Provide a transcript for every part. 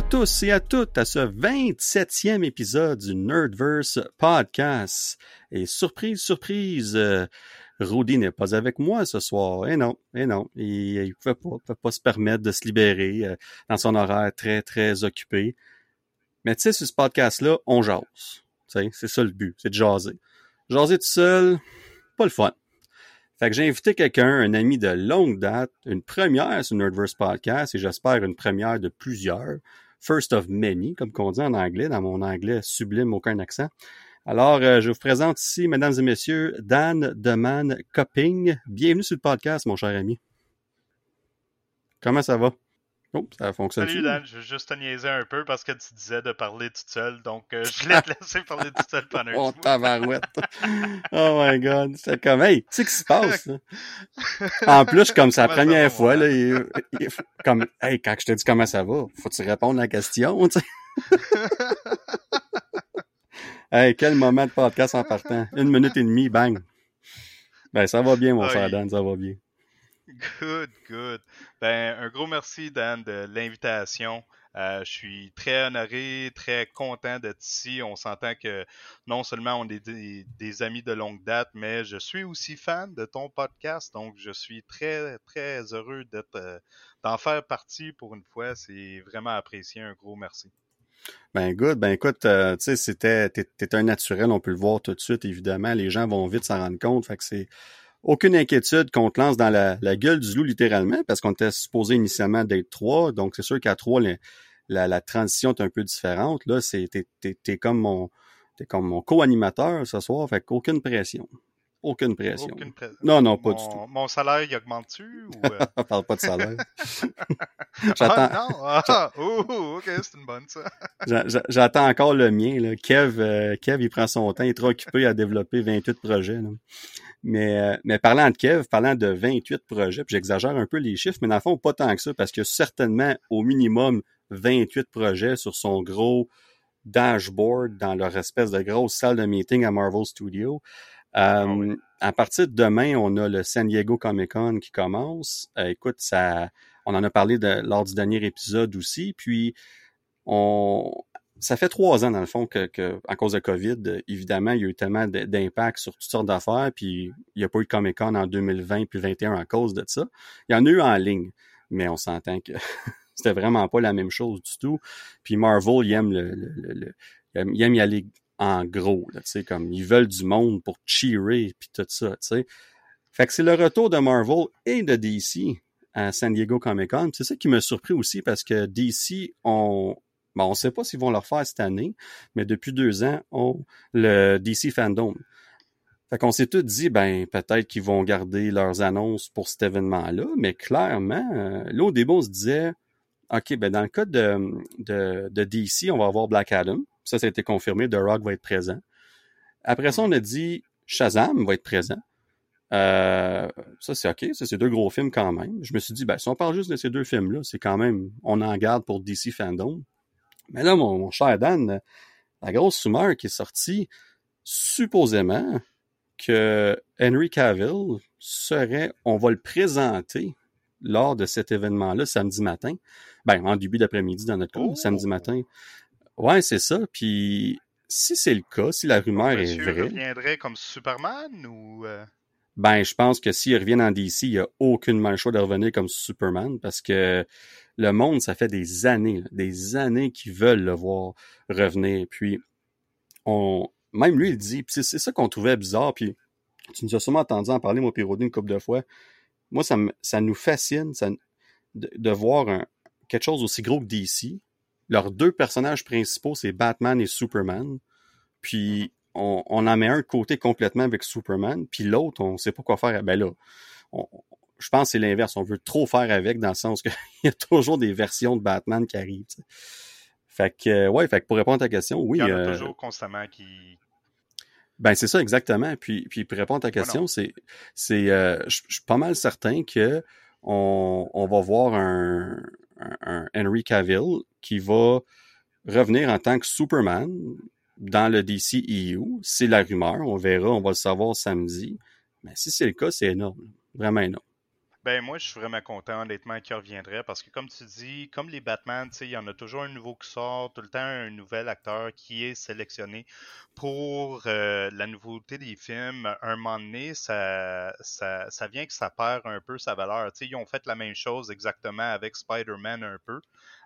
À tous et à toutes à ce 27e épisode du Nerdverse Podcast. Et surprise, surprise, euh, Rudy n'est pas avec moi ce soir. Et non, et non, il ne pouvait pas, pouvait pas se permettre de se libérer euh, dans son horaire très, très occupé. Mais tu sais, sur ce podcast-là, on jase. C'est ça le but, c'est de jaser. Jaser tout seul, pas le fun. Fait que j'ai invité quelqu'un, un ami de longue date, une première sur Nerdverse Podcast et j'espère une première de plusieurs. First of many, comme qu'on dit en anglais, dans mon anglais sublime, aucun accent. Alors, euh, je vous présente ici, mesdames et messieurs, Dan Deman Copping. Bienvenue sur le podcast, mon cher ami. Comment ça va? Oh, ça fonctionne. Salut Dan, je veux juste te niaiser un peu parce que tu disais de parler tout seul, donc euh, je voulais te laisser parler tout seul pendant Oh, tabarouette. oh my god. C'est comme, hey, tu sais ce qui se passe, là? En plus, comme c'est la première fois, là, il, il, comme, hey, quand je te dis comment ça va, faut-tu répondre à la question, tu sais? hey, quel moment de podcast en partant. Une minute et demie, bang. Ben, ça va bien, mon Ah, cher il- Dan, ça va bien. Good, good. Ben, un gros merci, Dan, de l'invitation. Euh, je suis très honoré, très content d'être ici. On s'entend que non seulement on est des, amis de longue date, mais je suis aussi fan de ton podcast. Donc, je suis très, très heureux d'être, euh, d'en faire partie pour une fois. C'est vraiment apprécié. Un gros merci. Ben good, ben écoute, euh, tu sais, c'était, t'es un naturel, on peut le voir tout de suite, évidemment. Les gens vont vite s'en rendre compte, fait que c'est aucune inquiétude qu'on te lance dans la, la gueule du loup littéralement, parce qu'on était supposé initialement d'être trois, donc c'est sûr qu'à trois, la, la transition est un peu différente. Là, c'est, t'es, t'es, t'es comme mon, t'es comme mon co-animateur ce soir, fait qu'aucune pression, aucune pression. Aucune pré- Non, non, pas mon, du tout. Mon salaire, il augmente-tu? Ou, euh? On parle pas de salaire. J'attends, Ah non! Ah, oh, ok, c'est une bonne ça. J'a- j'a- J'attends encore le mien. Là. Kev, euh, Kev, il prend son temps, il est trop occupé à développer 28 projets. là. Mais, euh, mais parlant de Kev, parlant de 28 projets, puis j'exagère un peu les chiffres, mais dans le fond, pas tant que ça, parce qu'il y a certainement au minimum 28 projets sur son gros dashboard dans leur espèce de grosse salle de meeting à Marvel Studios. Euh, oui. À partir de demain, on a le San Diego Comic Con qui commence. Euh, écoute, ça, on en a parlé de, lors du dernier épisode aussi. Puis, on, ça fait trois ans, dans le fond, que, que à cause de COVID, évidemment, il y a eu tellement d'impact sur toutes sortes d'affaires, puis il n'y a pas eu de Comic-Con en 2020 puis 2021 à cause de ça. Il y en a eu en ligne, mais on s'entend que c'était vraiment pas la même chose du tout. Puis Marvel, il aime le, le- le- il aime, y aller en gros, tu sais, comme ils veulent du monde pour cheerer puis tout ça, tu sais. Fait que c'est le retour de Marvel et de DC à San Diego Comic Con. C'est ça qui m'a surpris aussi parce que DC, on, bon, on sait pas s'ils vont le refaire cette année, mais depuis deux ans, on le DC Fandom. Fait qu'on s'est tous dit, ben, peut-être qu'ils vont garder leurs annonces pour cet événement-là, mais clairement, euh, là, au début, on se disait, OK, ben, dans le cas de, de, de DC, on va avoir Black Adam. Ça, ça a été confirmé. The Rock va être présent. Après ça, on a dit Shazam va être présent. Euh, ça, c'est OK. Ça, c'est deux gros films quand même. Je me suis dit, ben, si on parle juste de ces deux films-là, c'est quand même, on en garde pour DC Fandom. Mais là, mon, mon cher Dan, la grosse rumeur qui est sortie, supposément que Henry Cavill serait, on va le présenter lors de cet événement-là samedi matin. Ben, en début d'après-midi dans notre cas, Oh! samedi matin. Ouais, c'est ça. Puis, si c'est le cas, si la rumeur est Monsieur vraie, reviendrait comme Superman ou. Ben, je pense que s'il revient en DC, il n'y a aucunement le choix de revenir comme Superman parce que le monde, ça fait des années, des années qu'ils veulent le voir revenir. Puis, on, même lui, il dit, c'est ça qu'on trouvait bizarre. Puis, tu nous as sûrement entendu en parler, moi, puis Rodney, une couple de fois. Moi, ça, ça nous fascine ça, de, de voir un- quelque chose aussi gros que DC. Leurs deux personnages principaux, c'est Batman et Superman. Puis, on, on en met un de côté complètement avec Superman, puis l'autre, on sait pas quoi faire. Ben là, on- je pense que c'est l'inverse. On veut trop faire avec dans le sens qu'il y a toujours des versions de Batman qui arrivent. Fait que, euh, ouais, fait que pour répondre à ta question, oui. il y en a euh, toujours constamment qui. ben c'est ça exactement. Puis, puis pour répondre à ta question, c'est, c'est, euh, je je suis pas mal certain que on, on va voir un, un, un Henry Cavill qui va revenir en tant que Superman dans le DCEU. C'est la rumeur, on verra, on va le savoir samedi. Mais si c'est le cas, c'est énorme, vraiment énorme. Ben moi, je suis vraiment content, honnêtement, qu'il reviendrait parce que, comme tu dis, comme les Batman, il y en a toujours un nouveau qui sort, tout le temps un nouvel acteur qui est sélectionné pour euh, la nouveauté des films. Un moment donné, ça, ça, ça, vient que ça perd un peu sa valeur. sais, ils ont fait la même chose exactement avec Spider-Man un peu.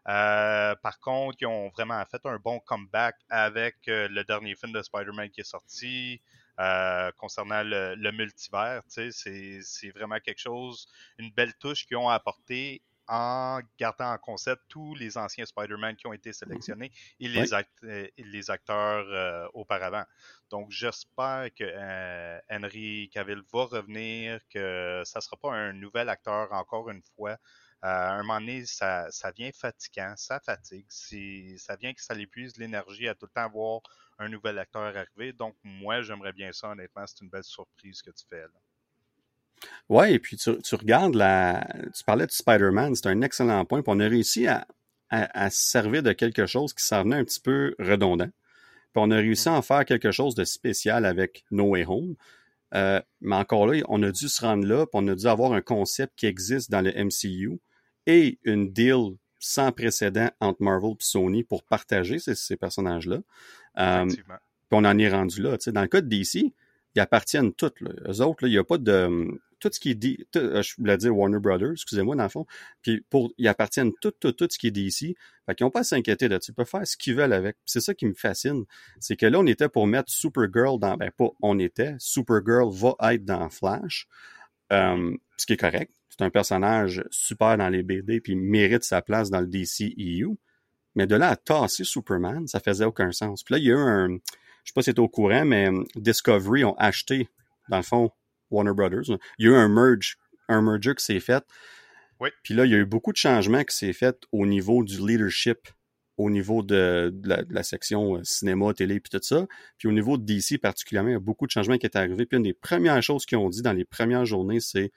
Euh, par contre, ils ont vraiment fait un bon comeback avec euh, le dernier film de Spider-Man qui est sorti. Euh, concernant le, multivers. C'est vraiment quelque chose, une belle touche qu'ils ont apporté en gardant en concept tous les anciens Spider-Man qui ont été sélectionnés et les, euh, les acteurs euh, auparavant. Donc, j'espère que Henry Cavill va revenir, que ça ne sera pas un nouvel acteur encore une fois. à un moment donné, ça, ça vient fatigant, ça fatigue, ça vient que ça l'épuise l'énergie à tout le temps voir un nouvel acteur arriver. Donc, moi, j'aimerais bien ça, honnêtement. C'est une belle surprise que tu fais là. Ouais, et puis tu, regardes la. Tu parlais de Spider-Man, c'est un excellent point. Puis on a réussi à, à, se servir de quelque chose qui s'en venait un petit peu redondant. Puis on a réussi à en faire quelque chose de spécial avec No Way Home. Euh, mais encore là, on a dû se rendre là, puis on a dû avoir un concept qui existe dans le MCU et une deal sans précédent entre Marvel et Sony pour partager ces, personnages-là. Euh, puis on en est rendu là. Dans le cas de DC, ils appartiennent toutes. Là. Eux autres, il n'y a pas de. Tout ce qui est dit, euh, je voulais dire Warner Brothers, excusez-moi, dans le fond. Puis pour, ils appartiennent tout, tout, tout ce qui est DC. Fait qu'ils n'ont pas à s'inquiéter de. Ils peuvent faire ce qu'ils veulent avec. C'est ça qui me fascine. C'est que là, on était pour mettre Supergirl dans. Ben, pas on était. Supergirl va être dans Flash. Euh, ce qui est correct. C'est un personnage super dans les BD puis mérite sa place dans le DCEU. Mais de là à tasser Superman, ça faisait aucun sens. Puis là, il y a eu un, je sais pas si c'est au courant, mais euh, Discovery ont acheté, dans le fond, Warner Brothers. Il y a eu un merge, un merger qui s'est fait. Oui. Puis là, il y a eu beaucoup de changements qui s'est fait au niveau du leadership, au niveau de, la, section euh, cinéma, télé, puis tout ça. Puis au niveau de DC particulièrement, il y a beaucoup de changements qui est arrivé. Puis une des premières choses qu'ils ont dit dans les premières journées, c'est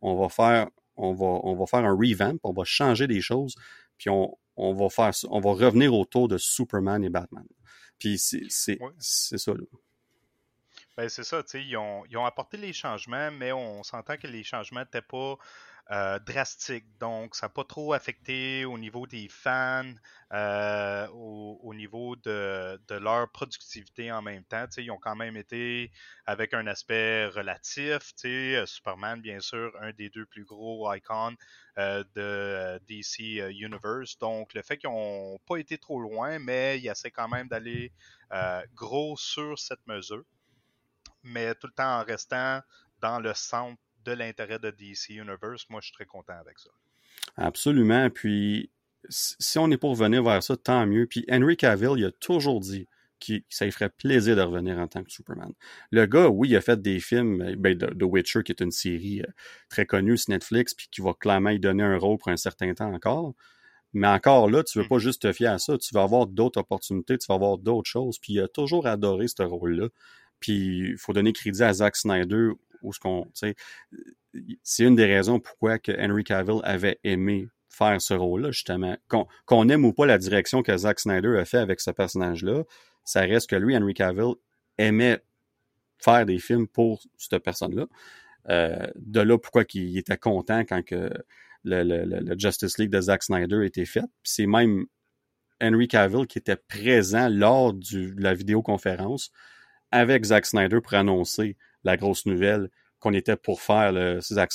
on va faire, on va, on va faire un revamp, on va changer des choses, puis on, on va faire, on va revenir autour de Superman et Batman. Puis c'est, c'est, ça. Là. Ben, c'est ça, tu sais, ils ont, ils ont apporté les changements, mais on s'entend que les changements n'étaient pas euh, drastique. Donc, ça n'a pas trop affecté au niveau des fans, euh, au, niveau de, leur productivité en même temps. ils ont quand même été avec un aspect relatif. Euh, Superman, bien sûr, un des deux plus gros icons de DC Universe. Donc, le fait qu'ils n'ont pas été trop loin, mais ils essaient quand même d'aller gros sur cette mesure mais tout le temps en restant dans le centre de l'intérêt de DC Universe, moi, je suis très content avec ça. Absolument. Puis, si on est pour revenir vers ça, tant mieux. Puis, Henry Cavill, il a toujours dit que ça lui ferait plaisir de revenir en tant que Superman. Le gars, oui, il a fait des films, ben, The Witcher, qui est une série euh, très connue sur Netflix, puis qui va clairement y donner un rôle pour un certain temps encore. Mais encore là, tu veux hmm. pas juste te fier à ça. Tu vas avoir d'autres opportunités, tu vas avoir d'autres choses. Puis il a toujours adoré ce rôle-là. Puis il faut donner crédit à Zack Snyder c'est une des raisons pourquoi Henry Cavill avait aimé faire ce rôle-là, justement. Qu'on aime ou pas la direction que Zack Snyder a fait avec ce personnage-là, ça reste que lui, Henry Cavill, aimait faire des films pour cette personne-là. Euh, de là pourquoi il était content quand que le, Justice League de Zack Snyder était fait. c'est même Henry Cavill qui était présent lors de la vidéoconférence avec Zack Snyder pour annoncer la grosse nouvelle qu'on était pour faire le Zack,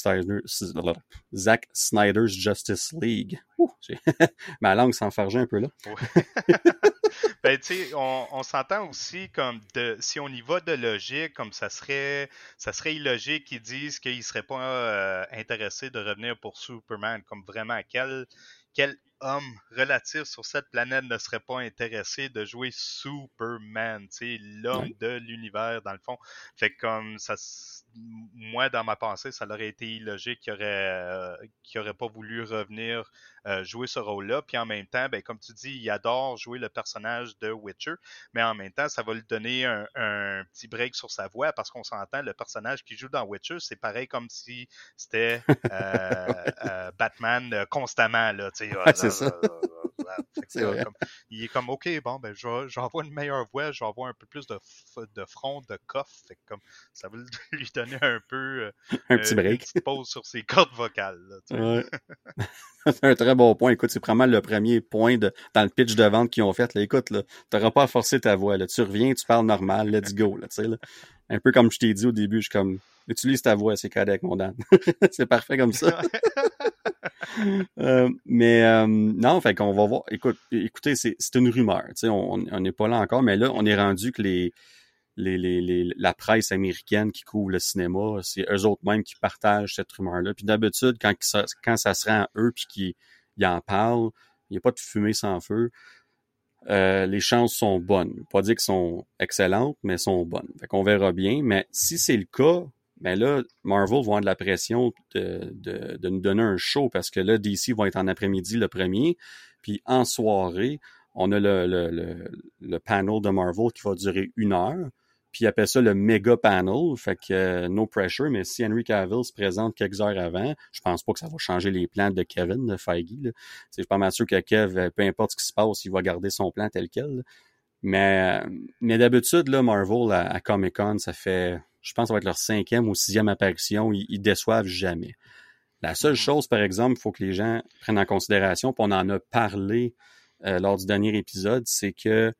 Snyder's Justice League. ma langue s'enfargeait un peu là. ben, tu sais, on, s'entend aussi comme de, si on y va de logique, comme ça serait, ça serait illogique qu'ils disent qu'ils seraient pas euh, intéressés de revenir pour Superman. Comme vraiment, quel, quel homme relatif sur cette planète ne serait pas intéressé de jouer Superman, l'homme de l'univers dans le fond. Fait comme ça moi, dans ma pensée, ça aurait été illogique qu'il aurait, euh, aurait pas voulu revenir euh, jouer ce rôle-là. Puis en même temps, ben, comme tu dis, il adore jouer le personnage de Witcher, mais en même temps, ça va lui donner un, petit break sur sa voix parce qu'on s'entend, le personnage qui joue dans Witcher, c'est pareil comme si c'était euh, Batman constamment. Là, c'est ça. Il est comme, OK, bon, ben, j'envoie une meilleure voix, j'envoie un peu plus de, de front, de coffre. comme, ça va lui donner un peu euh, un petit break. une pause sur ses cordes vocales. c'est un très bon point. Écoute, c'est vraiment le premier point de, dans le pitch de vente qu'ils ont fait. Là. Écoute, tu n'auras pas à forcer ta voix. Là. Tu reviens, tu parles normal, let's go. Là, là. Un peu comme je t'ai dit au début, je suis comme utilise ta voix, c'est correct, mon Dan. c'est parfait comme ça. Euh, mais euh, non, fait qu'on va voir. Écoute, écoutez, c'est une rumeur. On n'est pas là encore, mais là, on est rendu que les, les, les, la presse américaine qui couvre le cinéma, c'est eux autres mêmes qui partagent cette rumeur-là. Puis d'habitude, quand ça, quand ça se rend à eux puis qu'ils en parlent, il n'y a pas de fumée sans feu. Euh, les chances sont bonnes. Pas dire qu'elles sont excellentes, mais sont bonnes. Fait qu'on verra bien. Mais si c'est le cas, ben là, Marvel va avoir de la pression de, de, de, nous donner un show parce que là, DC va être en après-midi le premier. Puis en soirée, on a le, le, le, le, panel de Marvel qui va durer une heure. Puis il appelle ça le méga panel. Fait que euh, no pressure, mais si Henry Cavill se présente quelques heures avant, je pense pas que ça va changer les plans de Kevin, de Feige. Je suis pas mal sûr que Kev, peu importe ce qui se passe, il va garder son plan tel quel. Mais, mais d'habitude, là, Marvel à Comic Con, ça fait je pense que ça va être leur cinquième ou sixième apparition. Ils, déçoivent jamais. La seule mm-hmm. chose, par exemple, il faut que les gens prennent en considération, puis on en a parlé euh, lors du dernier épisode, c'est que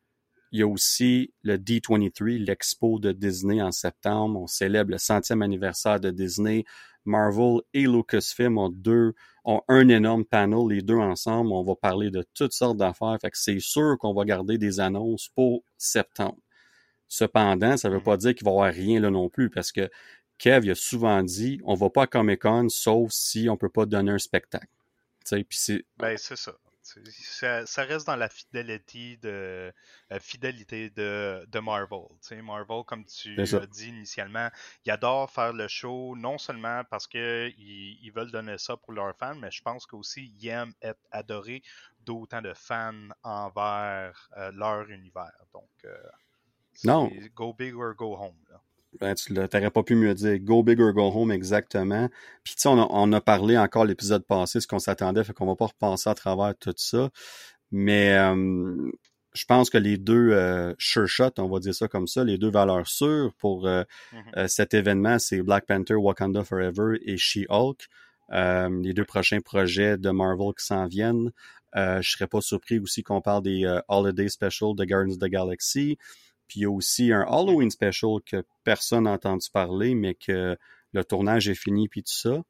il y a aussi le D23, l'expo de Disney en septembre. On célèbre le centième anniversaire de Disney. Marvel et Lucasfilm ont deux, ont un énorme panel, les deux ensemble. On va parler de toutes sortes d'affaires. Fait que c'est sûr qu'on va garder des annonces pour septembre. Cependant, ça ne veut mmh. pas dire qu'il va y avoir rien là non plus, parce que Kev il a souvent dit on va pas à Comic Con sauf si on peut pas donner un spectacle. Puis c'est. Ben, c'est ça. ça. reste dans la fidélité de, euh, fidélité de, de Marvel. Marvel, comme tu l'as dit initialement, ils adorent faire le show, non seulement parce qu'ils ils veulent donner ça pour leurs fans, mais je pense qu'aussi ils aiment être adorés d'autant de fans envers euh, leur univers. Donc, euh, non. Go big or go home. Ben, tu n'aurais pas pu mieux dire. Go big or go home, exactement. Puis, tu sais, on, a, parlé encore l'épisode passé, ce qu'on s'attendait, fait qu'on va pas repenser à travers tout ça. Mais euh, je pense que les deux euh, sure shot, on va dire ça comme ça, les deux valeurs sûres pour euh, mm-hmm. cet événement, c'est Black Panther, Wakanda Forever et She-Hulk. les deux prochains projets de Marvel qui s'en viennent. je serais pas surpris aussi qu'on parle des Holiday Special de Guardians of the Galaxy. Puis il y a aussi un Halloween special que personne n'a entendu parler, mais que le tournage est fini, puis tout ça.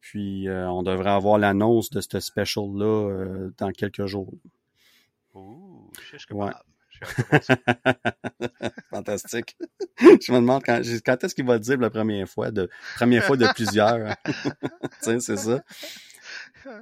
Puis euh, on devrait avoir l'annonce de ce special-là euh, dans quelques jours. Ouh, je suis ouais. Fantastique. je me demande quand, quand est-ce qu'il va le dire la première fois, de première fois de plusieurs. c'est ça.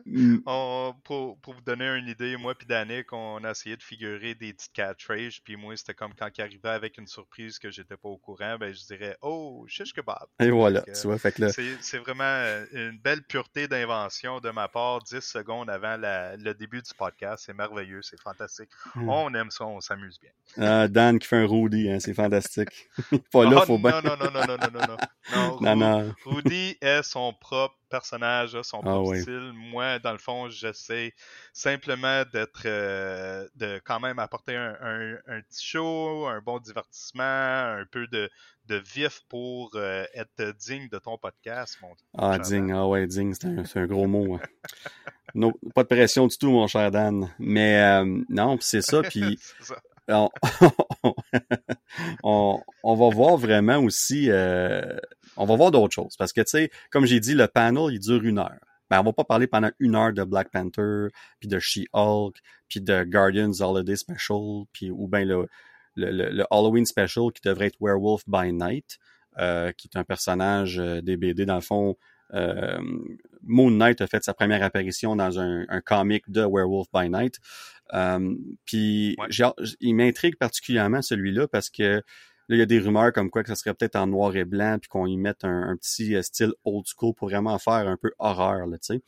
Mm. pour, pour, vous donner une idée, moi puis Danick, on a essayé de figurer des petites catchphrases, puis moi, c'était comme quand il arrivait avec une surprise que j'étais pas au courant, ben je dirais « Oh, shish kebab! » Et voilà, tu vois, fait que là... C'est vraiment euh, une belle pureté d'invention de ma part, 10 secondes avant le début du podcast. C'est merveilleux, c'est fantastique. Mm. On aime ça, on s'amuse bien. Ah, Dan qui fait un Rudy, hein, c'est fantastique. pas là, oh, faut bien... Non, non, non, non, non, non, non. Non, non, non. Rudy est son propre personnage, son ah propre style. Moi, dans le fond, j'essaie simplement d'être, euh, de quand même apporter un, petit show, un bon divertissement, un peu de, vif pour euh, être digne de ton podcast. Mon ah, digne, ah ouais, digne, c'est un, gros mot. Hein. pas de pression du tout, mon cher Dan. Mais euh, non, c'est ça, puis... On, on, va voir vraiment aussi on va voir d'autres choses. Parce que, tu sais, comme j'ai dit, le panel, il dure une heure. Ben, on va pas parler pendant une heure de Black Panther, puis de She-Hulk, puis de Guardians Holiday Special, puis ou bien le, le, le, Halloween Special qui devrait être Werewolf by Night, euh, qui est un personnage euh, des BD. Dans le fond, euh, Moon Knight a fait sa première apparition dans un, un comic de Werewolf by Night. Euh, puis il m'intrigue particulièrement celui-là parce que Là, il y a des rumeurs comme quoi que ça serait peut-être en noir et blanc, puis qu'on y mette un, petit euh, style old school pour vraiment faire un peu horreur, tu sais.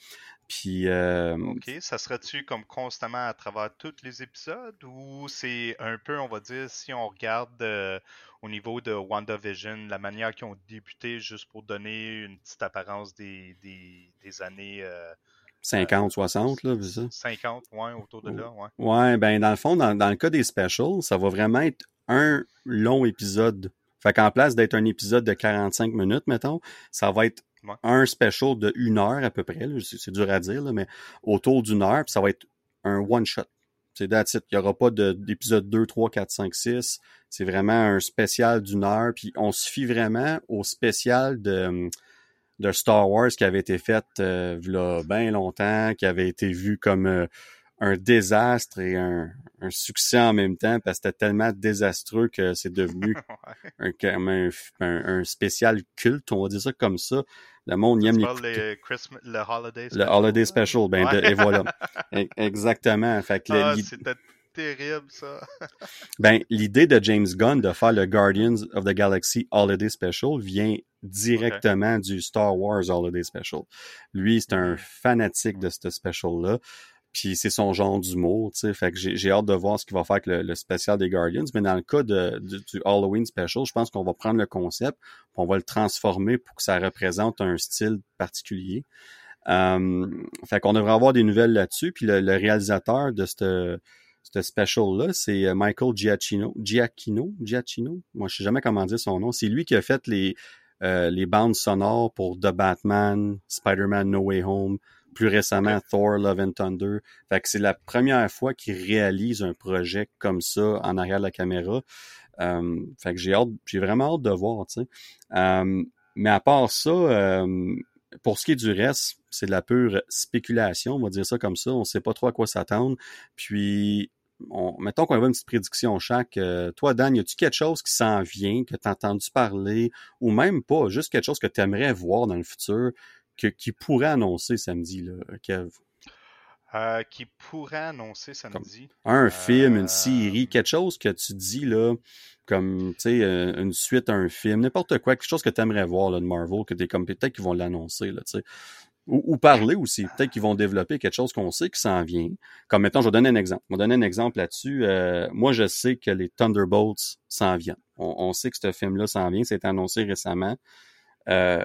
Puis. Euh, ok, ça serait-tu comme constamment à travers tous les épisodes ou c'est un peu, on va dire, si on regarde euh, au niveau de WandaVision, la manière qu'ils ont débuté juste pour donner une petite apparence des, des, années. 50, 60, là, ça? 50, ouais, autour de là, ouais. Ouais, ben dans le fond, dans, dans le cas des specials, ça va vraiment être un long épisode. Fait qu'en place d'être un épisode de 45 minutes, mettons, ça va être un special de une heure à peu près. C'est dur à dire, là, mais autour d'une heure, puis ça va être un one-shot. C'est that's it. Il n'y aura pas d'épisode 2, 3, 4, 5, 6. C'est vraiment un spécial d'une heure. Puis on se fie vraiment au spécial de, de Star Wars qui avait été fait euh, là bien longtemps, qui avait été vu comme euh, un désastre et un, un, succès en même temps parce que c'était tellement désastreux que c'est devenu un, un, un, spécial culte, on va dire ça comme ça. Le monde y aime les... le Holiday Special? Le Holiday Special, ben, et voilà. E-, exactement. Fait que ah, c'était terrible, ça. ben, l'idée de James Gunn de faire le Guardians of the Galaxy Holiday Special vient directement du Star Wars Holiday Special. Lui, c'est un hmm. fanatique de ce special-là. Puis c'est son genre d'humour, tu sais. Fait que j'ai hâte de voir ce qu'il va faire avec le, spécial des Guardians. Mais dans le cas de, du Halloween Special, je pense qu'on va prendre le concept, on va le transformer pour que ça représente un style particulier. Euh, fait qu'on devrait avoir des nouvelles là-dessus. Puis le, réalisateur de ce special-là, c'est Michael Giacchino. Giacchino? Giacchino? Moi, je sais jamais comment dire son nom. C'est lui qui a fait les, euh, les bandes sonores pour The Batman, Spider-Man No Way Home, plus récemment Thor Love and Thunder. Fait que c'est la première fois qu'il réalise un projet comme ça en arrière de la caméra. Euh, fait que j'ai hâte, j'ai vraiment hâte de voir, tu sais. Euh, mais à part ça, euh, pour ce qui est du reste, c'est de la pure spéculation, on va dire ça comme ça. On sait pas trop à quoi s'attendre. Puis, on, mettons qu'on avait une petite prédiction chaque. toi, Dan, y a-tu quelque chose qui s'en vient, que tu as entendu parler, ou même pas, juste quelque chose que tu aimerais voir dans le futur, qui pourrait annoncer samedi, là, Kev? Euh, qui pourrait annoncer samedi. un film, une euh, série, quelque chose que tu dis là, comme tu sais, euh, une suite à un film, n'importe quoi, quelque chose que tu aimerais voir là, de Marvel, que t'es comme peut-être qu'ils vont l'annoncer, là, tu sais. Ou, parler aussi. Peut-être qu'ils vont développer quelque chose qu'on sait qui s'en vient. Comme maintenant, je vais donner un exemple. Je vais donner un exemple là-dessus. moi, je sais que les Thunderbolts s'en viennent. On, on, sait que ce film-là s'en vient. C'est annoncé récemment. Euh,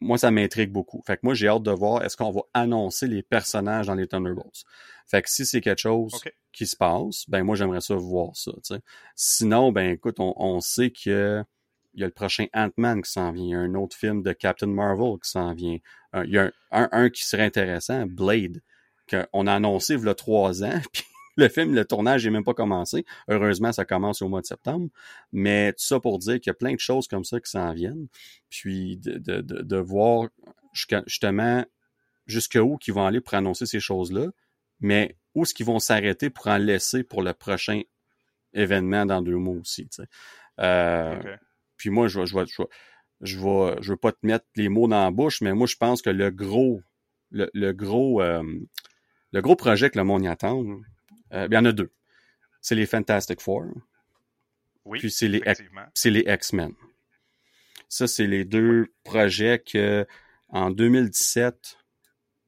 moi, ça m'intrigue beaucoup. Fait que moi, j'ai hâte de voir est-ce qu'on va annoncer les personnages dans les Thunderbolts. Fait que si c'est quelque chose qui se passe, ben moi, j'aimerais ça voir ça. Sinon, ben écoute, on, sait que il y a le prochain Ant-Man qui s'en vient. Il y a un autre film de Captain Marvel qui s'en vient. il y a un, qui serait intéressant, Blade, qu'on a annoncé il y a trois ans, puis le film, le tournage n'est même pas commencé. Heureusement, ça commence au mois de septembre. Mais tout ça pour dire qu'il y a plein de choses comme ça qui s'en viennent. Puis de, de, de, voir justement jusqu'où ils vont aller pour annoncer ces choses-là. Mais où est-ce qu'ils vont s'arrêter pour en laisser pour le prochain événement dans deux mois aussi. Euh, puis moi, je, je, je, je, vais, je veux pas te mettre les mots dans la bouche, mais moi, je pense que le gros, le, le gros, euh, le gros projet que le monde y attend, euh, il y en a deux. C'est les Fantastic Four. Oui, puis c'est les, c'est les X-Men. Ça, c'est les deux projets que, en 2017,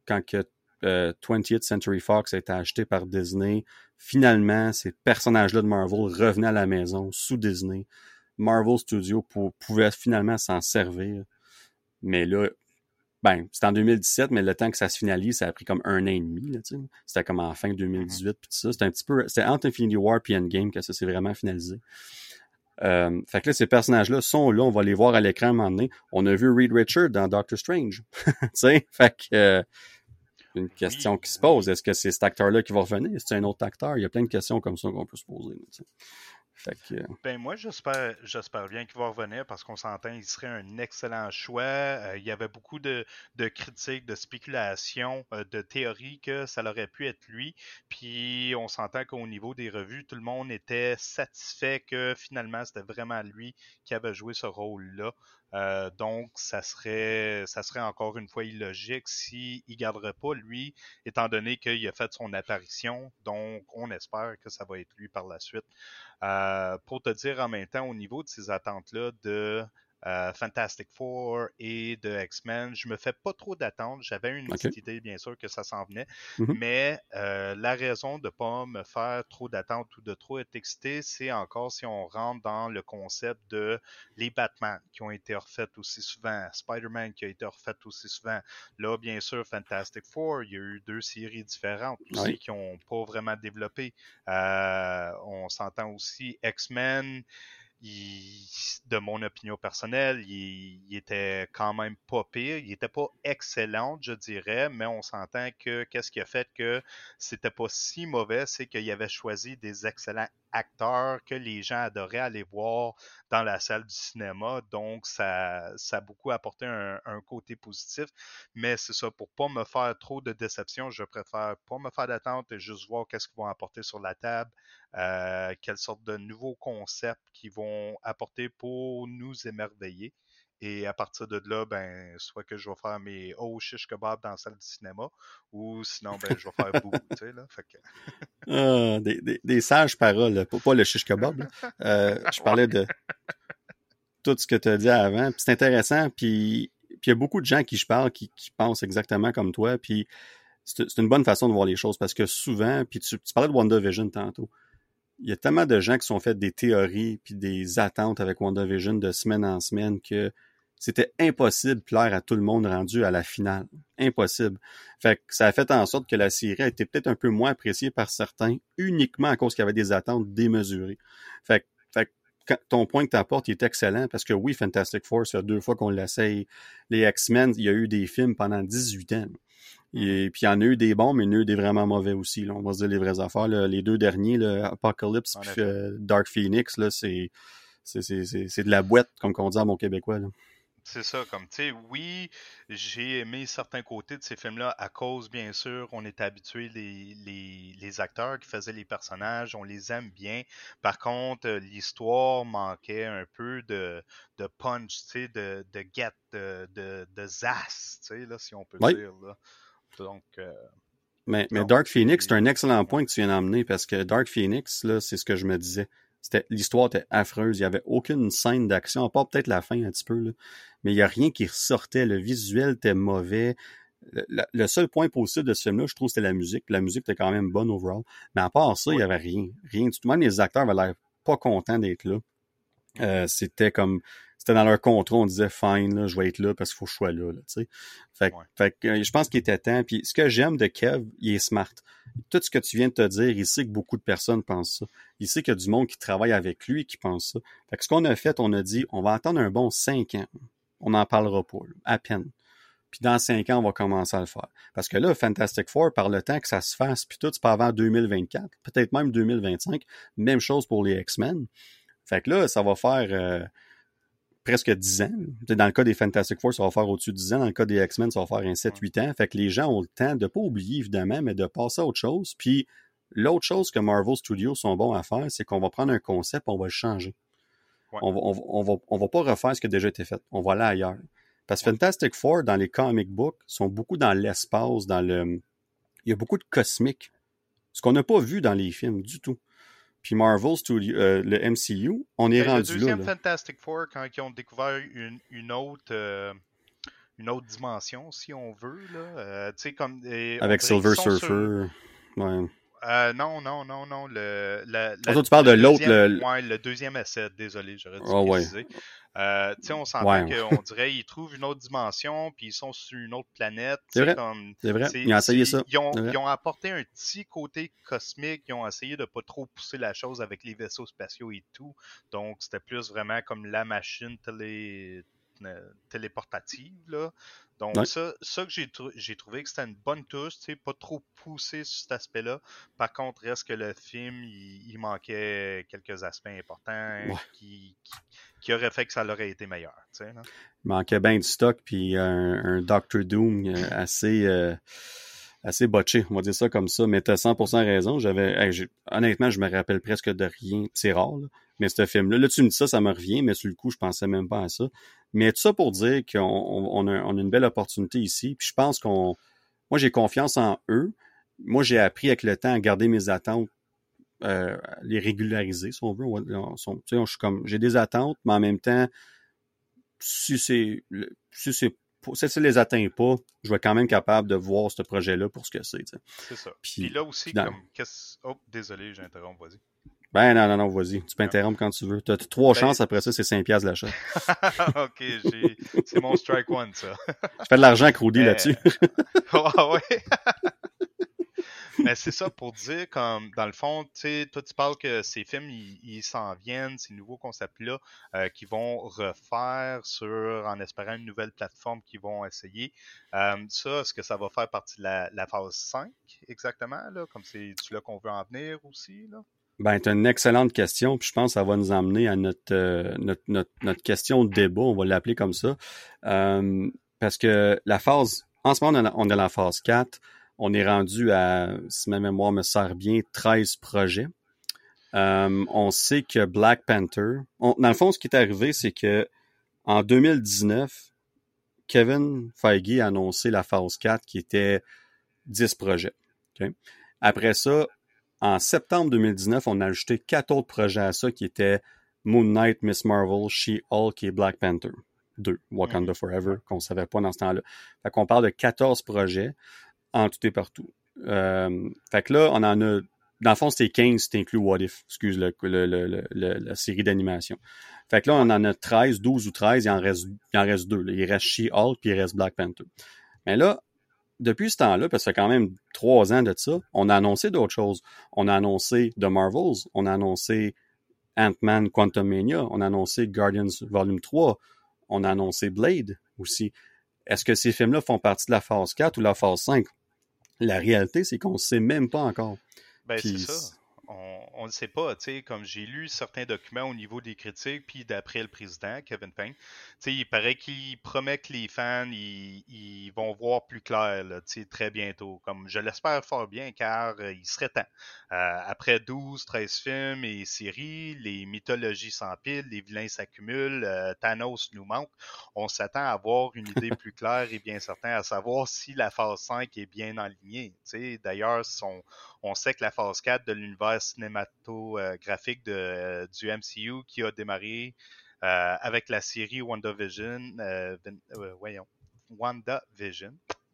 quand que 20th euh, Century Fox a été acheté par Disney, finalement, ces personnages-là de Marvel revenaient à la maison sous Disney. Marvel Studios pouvait finalement s'en servir. Mais là, ben, c'était en 2017, mais le temps que ça se finalise, ça a pris comme un an et demi. C'était comme en fin 2018 mm-hmm. puis ça. C'était un petit peu. C'était entre Infinity War et Endgame que ça s'est vraiment finalisé. Euh, fait que là, ces personnages-là sont là, on va les voir à l'écran à un moment donné. On a vu Reed Richard dans Doctor Strange. tu sais, fait que euh, une question qui se pose, est-ce que c'est cet acteur-là qui va revenir? Est-ce que c'est un autre acteur? Il y a plein de questions comme ça qu'on peut se poser. Ben moi, j'espère, j'espère bien qu'il va revenir parce qu'on s'entend, il serait un excellent choix. Euh, il y avait beaucoup de, critiques, de spéculations, euh, de théories que ça aurait pu être lui. Puis on s'entend qu'au niveau des revues, tout le monde était satisfait que finalement c'était vraiment lui qui avait joué ce rôle-là. Euh, donc, ça serait, ça serait encore une fois illogique s'il ne garderait pas lui, étant donné qu'il a fait son apparition. Donc, on espère que ça va être lui par la suite. Euh, pour te dire en même temps, au niveau de ces attentes-là de euh, Fantastic Four et de X-Men. Je me fais pas trop d'attente. J'avais une petite idée, bien sûr, que ça s'en venait. Mm-hmm. Mais euh, la raison de pas me faire trop d'attente ou de trop être excité, c'est encore si on rentre dans le concept de les Batman qui ont été refaits aussi souvent, Spider-Man qui a été refait aussi souvent. Là, bien sûr, Fantastic Four, il y a eu deux séries différentes aussi qui n'ont pas vraiment développé. Euh, on s'entend aussi X-Men de mon opinion personnelle, il, était quand même pas pire. Il était pas excellent, je dirais, mais on s'entend que qu'est-ce qui a fait que c'était pas si mauvais, c'est qu'il avait choisi des excellents acteurs que les gens adoraient aller voir dans la salle du cinéma. Donc, ça, a beaucoup apporté un, côté positif. Mais c'est ça, pour pas me faire trop de déception, je préfère pas me faire d'attente et juste voir qu'est-ce qu'ils vont apporter sur la table, euh, quelles sortes de nouveaux concepts qu'ils vont apporter pour nous émerveiller. Et à partir de là, ben, soit que je vais faire mes oh shish kebab dans la salle du cinéma, ou sinon, ben, je vais faire beaucoup, tu sais, là. Fait que... ah, des, des, des, sages paroles, pas, pas le shish kebab, euh, je parlais de tout ce que tu as dit avant. c'est intéressant, puis il y a beaucoup de gens qui je parle qui, qui pensent exactement comme toi, puis c'est une bonne façon de voir les choses, parce que souvent, puis tu, tu parlais de WandaVision tantôt, il y a tellement de gens qui sont fait des théories puis des attentes avec WandaVision de semaine en semaine que c'était impossible de plaire à tout le monde rendu à la finale. Impossible. Fait que ça a fait en sorte que la série a été peut-être un peu moins appréciée par certains, uniquement à cause qu'il y avait des attentes démesurées. Fait, fait que ton point que tu apportes est excellent parce que oui, Fantastic Four, c'est deux fois qu'on l'essaye. Les X-Men, il y a eu des films pendant 18 ans. Et puis il y en a eu des bons, mais il y en a eu des vraiment mauvais aussi. Là. On va se dire les vraies affaires. Les deux derniers, là, Apocalypse et euh, Dark Phoenix, c'est, de la boîte, comme on dit à mon québécois. Là. C'est ça, comme tu sais, oui, j'ai aimé certains côtés de ces films-là à cause, bien sûr, on est habitué les, les, les, acteurs qui faisaient les personnages, on les aime bien. Par contre, euh, l'histoire manquait un peu de, de punch, tu sais, de, de get, de, de, de zas, tu sais, là, si on peut dire. Là. Donc. Euh, mais, mais Dark Phoenix, c'est un excellent point que tu viens d'emmener parce que Dark Phoenix, là, c'est ce que je me disais l'histoire était affreuse. Il n'y avait aucune scène d'action, à part peut-être la fin un petit peu. Là. Mais il n'y a rien qui ressortait. Le visuel était mauvais. Le, seul point positif de ce film-là, je trouve, c'était la musique. La musique était quand même bonne overall. Mais à part ça, il n'y avait rien. Rien du tout. Même les acteurs avaient l'air pas contents d'être là. Euh, c'était comme c'était dans leur contrat, on disait fine, là, je vais être là parce qu'il faut que je sois là. là fait, fait que, euh, je pense qu'il était temps. Puis ce que j'aime de Kev, il est smart. Tout ce que tu viens de te dire, il sait que beaucoup de personnes pensent ça. Il sait qu'il y a du monde qui travaille avec lui qui pense ça. Fait que ce qu'on a fait, on a dit, on va attendre un bon cinq ans. On n'en parlera pas, à peine. Puis dans cinq ans, on va commencer à le faire. Parce que là, Fantastic Four, par le temps que ça se fasse, puis tout, c'est pas avant 2024, peut-être même 2025. Même chose pour les X-Men. Fait que là, ça va faire euh, presque 10 ans. Dans le cas des Fantastic Four, ça va faire au-dessus de 10 ans. Dans le cas des X-Men, ça va faire un 7-8 ans. Fait que les gens ont le temps de pas oublier, évidemment, mais de passer à autre chose. Puis l'autre chose que Marvel Studios sont bons à faire, c'est qu'on va prendre un concept, on va le changer. On, va, on, va, on va pas refaire ce qui a déjà été fait. On va aller ailleurs. Parce que Fantastic Four, dans les comic books, sont beaucoup dans l'espace, dans le... Il y a beaucoup de cosmique. Ce qu'on n'a pas vu dans les films du tout. Puis Marvel Studio, euh, le MCU, on est rendu là. Le deuxième Fantastic Four, quand ils ont découvert une, une autre, euh, une autre dimension, si on veut, là, euh, comme... Avec Silver Surfer, ouais. Euh, non, non, non, non. Le, la, tu parles de l'autre. Le... Ouais, le deuxième essai, désolé, j'aurais dû oh, ouais. Euh, tu sais, on s'entend qu'on dirait ils trouvent une autre dimension, puis ils sont sur une autre planète. C'est vrai. C'est vrai. Ils ont essayé ça. Ils ont, ils ont, apporté un petit côté cosmique. Ils ont essayé de pas trop pousser la chose avec les vaisseaux spatiaux et tout. Donc, c'était plus vraiment comme la machine télé euh, téléportative. Là. Donc, ça, ça que j'ai, trouvé que c'était une bonne touche, pas trop poussé sur cet aspect-là. Par contre, reste que le film, il, manquait quelques aspects importants qui, qui, auraient fait que ça aurait été meilleur. Il manquait bien du stock, puis un, Doctor Doom euh, assez. Euh, assez botché, on va dire ça comme ça, mais tu as 100% raison. J'avais, honnêtement, je me rappelle presque de rien. C'est rare, mais ce film-là, là, tu me dis ça, ça me revient, mais sur le coup, je pensais même pas à ça. Mais tout ça pour dire qu'on on, a, on a, une belle opportunité ici. Puis je pense qu'on. Moi, j'ai confiance en eux. Moi, j'ai appris avec le temps à garder mes attentes, euh, les régulariser, si on veut. je suis comme. J'ai des attentes, mais en même temps, si c'est si c'est si ça les atteint pas, je vais quand même capable de voir ce projet-là pour ce que c'est. C'est ça. Puis, là aussi, comme. Oh, désolé, j'interromps, vas-y. Ben non, non, non, vas-y. Tu peux interrompre quand tu veux. Tu as trois ben, chances, après ça, c'est 5 piastres l'achat. ok, c'est mon strike one, ça. je fais de l'argent à Crowdy là-dessus. ah ouais. Mais c'est ça pour dire, comme dans le fond, tu sais, toi tu parles que ces films, ils s'en viennent, ces nouveaux concepts-là, euh, qui vont refaire sur, en espérant une nouvelle plateforme qu'ils vont essayer. Euh, ça, est-ce que ça va faire partie de la, phase 5 exactement, là, comme c'est là qu'on veut en venir aussi, là? Ben, c'est une excellente question, puis je pense que ça va nous emmener à notre, euh, notre, notre, question de débat, on va l'appeler comme ça. Parce que la phase, en ce moment, on est dans la phase 4. On est rendu à, si ma mémoire me sert bien, 13 projets. Euh, on sait que Black Panther, dans le fond, ce qui est arrivé, c'est que en 2019, Kevin Feige a annoncé la phase 4 qui était 10 projets. Après ça, en septembre 2019, on a ajouté quatre autres projets à ça qui étaient Moon Knight, Miss Marvel, She-Hulk et Black Panther. Deux, Wakanda Forever, qu'on savait pas dans ce temps-là. Fait qu'on parle de 14 projets en tout et partout. Euh, fait que là, on en a. Dans le fond, c'était 15 si inclus What If, excuse la série d'animation. Fait que là, on en a 13, 12 ou 13, il en reste, il en reste deux. Il reste She-Hulk puis il reste Black Panther. Mais là, depuis ce temps-là, parce que ça fait quand même trois ans de ça, on a annoncé d'autres choses. On a annoncé The Marvels, on a annoncé Ant-Man Quantum Mania, on a annoncé Guardians Volume 3, on a annoncé Blade aussi. Est-ce que ces films-là font partie de la phase 4 ou la phase 5? La réalité, c'est qu'on ne sait même pas encore. Ben, c'est ça. On ne sait pas, tu sais, comme j'ai lu certains documents au niveau des critiques, puis d'après le président, Kevin sais, il paraît qu'il promet que les fans, ils, vont voir plus clair, tu sais, très bientôt. Comme je l'espère fort bien, car euh, il serait temps. Euh, après 12, 13 films et séries, les mythologies s'empilent, les vilains s'accumulent, euh, Thanos nous manque. On s'attend à avoir une idée plus claire et bien certain à savoir si la phase 5 est bien alignée. D'ailleurs, on, sait que la phase 4 de l'univers cinématographique de, du MCU qui a démarré euh, avec la série WandaVision, voyons, WandaVision,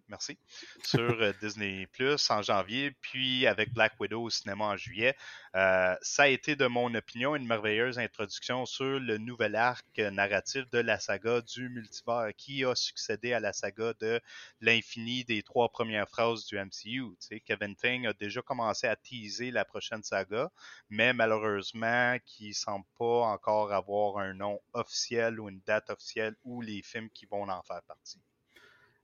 merci, sur euh, Disney Plus en janvier, puis avec Black Widow au cinéma en juillet. Euh, ça a été, de mon opinion, une merveilleuse introduction sur le nouvel arc narratif de la saga du multivers qui a succédé à la saga de l'infini des trois premières phrases du MCU. Kevin Feige a déjà commencé à teaser la prochaine saga, mais malheureusement, qui semble pas encore avoir un nom officiel ou une date officielle ou les films qui vont en faire partie.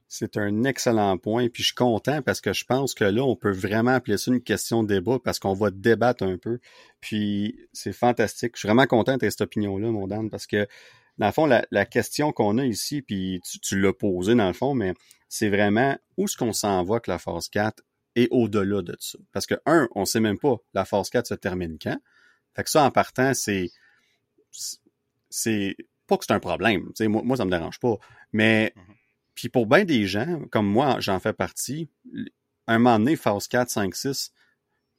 C'est un excellent point, puis je suis content parce que je pense que là, on peut vraiment appeler ça une question de débat parce qu'on va débattre un peu. Puis c'est fantastique. Je suis vraiment content de cette opinion-là, mon Dan, parce que dans le fond, la, question qu'on a ici, puis tu, l'as posée dans le fond, mais c'est vraiment où est-ce qu'on s'en va que la phase 4 et au-delà de ça? Parce que, un, on sait même pas la phase 4 se termine quand? Fait que ça, en partant, c'est. C'est pas que c'est un problème. moi, moi, ça me dérange pas. Mais mm-hmm. Puis pour bien des gens, comme moi, j'en fais partie, un moment donné, phase 4, 5, 6,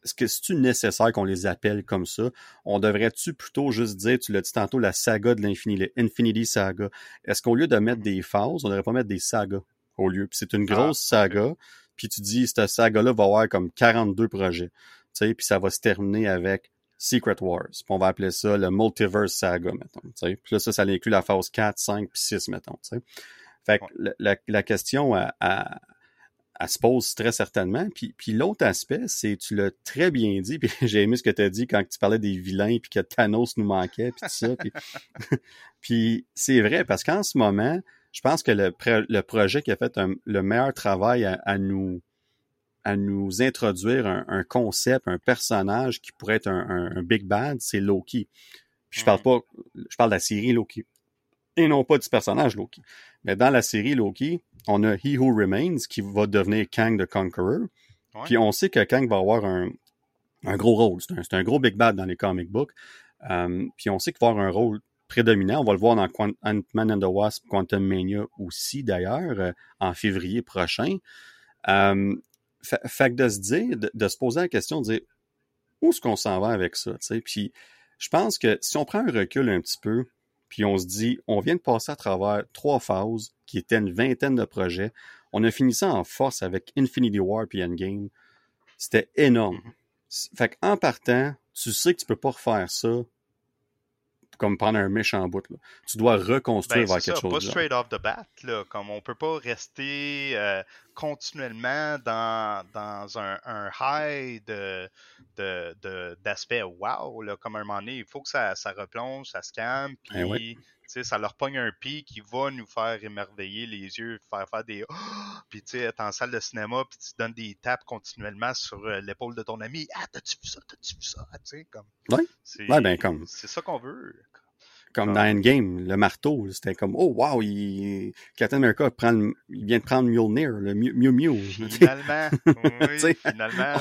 est-ce que c'est-tu nécessaire qu'on les appelle comme ça? On devrait-tu plutôt juste dire, tu l'as dit tantôt, la saga de l'infini, l'Infinity Saga? Est-ce qu'au lieu de mettre des phases, on devrait pas mettre des sagas au lieu? Puis c'est une grosse ah, saga, puis tu dis, cette saga-là va avoir comme 42 projets. Tu sais, puis ça va se terminer avec Secret Wars. Puis on va appeler ça le Multiverse Saga, mettons. Tu sais. Puis là, ça, ça inclut la phase 4, 5, puis 6, mettons. Tu sais. Fait que la, question à, se pose très certainement. Puis, puis l'autre aspect, c'est, tu l'as très bien dit, puis j'ai aimé ce que tu as dit quand tu parlais des vilains, puis que Thanos nous manquait, puis tout ça. Puis, c'est vrai, parce qu'en ce moment, je pense que le, le projet qui a fait le meilleur travail à, nous à nous introduire un, concept, un personnage qui pourrait être un, big bad, c'est Loki. Puis je parle pas, je parle de la série Loki et non pas du personnage Loki. Mais dans la série Loki, on a He Who Remains qui va devenir Kang the Conqueror. Puis on sait que Kang va avoir un, gros rôle. C'est un, gros big bad dans les comic books. Euh, puis on sait qu'il va avoir un rôle prédominant. On va le voir dans Ant-Man and the Wasp Quantum Mania aussi, d'ailleurs, euh, en février prochain. Fait, que de se dire, de, se poser la question, de dire où est-ce qu'on s'en va avec ça, Puis je pense que si on prend un recul un petit peu, puis on se dit, on vient de passer à travers trois phases qui étaient une vingtaine de projets. On a fini ça en force avec Infinity War puis Endgame. C'était énorme. Fait qu'en partant, tu sais que tu peux pas refaire ça comme pendant un méchant bout. Là. Tu dois reconstruire Ben, vers quelque ça, chose. pas straight off the bat, là, comme on peut pas rester euh, continuellement dans, dans un, un high de, de, de- d'aspect wow, là, comme un moment donné, il faut que ça, ça replonge, ça se calme, puis Eh oui. Tu sais, ça leur pogne un pic qui va nous faire émerveiller les yeux, faire faire des puis tu sais, être en salle de cinéma, puis tu donnes des tapes continuellement sur euh, l'épaule de ton ami, ah, t'as-tu vu ça, t'as-tu vu ça, tu sais, comme. Ouais. C'est, Ouais, ben, comme- C'est ça qu'on veut. Comme Ah. dans Endgame, le marteau, c'était comme oh wow, il... Captain America prend le- il vient de prendre Mjolnir, le Mew Mew. Finalement, oui, T'sais. finalement,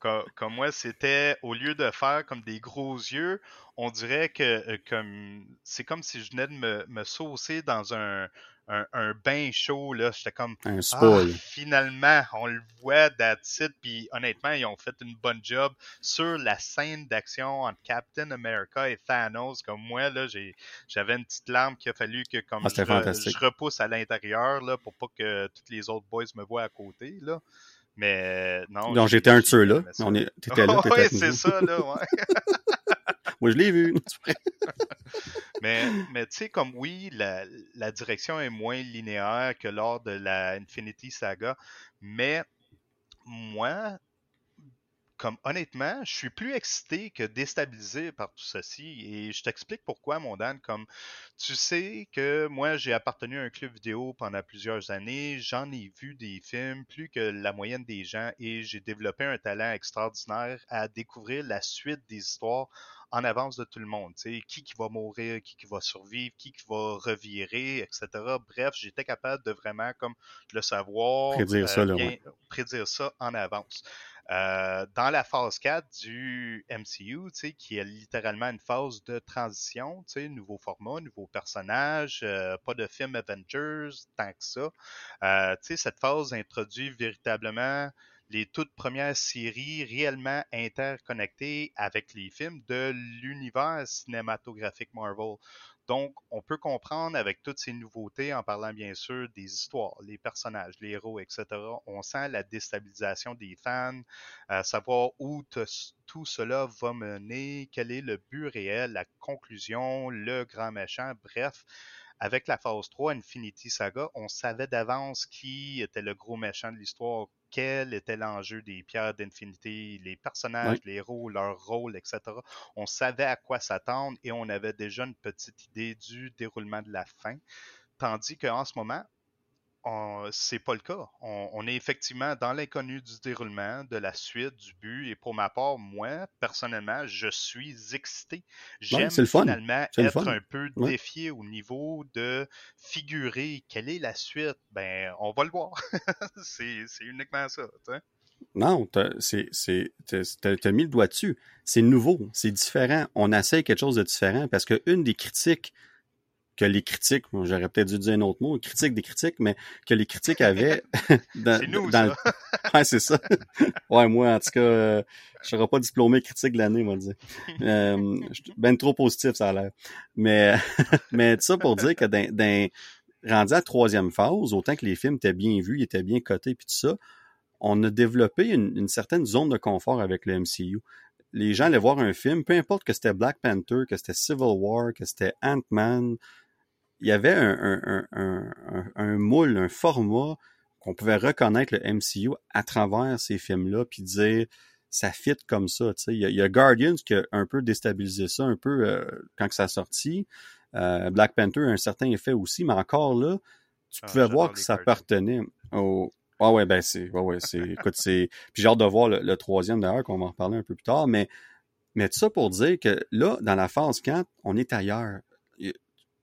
comme, comme moi, c'était au lieu de faire comme des gros yeux, on dirait que euh, comme c'est comme si je venais de me, me saucer dans un, un, un bain chaud là. J'étais comme un ah, spoil. finalement, on le voit it. Puis honnêtement, ils ont fait une bonne job sur la scène d'action entre Captain America et Thanos. Comme moi là, j'ai j'avais une petite larme qu'il a fallu que comme Ah, je, je repousse à l'intérieur là pour pas que tous les autres boys me voient à côté là. Mais non. Donc j'étais un de ceux-là. T'étais là, nous. c'est ça là. Ouais. Moi je l'ai vu. Mais, mais tu sais, comme oui, la, la direction est moins linéaire que lors de la Infinity Saga, mais moi, comme honnêtement, je suis plus excité que déstabilisé par tout ceci. Et je t'explique pourquoi, mon Dan. Comme tu sais que moi, j'ai appartenu à un club vidéo pendant plusieurs années. J'en ai vu des films plus que la moyenne des gens et j'ai développé un talent extraordinaire à découvrir la suite des histoires en avance de tout le monde. Tu sais, qui qui va mourir, qui qui va survivre, qui qui va revirer, etc. Bref, j'étais capable de vraiment comme le savoir, Prédire ça, là, bien- ouais. prédire ça en avance. Euh, dans la phase 4 du MCU, qui est littéralement une phase de transition, nouveau format, nouveau personnage, euh, pas de film Avengers, tant que ça. Euh, cette phase introduit véritablement les toutes premières séries réellement interconnectées avec les films de l'univers cinématographique Marvel. Donc, on peut comprendre avec toutes ces nouveautés, en parlant bien sûr des histoires, les personnages, les héros, etc. On sent la déstabilisation des fans, à savoir où tout cela va mener, quel est le but réel, la conclusion, le grand méchant, bref. Avec la phase 3, Infinity Saga, on savait d'avance qui était le gros méchant de l'histoire, quel était l'enjeu des pierres d'Infinity, les personnages, les héros, leur rôle, etc. On savait à quoi s'attendre et on avait déjà une petite idée du déroulement de la fin. Tandis qu'en ce moment, c'est pas le cas. On, on est effectivement dans l'inconnu du déroulement, de la suite, du but. Et pour ma part, moi, personnellement, je suis excité. J'aime finalement être un peu Ouais. défié au niveau de figurer quelle est la suite. Ben, on va le voir. c'est uniquement ça. Non, t'as- mis le doigt dessus. C'est nouveau, c'est différent. On essaie quelque chose de différent parce que une des critiques que les critiques, j'aurais peut-être dû dire un autre mot, critique des critiques, mais que les critiques avaient dans, C'est nous, dans ça. le- Ouais, c'est ça. Ouais, moi, en tout cas, euh, je serai pas diplômé critique de l'année, moi, dire. Euh, ben trop positif, ça a l'air. Mais, mais ça pour dire que dans, dans- rendu à la troisième phase, autant que les films étaient bien vus, ils étaient bien cotés, puis tout ça, on a développé une, une certaine zone de confort avec le MCU. Les gens allaient voir un film, peu importe que c'était Black Panther, que c'était Civil War, que c'était Ant-Man, il y avait un, un, un, moule, un format qu'on pouvait reconnaître le MCU à travers ces films-là, puis dire ça fit comme ça. tu sais. Il y, a, il y a Guardians qui a un peu déstabilisé ça, un peu euh, quand que ça a sorti. Euh, Black Panther a un certain effet aussi, mais encore là, tu Ah, pouvais voir que ça Guardians. appartenait au. Ah ouais, ben c'est. Ouais, ouais, c'est. écoute, c'est. Puis j'ai hâte de voir le, le troisième d'ailleurs, qu'on va en reparler un peu plus tard, mais. Mais tout ça pour dire que là, dans la phase 4, on est ailleurs.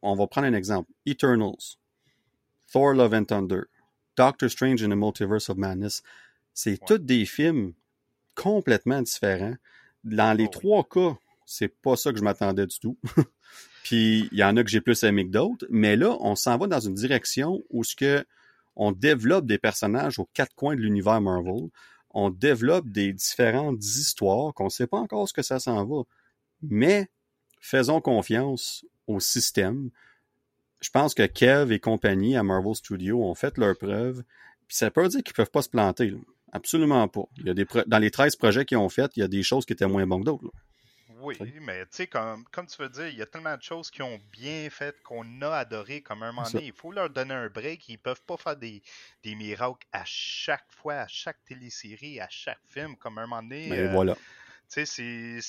On va prendre un exemple. Eternals, Thor Love and Thunder, Doctor Strange in the Multiverse of Madness. C'est Ouais. tous des films complètement différents. Dans les Oh oui. trois cas, c'est pas ça que je m'attendais du tout. Puis il y en a que j'ai plus aimé que d'autres, mais là, on s'en va dans une direction où ce que on développe des personnages aux quatre coins de l'univers Marvel. On développe des différentes histoires qu'on sait pas encore ce que ça s'en va. Mais faisons confiance au système. Je pense que Kev et compagnie à Marvel Studios ont fait leur preuve. Puis ça peut dire qu'ils peuvent pas se planter. Absolument pas. Il y a des dans les 13 projets qu'ils ont fait, il y a des choses qui étaient moins bonnes que d'autres. Oui, mais tu sais, comme, comme tu veux dire, il y a tellement de choses qui ont bien fait, qu'on a adoré comme un moment donné. Il faut leur donner un break. Ils peuvent pas faire des, des miracles à chaque fois, à chaque télésérie, à chaque film, comme un moment donné. Mais ben, voilà. Tu sais,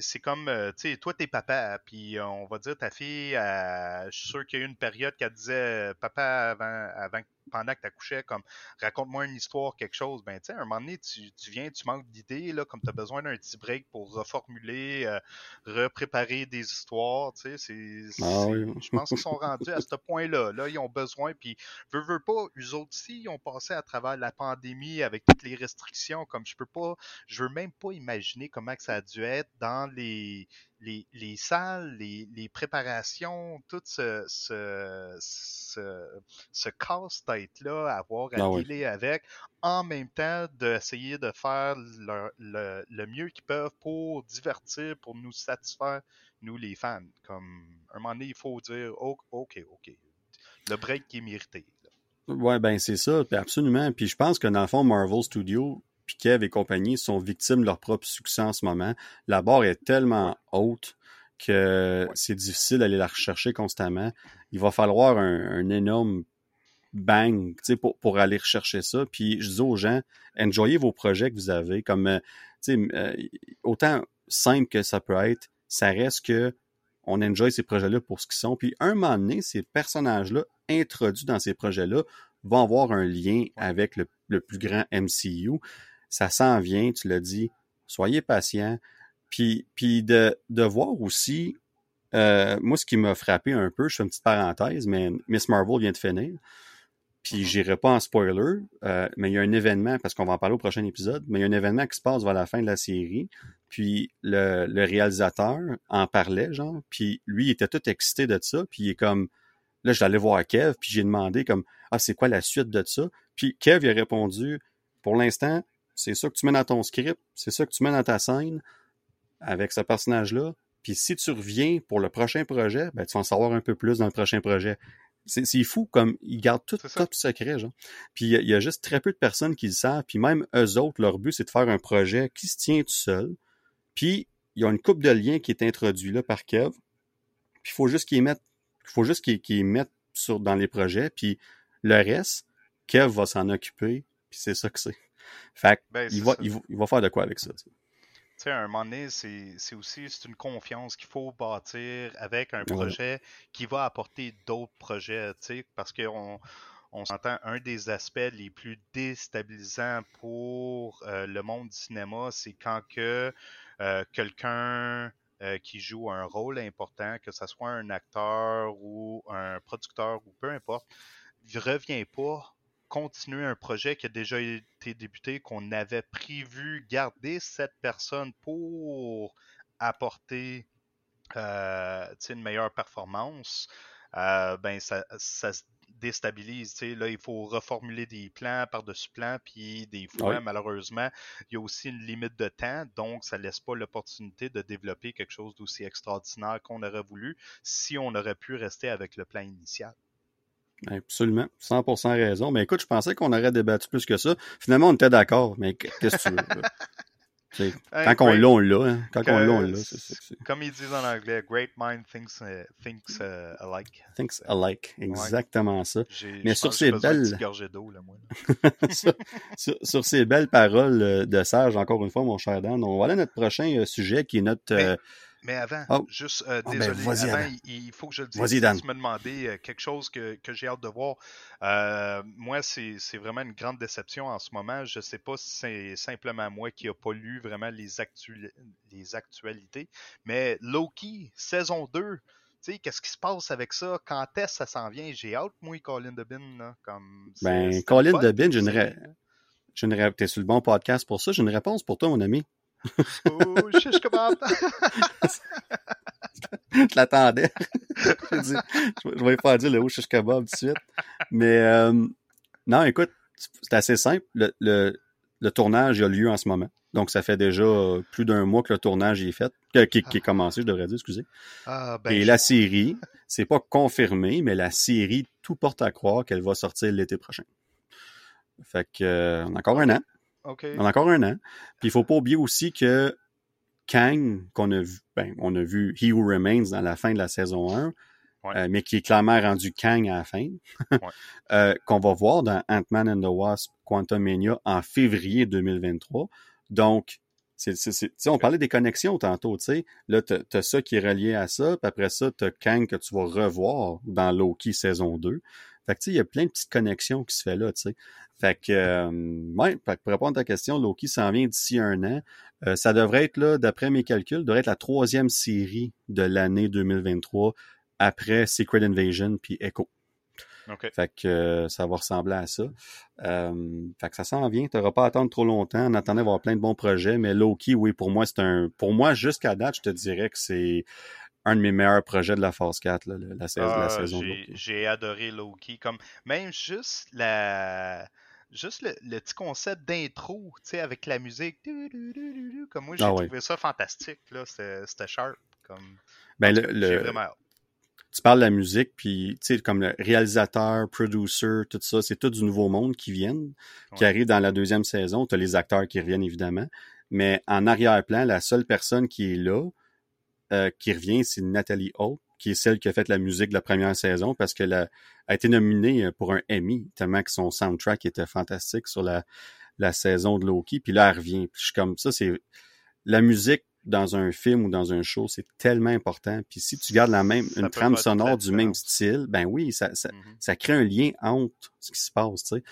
c'est comme, euh, tu sais, toi, t'es papa, puis on va dire ta fille, euh, je suis sûr qu'il y a eu une période qu'elle disait papa avant, avant pendant que tu accouchais, comme raconte-moi une histoire, quelque chose, ben tu sais, à un moment donné, tu, tu viens, tu manques d'idées, là, comme tu as besoin d'un petit break pour reformuler, euh, repréparer des histoires, tu sais, c'est, ah je pense qu'ils sont rendus à ce point-là. Là, ils ont besoin, puis veux, veux pas, eux autres aussi, ils ont passé à travers la pandémie avec toutes les restrictions, comme je peux pas, je veux même pas imaginer comment que ça a dû être dans les, les, les salles, les, les, préparations, tout ce, ce, ce, ce casse-tête-là à avoir à ah dealer avec, en même temps d'essayer de faire le, le, le mieux qu'ils peuvent pour divertir, pour nous satisfaire, nous les fans. Comme un moment donné, il faut dire OK, OK, OK. Le break qui est mérité. Ouais, ben c'est ça, absolument. Puis je pense que dans le fond, Marvel Studios, puis Kev et compagnie sont victimes de leur propre succès en ce moment. La barre est tellement haute que c'est difficile d'aller la rechercher constamment. Il va falloir un, énorme bang pour, pour aller rechercher ça. Puis je dis aux gens, enjoyez vos projets que vous avez. Comme euh, euh, autant simple que ça peut être, ça reste que on enjoy ces projets-là pour ce qu'ils sont. Puis un moment donné, ces personnages-là introduits dans ces projets-là vont avoir un lien avec le, le plus grand MCU ça s'en vient, tu l'as dit, soyez patient. Puis, puis de, de voir aussi, euh, moi, ce qui m'a frappé un peu, je fais une petite parenthèse, mais Miss Marvel vient de finir. Puis mm-hmm. j'irai pas en spoiler, euh, mais il y a un événement, parce qu'on va en parler au prochain épisode, mais il y a un événement qui se passe vers la fin de la série. Puis le, le réalisateur en parlait, genre, puis lui, il était tout excité de ça, puis il est comme, là, je allé voir Kev, puis j'ai demandé comme, ah, c'est quoi la suite de ça? Puis Kev, il a répondu, pour l'instant, c'est ça que tu mets dans ton script, c'est ça que tu mets dans ta scène avec ce personnage-là. Puis si tu reviens pour le prochain projet, ben, tu vas en savoir un peu plus dans le prochain projet. C'est fou comme ils gardent tout top secret, genre. Puis il y, a juste très peu de personnes qui le savent. Puis même eux autres, leur but, c'est de faire un projet qui se tient tout seul. Puis il y a une coupe de liens qui est introduit là par Kev. Puis il faut juste qu'ils mettent, faut juste qu'ils mettent sur, dans les projets. Puis le reste, Kev va s'en occuper. Puis c'est ça que c'est. Fait ben, il, va, il, va, faire de quoi avec ça. Sais, à un moment donné, c'est aussi c'est une confiance qu'il faut bâtir avec un projet qui va apporter d'autres projets, tu sais, parce qu'on on s'entend un des aspects les plus déstabilisants pour euh, le monde du cinéma, c'est quand que euh, quelqu'un euh, qui joue un rôle important, que ce soit un acteur ou un producteur ou peu importe, ne revient pas continuer un projet qui a déjà été débuté, qu'on avait prévu garder cette personne pour apporter euh, une meilleure performance, euh, ben ça, ça se déstabilise. Là, il faut reformuler des plans par-dessus plans, puis des fois, malheureusement, il y a aussi une limite de temps, donc ça ne laisse pas l'opportunité de développer quelque chose d'aussi extraordinaire qu'on aurait voulu si on aurait pu rester avec le plan initial. Absolument, 100% raison. Mais écoute, je pensais qu'on aurait débattu plus que ça. Finalement, on était d'accord, mais qu'est-ce que tu veux? quand on l'a, on l'a. Hein. Quand on l'a, on l'a. Comme ils disent en anglais, great mind thinks, uh, thinks uh, alike. Thinks alike, exactement ça. Mais sur ces belles. Là, moi, sur, sur, ces belles paroles euh, de sage, encore une fois, mon cher Dan, on va aller à notre prochain euh, sujet qui est notre. Euh, mais avant, oh. juste, euh, ah, ben, désolé, avant, il, faut que je le dise. Si tu me demandais euh, quelque chose que, que j'ai hâte de voir, euh, moi, c'est vraiment une grande déception en ce moment. Je ne sais pas si c'est simplement moi qui n'ai pas lu vraiment les, actu les actualités, mais Loki, saison 2, qu'est-ce qui se passe avec ça? Quand est-ce que ça s'en vient? J'ai hâte, moi, Colin Debin. Là, comme, ben, Colin Debin, je ne T'es sur le bon podcast pour ça. J'ai une réponse pour toi, mon ami. Oh, kebab! je l'attendais. je vais faire dire le haut shish kebab tout de suite. Mais euh, non, écoute, c'est assez simple. Le, le, le, tournage a lieu en ce moment. Donc, ça fait déjà plus d'un mois que le tournage est fait, qui, qui, est commencé, je devrais dire, excusez. Ah, ben, Et la série, c'est pas confirmé, mais la série, tout porte à croire qu'elle va sortir l'été prochain. Fait que, euh, on a encore un an. On a encore un an. Puis il faut pas oublier aussi que Kang, qu'on a vu, ben, on a vu He Who Remains dans la fin de la saison 1, euh, mais qui est clairement rendu Kang à la fin, euh, qu'on va voir dans Ant-Man and the Wasp Quantum Mania en février 2023. Donc, c'est, on parlait des connexions tantôt, tu sais. Là, t'as, as ça qui est relié à ça, puis après ça, t'as Kang que tu vas revoir dans Loki saison 2. Fait que, tu sais, il y a plein de petites connexions qui se fait là, tu sais. Fait que, euh, ouais, pour répondre à ta question, Loki s'en vient d'ici un an. Euh, ça devrait être, là, d'après mes calculs, devrait être la troisième série de l'année 2023 après Secret Invasion puis Echo. Fait que euh, ça va ressembler à ça. Euh, fait que ça s'en vient. Tu n'auras pas à attendre trop longtemps. On attendait avoir plein de bons projets, mais Loki, oui, pour moi, c'est un. Pour moi, jusqu'à date, je te dirais que c'est un de mes meilleurs projets de la phase 4, la, ah, saison. J'ai adoré Loki. Comme même juste la juste le, petit concept d'intro, tu sais, avec la musique. Comme moi, j'ai ah trouvé ça fantastique, là. C'était sharp. Comme... Ben, le, vraiment tu parles de la musique, puis tu sais, comme le réalisateur, producer, tout ça, c'est tout du nouveau monde qui viennent, qui arrive dans la deuxième saison. Tu as les acteurs qui reviennent, évidemment. Mais en arrière-plan, la seule personne qui est là, euh, qui revient, c'est Nathalie Holt, qui est celle qui a fait la musique de la première saison, parce qu'elle a, été nominée pour un Emmy, tellement que son soundtrack était fantastique sur la, la saison de Loki. Puis là, elle revient. Puis je suis comme ça, c'est la musique dans un film ou dans un show, c'est tellement important. Puis si tu gardes la même, une trame sonore du même style, ben oui, ça, ça, mm-hmm. ça, crée un lien entre ce qui se passe, tu sais.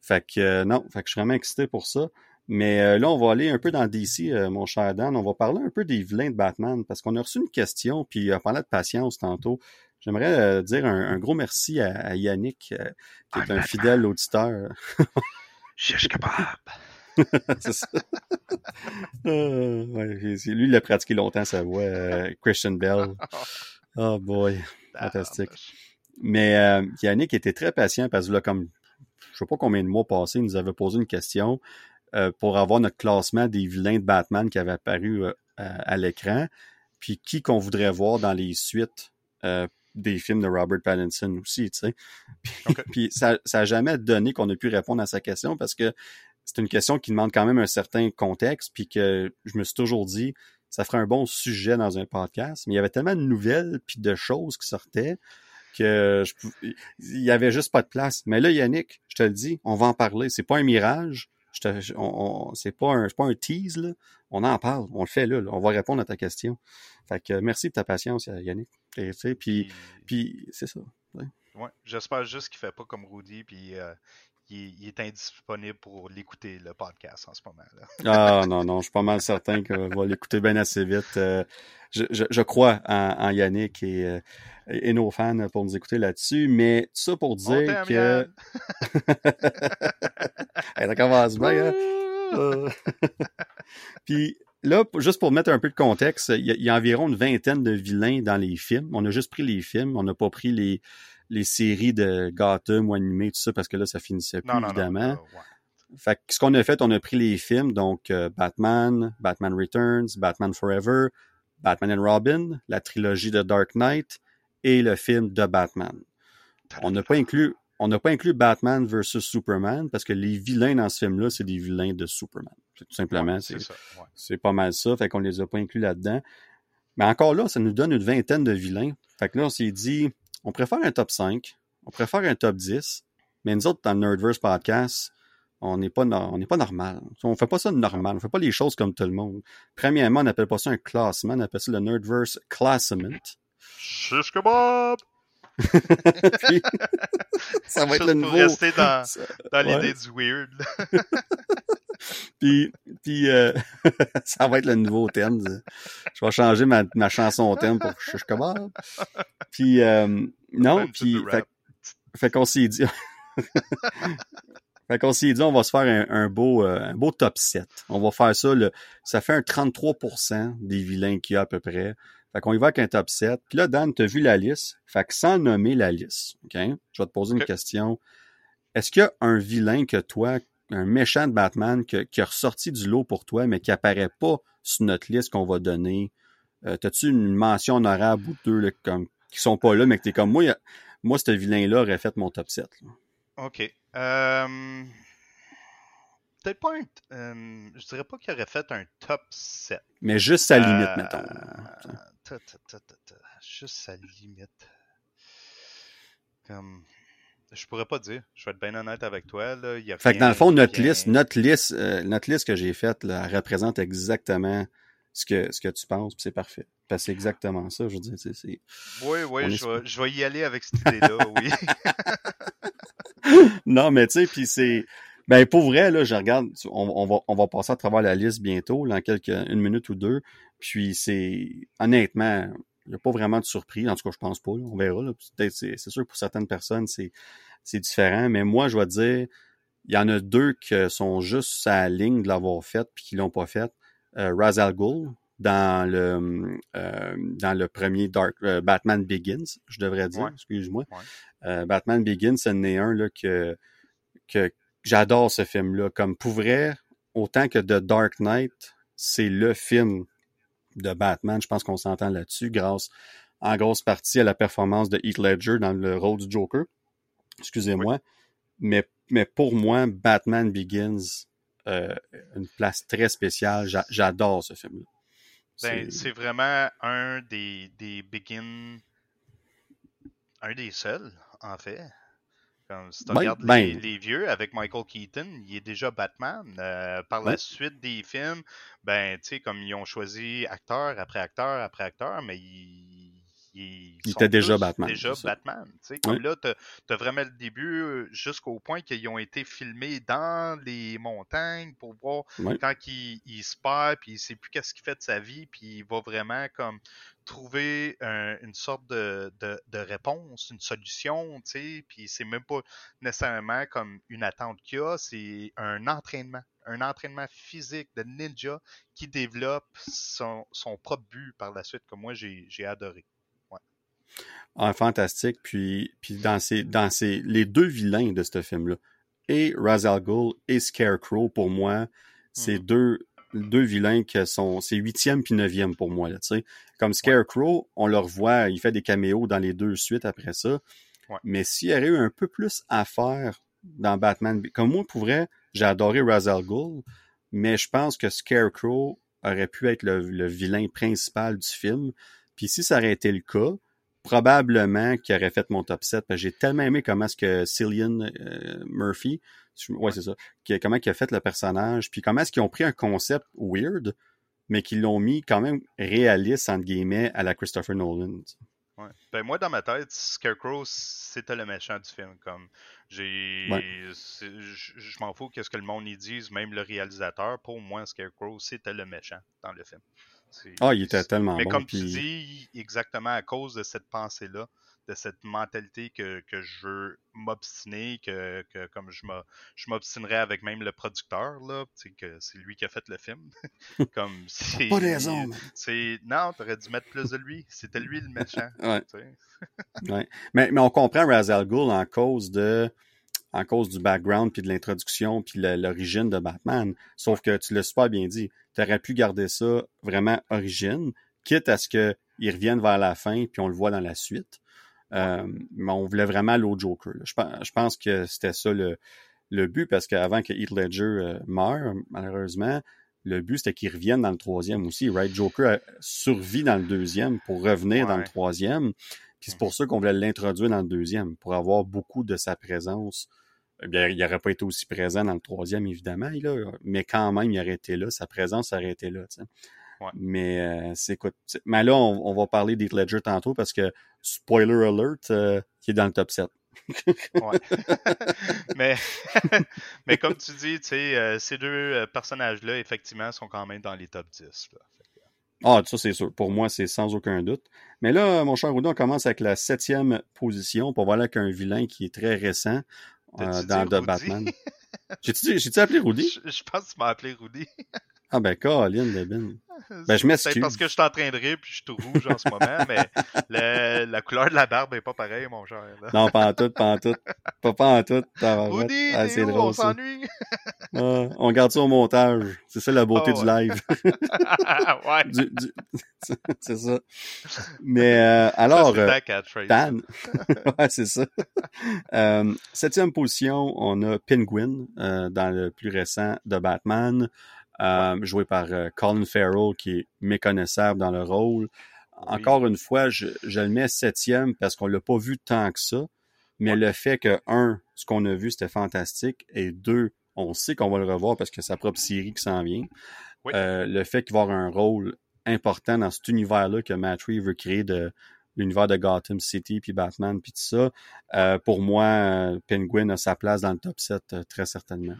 Fait que euh, non, fait que je suis vraiment excité pour ça. Mais euh, là, on va aller un peu dans DC, euh, mon cher Dan. On va parler un peu des vilains de Batman parce qu'on a reçu une question, puis on parlait de patience tantôt. J'aimerais dire un, gros merci à, Yannick, qui est un fidèle auditeur. Je suis capable. c'est ça. Euh, lui, il a pratiqué longtemps sa voix, euh, Christian Bell. Oh boy, fantastique. Mais euh, Yannick était très patient parce que là, comme je sais pas combien de mois passés, il nous avait posé une question pour avoir notre classement des vilains de Batman qui avait apparu à l'écran, puis qui qu'on voudrait voir dans les suites des films de Robert Pattinson aussi, tu sais. Puis, ça, ça a jamais donné qu'on ait pu répondre à sa question parce que c'est une question qui demande quand même un certain contexte, puis que je me suis toujours dit, ça ferait un bon sujet dans un podcast. Mais il y avait tellement de nouvelles puis de choses qui sortaient que je, il y avait juste pas de place. Mais là, Yannick, je te le dis, on va en parler. C'est pas un mirage. Je on, c'est pas un, pas un tease, là. On en parle. On le fait là, On va répondre à ta question. Fait que merci pour ta patience, Yannick. Et, puis, puis c'est ça. Ouais. J'espère juste qu'il fait pas comme Rudy, puis euh, il, est indisponible pour l'écouter, le podcast, en ce moment. Là. ah non, non, je suis pas mal certain qu'on va l'écouter bien assez vite. Euh, je, je, crois en, Yannick euh, et, nos fans pour nous écouter là-dessus, mais tout ça pour dire que... ça commence bien, hein? Puis là, juste pour mettre un peu de contexte, il y, a, environ une vingtaine de vilains dans les films. On a juste pris les films, on n'a pas pris les, les séries de Gotham ou animées, tout ça, parce que là, ça finissait plus, évidemment. Fait que ce qu'on a fait, on a pris les films, donc euh, Batman, Batman Returns, Batman Forever, Batman and Robin, la trilogie de Dark Knight et le film de Batman. On n'a pas inclus, on n'a pas inclus Batman versus Superman parce que les vilains dans ce film-là, c'est des vilains de Superman. Tout simplement, c'est pas mal ça. Fait qu'on les a pas inclus là-dedans. Mais encore là, ça nous donne une vingtaine de vilains. Fait que là, on s'est dit, on préfère un top 5, on préfère un top 10, mais nous autres, dans le Nerdverse Podcast, on n'est pas, on n'est pas normal. On fait pas ça normal. On fait pas les choses comme tout le monde. Premièrement, on n'appelle pas ça un classement, on appelle ça le Nerdverse Classement. Shish ça va être le nouveau. rester dans, dans l'idée du weird. puis, puis euh, ça va être le nouveau thème. Je vais changer ma, ma chanson thème pour Shish kebab. Puis, euh, non, puis, fait, qu'on s'est dit. fait qu'on s'est dit, on va se faire un, beau, euh, un beau top 7. On va faire ça, le, ça fait un 33% des vilains qu'il y a à peu près. Fait qu'on y va avec un top 7. Puis là, Dan, tu as vu la liste. Fait que sans nommer la liste, OK? Je vais te poser une question. Est-ce qu'il y a un vilain que toi, un méchant de Batman qui a ressorti du lot pour toi, mais qui apparaît pas sur notre liste qu'on va donner? Euh, T'as-tu une mention honorable ou deux là, comme, qui sont pas là, mais que t'es comme moi, moi, ce vilain-là aurait fait mon top 7. OK. Euh... Peut-être pas un. Euh, je dirais pas qu'il aurait fait un top 7. Mais juste sa limite, mettons. Ta, ta, ta, juste sa limite. Comme. Je pourrais pas dire. Je vais être bien honnête avec toi. Là. Il y a fait que dans le fond, notre liste, notre liste, euh, notre liste que j'ai faite, là, représente exactement ce que, ce que tu penses, c'est parfait. C'est exactement ça, je veux dire. C'est, oui, oui, je vais, je vais, y aller avec cette idée-là, oui. non, mais tu sais, puis c'est. Ben, pour vrai, là, je regarde, on, on, va, on va passer à travers la liste bientôt, dans quelques, une minute ou deux. Puis c'est, honnêtement, il n'y a pas vraiment de surprise. En tout cas, je pense pas. on verra. Peut-être, c'est, sûr que pour certaines personnes, c'est, c'est différent. Mais moi, je vais dire, il y en a deux qui sont juste à la ligne de l'avoir fait puis qui l'ont pas fait. Euh, al Ghul dans le euh, dans le premier Dark euh, Batman Begins, je devrais dire, excuse-moi. Batman Begins, c'est un là que que j'adore ce film-là. Comme pour vrai, autant que The Dark Knight, c'est le film de Batman. Je pense qu'on s'entend là-dessus, grâce en grosse partie à la performance de Heath Ledger dans le rôle du Joker. Excusez-moi. Mais, mais pour moi, Batman Begins, euh, une place très spéciale. J'adore ce film-là. Ben, c'est vraiment un des, des Begins, un des seuls, en fait. Comme, si tu ben, regardes ben les, vieux avec Michael Keaton, il est déjà Batman. Euh, par la suite des films, ben, tu sais, comme ils ont choisi acteur après acteur après acteur, mais ils il était déjà Batman. Déjà Batman. Comme là, tu as, vraiment le début euh, jusqu'au point qu'ils ont été filmés dans les montagnes pour voir quand il, il, se perd, puis il sait plus qu'est-ce qu'il fait de sa vie, puis il va vraiment comme trouver une sorte de, de, de, réponse, une solution, tu sais, puis c'est même pas nécessairement comme une attente qu'il y a, c'est un entraînement, un entraînement physique de ninja qui développe son, son propre but par la suite, que moi j'ai adoré. Ah, fantastique. Puis, puis dans, ces, dans ces, les deux vilains de ce film-là, et Ra's al Ghul et Scarecrow, pour moi, c'est hmm. deux, deux vilains qui sont, c'est huitième puis neuvième pour moi, là, tu sais. Comme Scarecrow, on le revoit, il fait des caméos dans les deux suites après ça. Mais s'il y aurait eu un peu plus à faire dans Batman, comme moi, pour vrai, j'ai adoré Ra's al Ghul, mais je pense que Scarecrow aurait pu être le, le vilain principal du film. Puis si ça aurait été le cas, probablement qui aurait fait mon top 7. J'ai tellement aimé comment est-ce que Cillian euh, Murphy, ouais, c'est ça, comment il a fait le personnage, puis comment est-ce qu'ils ont pris un concept weird, mais qu'ils l'ont mis quand même réaliste, entre guillemets, à la Christopher Nolan. Ouais. Ben moi, dans ma tête, Scarecrow, c'était le méchant du film. Comme j'ai, je m'en fous qu'est-ce que le monde y dise, même le réalisateur. Pour moi, Scarecrow, c'était le méchant dans le film. Ah, il était tellement Mais bon. Mais comme tu dis, exactement à cause de cette pensée-là, de cette mentalité que, que je veux m'obstiner, que, que, comme je m'obstinerais avec même le producteur, là, que c'est lui qui a fait le film. comme c'est. Pas raison. C'est non, t'aurais dû mettre plus de lui. C'était lui le méchant. ouais. ouais. Mais, mais on comprend Razal Ghul en cause de en cause du background puis de l'introduction puis l'origine de Batman. Sauf que tu l'as super bien dit. Tu aurais pu garder ça vraiment origine, quitte à ce qu'il revienne vers la fin puis on le voit dans la suite. Euh, mais on voulait vraiment l'autre Joker. Je, pense que c'était ça le, le but parce qu'avant que Heath Ledger euh, meure, malheureusement, le but c'était qu'il revienne dans le troisième aussi. Right? Joker survit dans le deuxième pour revenir dans le troisième. Puis c'est pour ça qu'on voulait l'introduire dans le deuxième, pour avoir beaucoup de sa présence. Eh bien, il n'aurait pas été aussi présent dans le troisième, évidemment, là, mais quand même, il aurait été là. Sa présence aurait été là. Ouais. Mais euh, c'est écoute. Mais là, on, va parler d'Heath Ledger tantôt parce que spoiler alert, euh, il est dans le top 7. ouais. mais, mais comme tu dis, euh, ces deux personnages-là, effectivement, sont quand même dans les top 10. Là. Ah, ça c'est sûr. Pour moi, c'est sans aucun doute. Mais là, mon cher Rudy, on commence avec la septième position. Pour voir là qu'un vilain qui est très récent euh, dans The Batman. J'ai-tu appelé Rudy? Je, pense que tu m'as appelé Rudy. Ah ben, Colin Debin. Ben, je m'excuse. C'est parce que je suis en train de rire puis je suis tout rouge en ce moment, mais la couleur de la barbe est pas pareille, mon cher. Non, pas en tout, pas en tout. Pas, pas en tout. Woody, ah, c'est drôle, on s'ennuie. on garde ça au montage. C'est ça la beauté oh, ouais. du live. ouais. Du, du... c'est ça. Mais euh, alors, ça, euh, Dan, ouais, c'est ça. Euh, septième position, on a Penguin euh, dans le plus récent de Batman. Euh, joué par euh, Colin Farrell, qui est méconnaissable dans le rôle. Encore une fois, je, je, le mets septième parce qu'on l'a pas vu tant que ça, mais le fait que, un, ce qu'on a vu, c'était fantastique, et deux, on sait qu'on va le revoir parce que c'est sa propre série qui s'en vient. Euh, le fait qu'il va avoir un rôle important dans cet univers-là que Matt Reeves veut créer de l'univers de Gotham City, puis Batman, puis tout ça, euh, pour moi, Penguin a sa place dans le top 7 très certainement.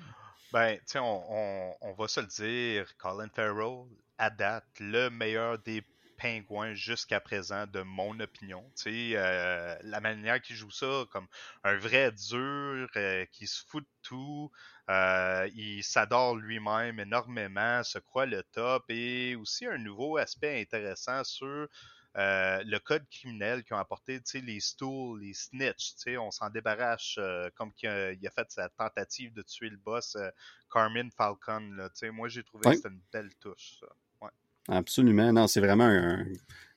Ben, tu on, on, on, va se le dire, Colin Farrell, à date, le meilleur des pingouins jusqu'à présent, de mon opinion. Tu sais, euh, la manière qu'il joue ça, comme un vrai dur, euh, qui se fout de tout, euh, il s'adore lui-même énormément, se croit le top, et aussi un nouveau aspect intéressant sur euh, le code criminel qui ont apporté, les stools, les snitch, on s'en débarrasse euh, comme il a, il a, fait sa tentative de tuer le boss euh, Carmen Falcon. Là, moi, j'ai trouvé que c'était une belle touche. Ça. Ouais. Absolument. Non, c'est vraiment un,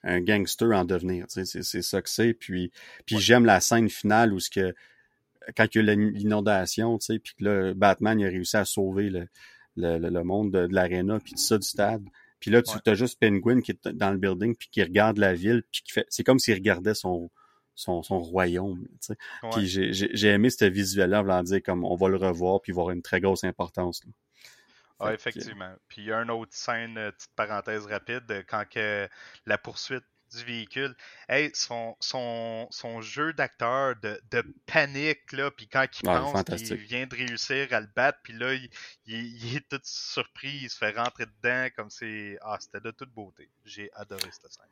un, gangster en devenir. C'est, c'est ça que c'est. Puis, puis j'aime la scène finale où ce que quand il y a l'inondation, tu sais, puis que là, Batman il a réussi à sauver le, le, le monde de, de l'aréna puis tout ça du stade. Puis là, tu as juste Penguin qui est dans le building, puis qui regarde la ville, puis qui fait... C'est comme s'il regardait son, son, son royaume. Tu sais. Puis j'ai aimé ce visuel-là, voulant dire comme on va le revoir, puis avoir une très grosse importance. Ah, effectivement. Puis il y a une autre scène, euh, petite parenthèse rapide, quand que la poursuite du véhicule. Hey, son, son, son jeu d'acteur de, de, panique, là, puis quand il pense qu'il vient de réussir à le battre, puis là, il, il, est tout surpris, il se fait rentrer dedans, comme c'est... Ah, c'était de toute beauté. J'ai adoré cette scène.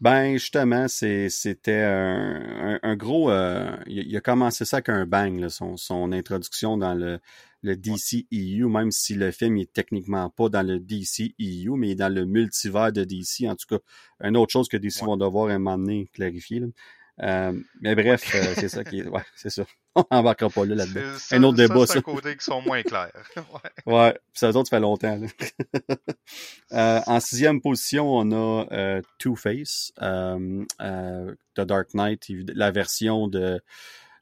Ben, justement, c'était un, un, gros... Euh, il, a commencé ça avec un bang, là, son, son introduction dans le le DCEU, même si le film est techniquement pas dans le DCEU, mais dans le multivers de DC. En tout cas, une autre chose que DC vont devoir à un moment donné clarifier. Euh, mais bref, euh, c'est ça qui est. Ouais, c'est ça. On n'embarquera pas là là-dedans. Un autre débat, ça. C'est côté qui sont moins clairs. ouais. ouais, ça autres, ça fait longtemps. euh, en sixième position, on a euh, Two-Face, euh, The Dark Knight, la version de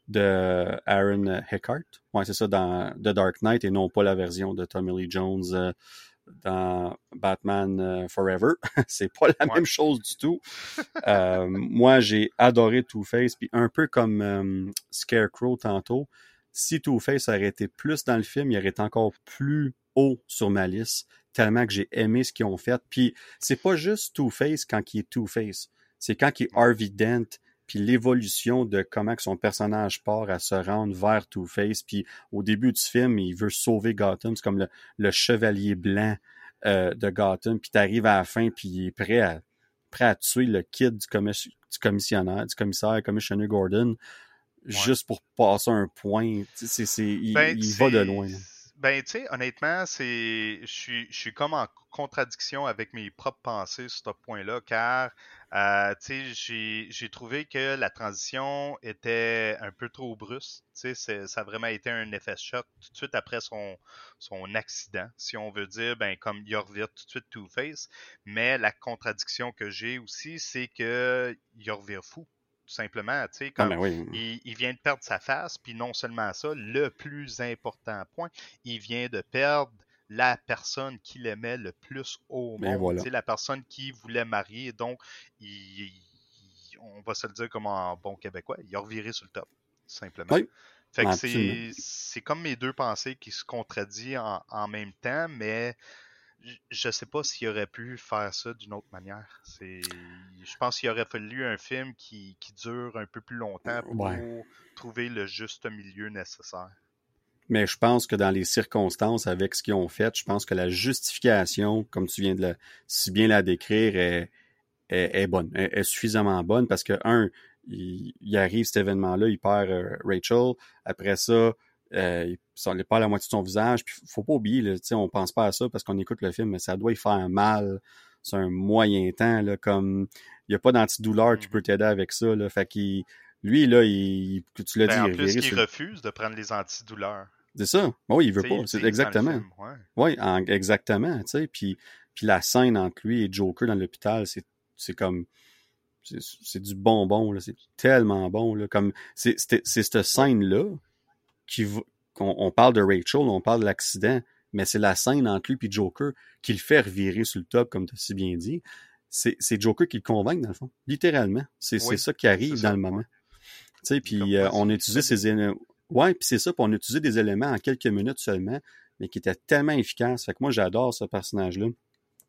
de Aaron Eckhart. Ouais, c'est ça, dans The Dark Knight et non pas la version de Tommy Lee Jones euh, dans Batman euh, Forever. c'est pas la même chose du tout. euh, moi, j'ai adoré Two-Face, puis un peu comme Scarecrow tantôt, si Two-Face aurait été plus dans le film, il aurait été encore plus haut sur ma liste, tellement que j'ai aimé ce qu'ils ont fait. Puis c'est pas juste Two-Face quand il est Two-Face, c'est quand il est Harvey Dent, puis l'évolution de comment que son personnage part à se rendre vers Two-Face. Puis au début du film, il veut sauver Gotham. C'est comme le, chevalier blanc euh, de Gotham. Puis t'arrives à la fin, puis il est prêt à, prêt à tuer le kid du, commissionnaire, du commissaire, commissionnaire Gordon, juste pour passer un point. C'est, c'est, il, ben, il va de loin. Ben, tu sais, honnêtement, c'est, je suis, je suis comme en contradiction avec mes propres pensées sur ce point-là, car, euh, tu sais, j'ai trouvé que la transition était un peu trop brusque. Tu sais, ça a vraiment été un effet choc tout de suite après son, son accident, si on veut dire, ben, comme il revient tout de suite Two-Face. Mais la contradiction que j'ai aussi, c'est que il revient fou tout simplement. Tu sais, ah, comme ben il, vient de perdre sa face, puis non seulement ça, le plus important point, il vient de perdre la personne qu'il aimait le plus au ben monde. La personne qui voulait marier. Donc, il, on va se le dire comme en bon québécois, il a reviré sur le top, simplement. Fait que c'est comme mes deux pensées qui se contredisent en, en même temps, mais je sais pas s'il aurait pu faire ça d'une autre manière. C'est, je pense qu'il aurait fallu un film qui, qui dure un peu plus longtemps pour trouver le juste milieu nécessaire. Mais je pense que dans les circonstances, avec ce qu'ils ont fait, je pense que la justification, comme tu viens de la, si bien la décrire, est, est, bonne, est, suffisamment bonne parce que, un, il, arrive cet événement-là, il perd euh, Rachel. Après ça, euh, il n'est pas à la moitié de son visage. Puis faut pas oublier, là, on pense pas à ça parce qu'on écoute le film, mais ça doit y faire mal un moyen temps, là, comme il n'y a pas d'antidouleur qui Mhm. peut t'aider avec ça. Là, fait qu'il lui, là, il, tu l'as Ben, en dit, il plus, il refuse de prendre les antidouleurs. C'est ça. Oui, il veut pas. C'est exactement. ouais. Oui, en- exactement. Tu sais, puis, puis la scène entre lui et Joker dans l'hôpital, c'est, c'est comme c'est, c'est du bonbon là. C'est tellement bon là. Comme c'est, c'est, c'est cette scène là qui va- qu'on on parle de Rachel, on parle de l'accident, mais c'est la scène entre lui et Joker qui le fait revirer sur le top, comme tu as si bien dit. C'est, Joker qui le convainc dans le fond, littéralement. C'est, Oui, ça qui arrive dans le moment. Tu sais, puis euh, on vas-y. ces éléments. Ouais, puis c'est ça, puis on a utilisé des éléments en quelques minutes seulement, mais qui étaient tellement efficaces. Fait que moi, j'adore ce personnage-là.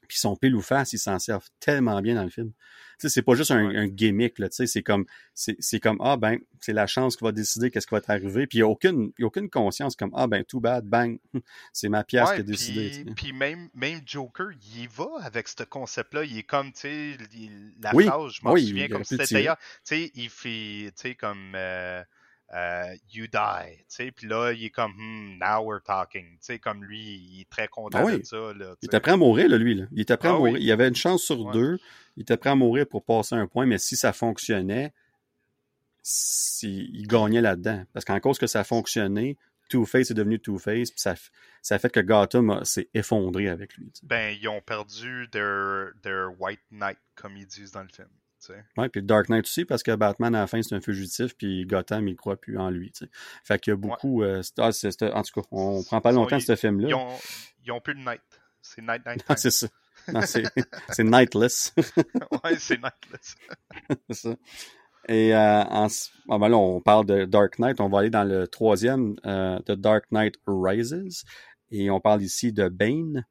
Puis son pile ou face, il s'en sert tellement bien dans le film. Tu sais, c'est pas juste un, Ouais. un gimmick, là. Tu sais, c'est comme, c'est, c'est comme, ah ben, c'est la chance qui va décider qu'est-ce qui va t'arriver. Puis il y a aucune, il y a aucune conscience comme, ah ben, too bad, bang, c'est ma pièce Ouais, qui a décidé. puis, puis même, même Joker, il y va avec ce concept-là. Il est comme, tu sais, la Oui, phrase, je m'en oui, souviens comme c'était d'ailleurs, tu sais, il fait, tu sais, comme euh, euh, You die, tu sais, puis là, il est comme, hmm, now we're talking, tu sais, comme lui, il est très content Ah oui. de ça, là, Il était prêt à mourir, là, lui. Là. Il était prêt à Ah mourir. oui. Il y avait une chance sur Ouais. deux. Il était prêt à mourir pour passer un point, mais si ça fonctionnait, si- il gagnait là-dedans. Parce qu'en cause que ça fonctionnait, Two-Face est devenu Two-Face, puis ça, ça a fait que Gotham s'est effondré avec lui. Ben, ils ont perdu their, their White Knight, comme ils disent dans le film, Ouais, puis le Dark Knight aussi, parce que Batman, à la fin, c'est un fugitif, puis Gotham, il croit plus en lui. tu sais. Fait qu'il y a beaucoup... euh, ah, en tout cas, on prend pas Ils longtemps de ce Ils film-là. ont, ils ont plus de Night. C'est Night Night. Ah, c'est ça. C'est Nightless. ouais, c'est Nightless. C'est ça. Et euh, en, ah ben là, on parle de Dark Knight. On va aller dans le troisième, euh, de Dark Knight Rises. Et on parle ici de Bane.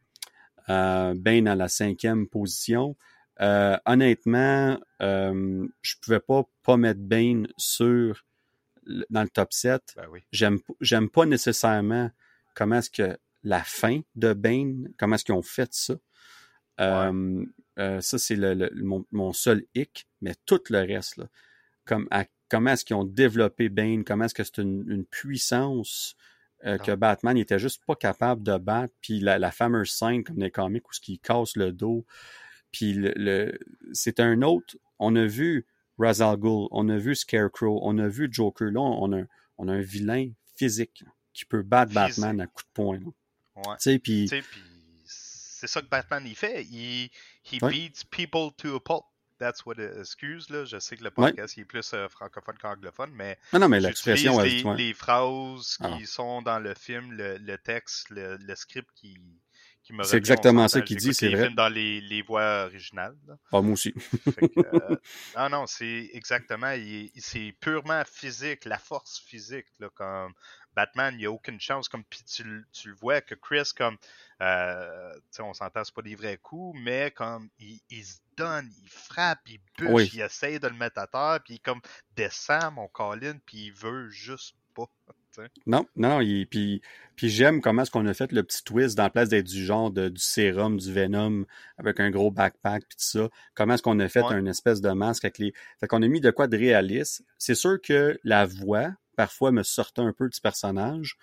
Euh, Bane à la cinquième position. Euh, honnêtement, euh, je pouvais pas pas mettre Bane sur dans le top 7. Ben oui. J'aime j'aime pas nécessairement comment est-ce que la fin de Bane, comment est-ce qu'ils ont fait ça. Euh, euh, ça, c'est le, le- mon, mon seul hic, mais tout le reste, là, comme à- comment est-ce qu'ils ont développé Bane, comment est-ce que c'est une, une puissance euh, que. Batman il était juste pas capable de battre, puis la, la fameuse scène comme les comics où ce qui casse le dos, puis le, le- c'est un autre, on a vu Ra's al Ghul, on a vu Scarecrow, on a vu Joker, là on a, on a un vilain physique qui peut battre Physique. Batman à coups de poing. Ouais. Tu sais, puis c'est ça que Batman il fait. Il he Ouais. beats people to a pulp. That's what it, excuse là. Je sais que le Ouais. podcast il est plus euh, francophone qu'anglophone, mais non, non, mais l'expression, les, les phrases qui Ah. sont dans le film, le, le texte, le, le script qui qui me C'est exactement ça qu'il dit, c'est vrai. dans les, les voix originales. Ah, moi aussi. Que, euh, non, non, c'est exactement. C'est purement physique, la force physique. Là, comme Batman, il n'y a aucune chance. Comme puis tu, le- tu le vois que Chris, comme euh, tu sais, on s'entend, c'est pas des vrais coups, mais comme il, il se donne, il frappe, il bûche, Oui. il essaye de le mettre à terre, puis il comme descend mon Colin, puis il veut juste pas. Non, non, il- puis, puis j'aime comment est-ce qu'on a fait le petit twist dans la place d'être du genre de, du sérum, du venom, avec un gros backpack puis tout ça. Comment est-ce qu'on a fait Ouais. une espèce de masque avec les. Fait qu'on a mis de quoi de réaliste. C'est sûr que la voix, parfois, me sortait un peu du personnage.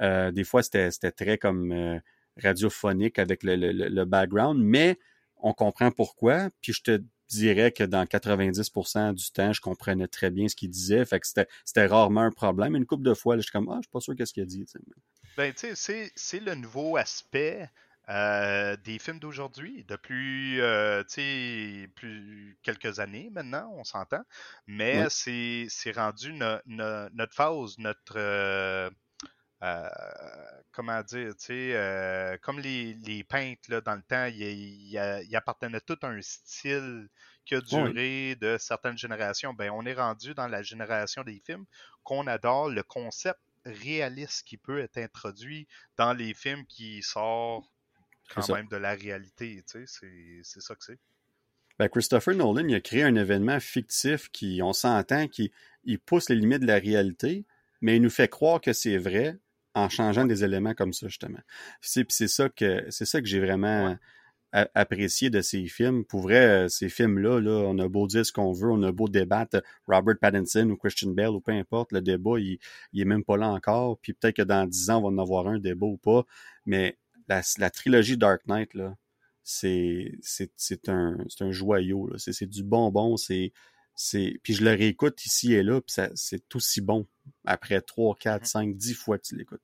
Euh, des fois, c'était c'était très comme euh, radiophonique avec le, le, le- le background, mais on comprend pourquoi. Puis je te dirais que dans 90% du temps, je comprenais très bien ce qu'il disait. Fait que c'était rarement un problème. Une couple de fois, là, je suis comme, ah, je suis pas sûr qu'est-ce qu'il a dit. Ben, tu sais, c'est- le nouveau aspect euh, des films d'aujourd'hui, depuis, euh, tu sais, plus quelques années maintenant, on s'entend. Mais c'est c'est rendu no- no- notre phase, notre. euh, euh, comment dire, tu sais, euh, comme les, les peintres, là, dans le temps, ils il, il appartenaient tout à un style qui a duré de certaines générations. Ben, on est rendu dans la génération des films qu'on adore le concept réaliste qui peut être introduit dans les films qui sortent quand ça. même de la réalité, tu sais, c'est- c'est ça que c'est. Ben, Christopher Nolan, il a créé un événement fictif qui, on s'entend, qui il pousse les limites de la réalité, mais il nous fait croire que c'est vrai en changeant des éléments comme ça, justement. C'est c'est ça que c'est ça que j'ai vraiment Ouais. apprécié de ces films. Pour vrai, euh, ces films-là, là, on a beau dire ce qu'on veut, on a beau débattre Robert Pattinson ou Christian Bale ou peu importe, le débat, il, il est même pas là encore. Puis peut-être que dans dix ans, on va en avoir un débat ou pas. Mais la, la trilogie Dark Knight, là, c'est c'est un c'est un joyau c'est du bonbon c'est c'est puis je le réécoute ici et là puis c'est aussi bon après 3 4 5 10 fois que tu l'écoutes.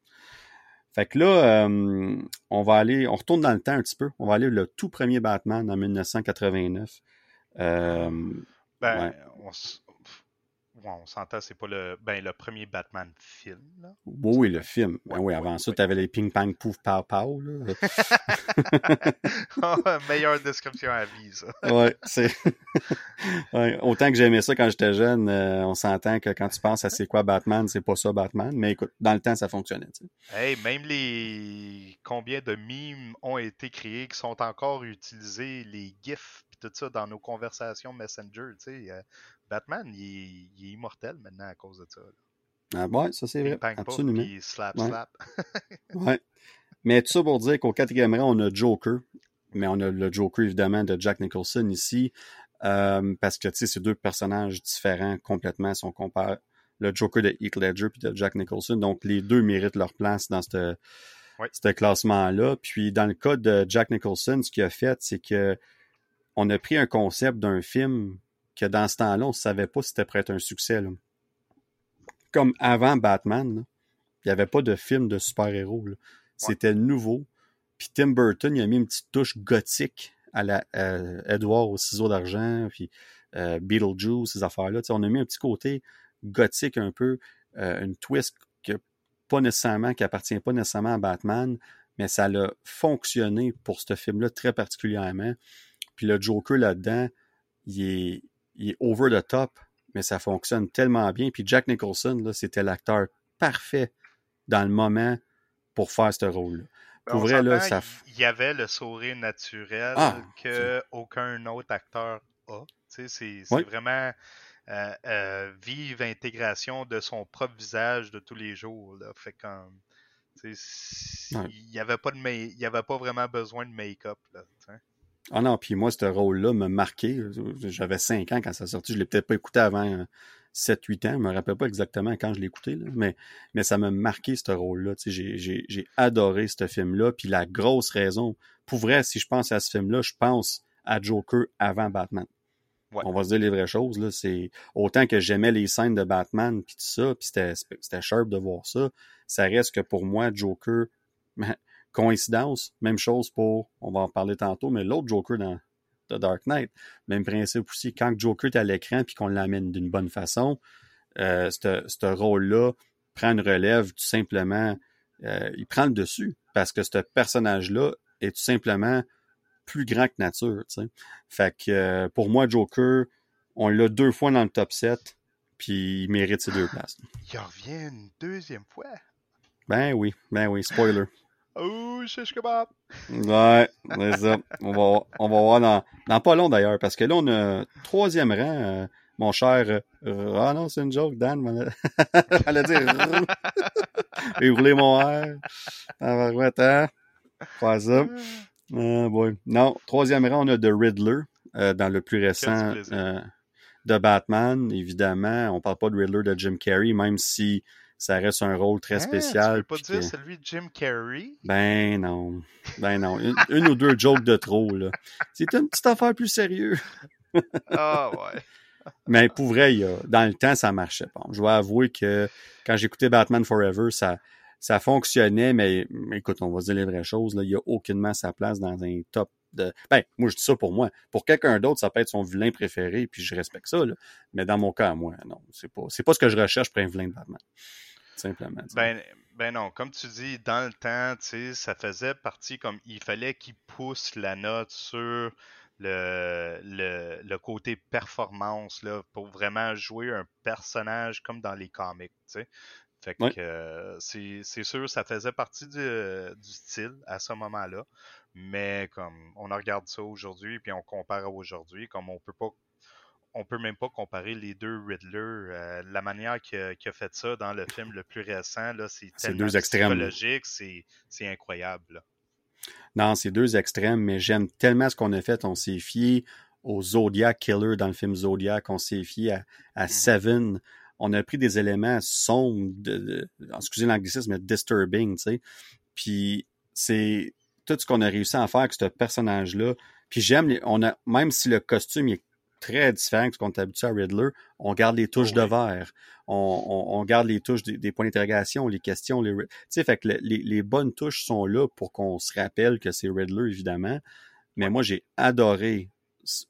Fait que là euh, on va aller on retourne dans le temps un petit peu. On va aller le tout premier Batman en 1989 euh, ben, on, on s'entend, c'est pas le, ben, le premier Batman film. Là. Oui, le film. Ben oui, avant ça, tu avais les ping pong pouf pow pow. oh, meilleure description à vie, ça. c'est. autant que j'aimais ça quand j'étais jeune, euh, on s'entend que quand tu penses à c'est quoi Batman, c'est pas ça Batman. Mais écoute, dans le temps, ça fonctionnait. Hey, même les combien de mimes ont été créés qui sont encore utilisés, les GIFs tout ça dans nos conversations Messenger, tu sais. Batman, il est, immortel maintenant à cause de ça. Ah ouais, ça c'est vrai. Absolument. Puis slap, slap. ouais. Mais tout ça pour dire qu'au quatrième rang, on a Joker. Mais on a le Joker, évidemment, de Jack Nicholson ici. Euh, parce que, tu sais, c'est deux personnages différents complètement si on compare le Joker de Heath Ledger puis de Jack Nicholson. Donc, les deux méritent leur place dans ce classement-là. Puis, dans le cas de Jack Nicholson, ce qu'il a fait, c'est que on a pris un concept d'un film que dans ce temps-là, on ne savait pas si c'était prêt être un succès. Comme avant Batman, il n'y avait pas de film de super-héros. C'était nouveau. Puis Tim Burton, il a mis une petite touche gothique à la euh, Edward au ciseau d'argent, puis euh, Beetlejuice, ces affaires-là. On a mis un petit côté gothique un peu, euh, une twist que pas nécessairement, qui appartient pas nécessairement à Batman, mais ça a fonctionné pour ce film-là très particulièrement. Puis le Joker là-dedans, il est, il est over the top, mais ça fonctionne tellement bien. Puis Jack Nicholson, là, c'était l'acteur parfait dans le moment pour faire ce rôle-là. Ben, pour vrai, là, ça... Il y avait le sourire naturel ah, que aucun autre acteur a. C'est vraiment euh, euh, vive intégration de son propre visage de tous les jours. Là. Fait comme. Il n'y avait, pas de il y avait pas vraiment besoin de make-up. Ah non, puis moi, ce rôle-là m'a marqué. J'avais 5 ans quand ça sorti. Je l'ai peut-être pas écouté avant 7-8 ans. Je me rappelle pas exactement quand je l'ai écouté, mais, mais ça m'a marqué, ce rôle-là. J'ai adoré ce film-là. Puis la grosse raison, pour vrai, si je pense à ce film-là, je pense à Joker avant Batman. On va se dire les vraies choses. Là. C'est autant que j'aimais les scènes de Batman puis tout ça, puis c'était sharp de voir ça. Ça reste que pour moi, Joker, Coïncidence, même chose pour, on va en parler tantôt, mais l'autre Joker dans The Dark Knight, même principe aussi, quand Joker est à l'écran puis qu'on l'amène d'une bonne façon, euh, ce rôle-là prend une relève tout simplement, euh, il prend le dessus parce que ce personnage-là est tout simplement plus grand que nature. Fait que euh, pour moi, Joker, on l'a deux fois dans le top 7, puis il mérite ses deux places. Il revient une deuxième fois. Ben oui, ben oui, spoiler. Oh, shish kebab! Ouais, c'est ça. On va, on va voir dans, dans pas long d'ailleurs, parce que là, on a troisième rang, euh, mon cher. Euh, ah non, c'est une joke, Dan. Elle a dit. Mon air. Ah, attends. Faire ça. Ah, boy. Non, troisième rang, on a The Riddler, euh, dans le plus récent de Batman, évidemment. On parle pas de Riddler de Jim Carrey, même si ça reste un rôle très spécial. Tu peux pas dire celui de Jim Carrey? Ben non. Ben non. Une, ou deux jokes de trop, là. C'est une petite affaire plus sérieuse. ah ouais. Mais pour vrai, dans le temps, ça marchait pas. Je dois avouer que quand j'écoutais Batman Forever, ça, ça fonctionnait, mais, écoute, on va dire les vraies choses. Là, il n'y a aucunement sa place dans un top de. Ben, moi, je dis ça pour moi. Pour quelqu'un d'autre, ça peut être son vilain préféré, puis je respecte ça. Là. Mais dans mon cas, moi, non. C'est pas, c'est pas ce que je recherche pour un vilain de Batman simplement. Ben, ben non, comme tu dis, dans le temps, ça faisait partie comme il fallait qu'il pousse la note sur le, le, côté performance là, pour vraiment jouer un personnage comme dans les comics. Fait que euh, c'est sûr, ça faisait partie du, du style à ce moment-là. Mais comme on regarde ça aujourd'hui, puis on compare à aujourd'hui, comme on peut pas on peut même pas comparer les deux Riddler. Euh, la manière qu'il a, fait ça dans le film le plus récent, c'est tellement deux psychologique, c'est incroyable. Non, c'est deux extrêmes, mais j'aime tellement ce qu'on a fait. On s'est fié au Zodiac Killer dans le film Zodiac, on s'est fié à, à mm-hmm. Seven. On a pris des éléments sombres, de, excusez l'anglicisme, mais disturbing, tu sais. Puis c'est tout ce qu'on a réussi à faire avec ce personnage-là. Puis j'aime, on a, même si le costume est très différent de ce qu'on est habitué à Riddler, on garde les touches de verre, on, garde les touches des, points d'interrogation, les questions, les, tu sais, fait que les, les, bonnes touches sont là pour qu'on se rappelle que c'est Riddler, évidemment. Mais moi, j'ai adoré,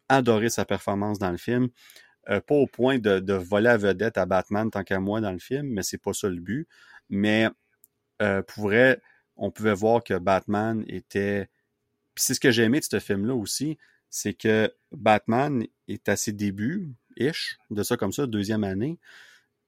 adoré sa performance dans le film. Euh, pas au point de, de, voler la vedette à Batman tant qu'à moi dans le film, mais c'est pas ça le but. Mais euh, pour vrai, on pouvait voir que Batman était. Puis c'est ce que j'ai aimé de ce film-là aussi, c'est que Batman est à ses débuts, ish, de ça comme ça, deuxième année.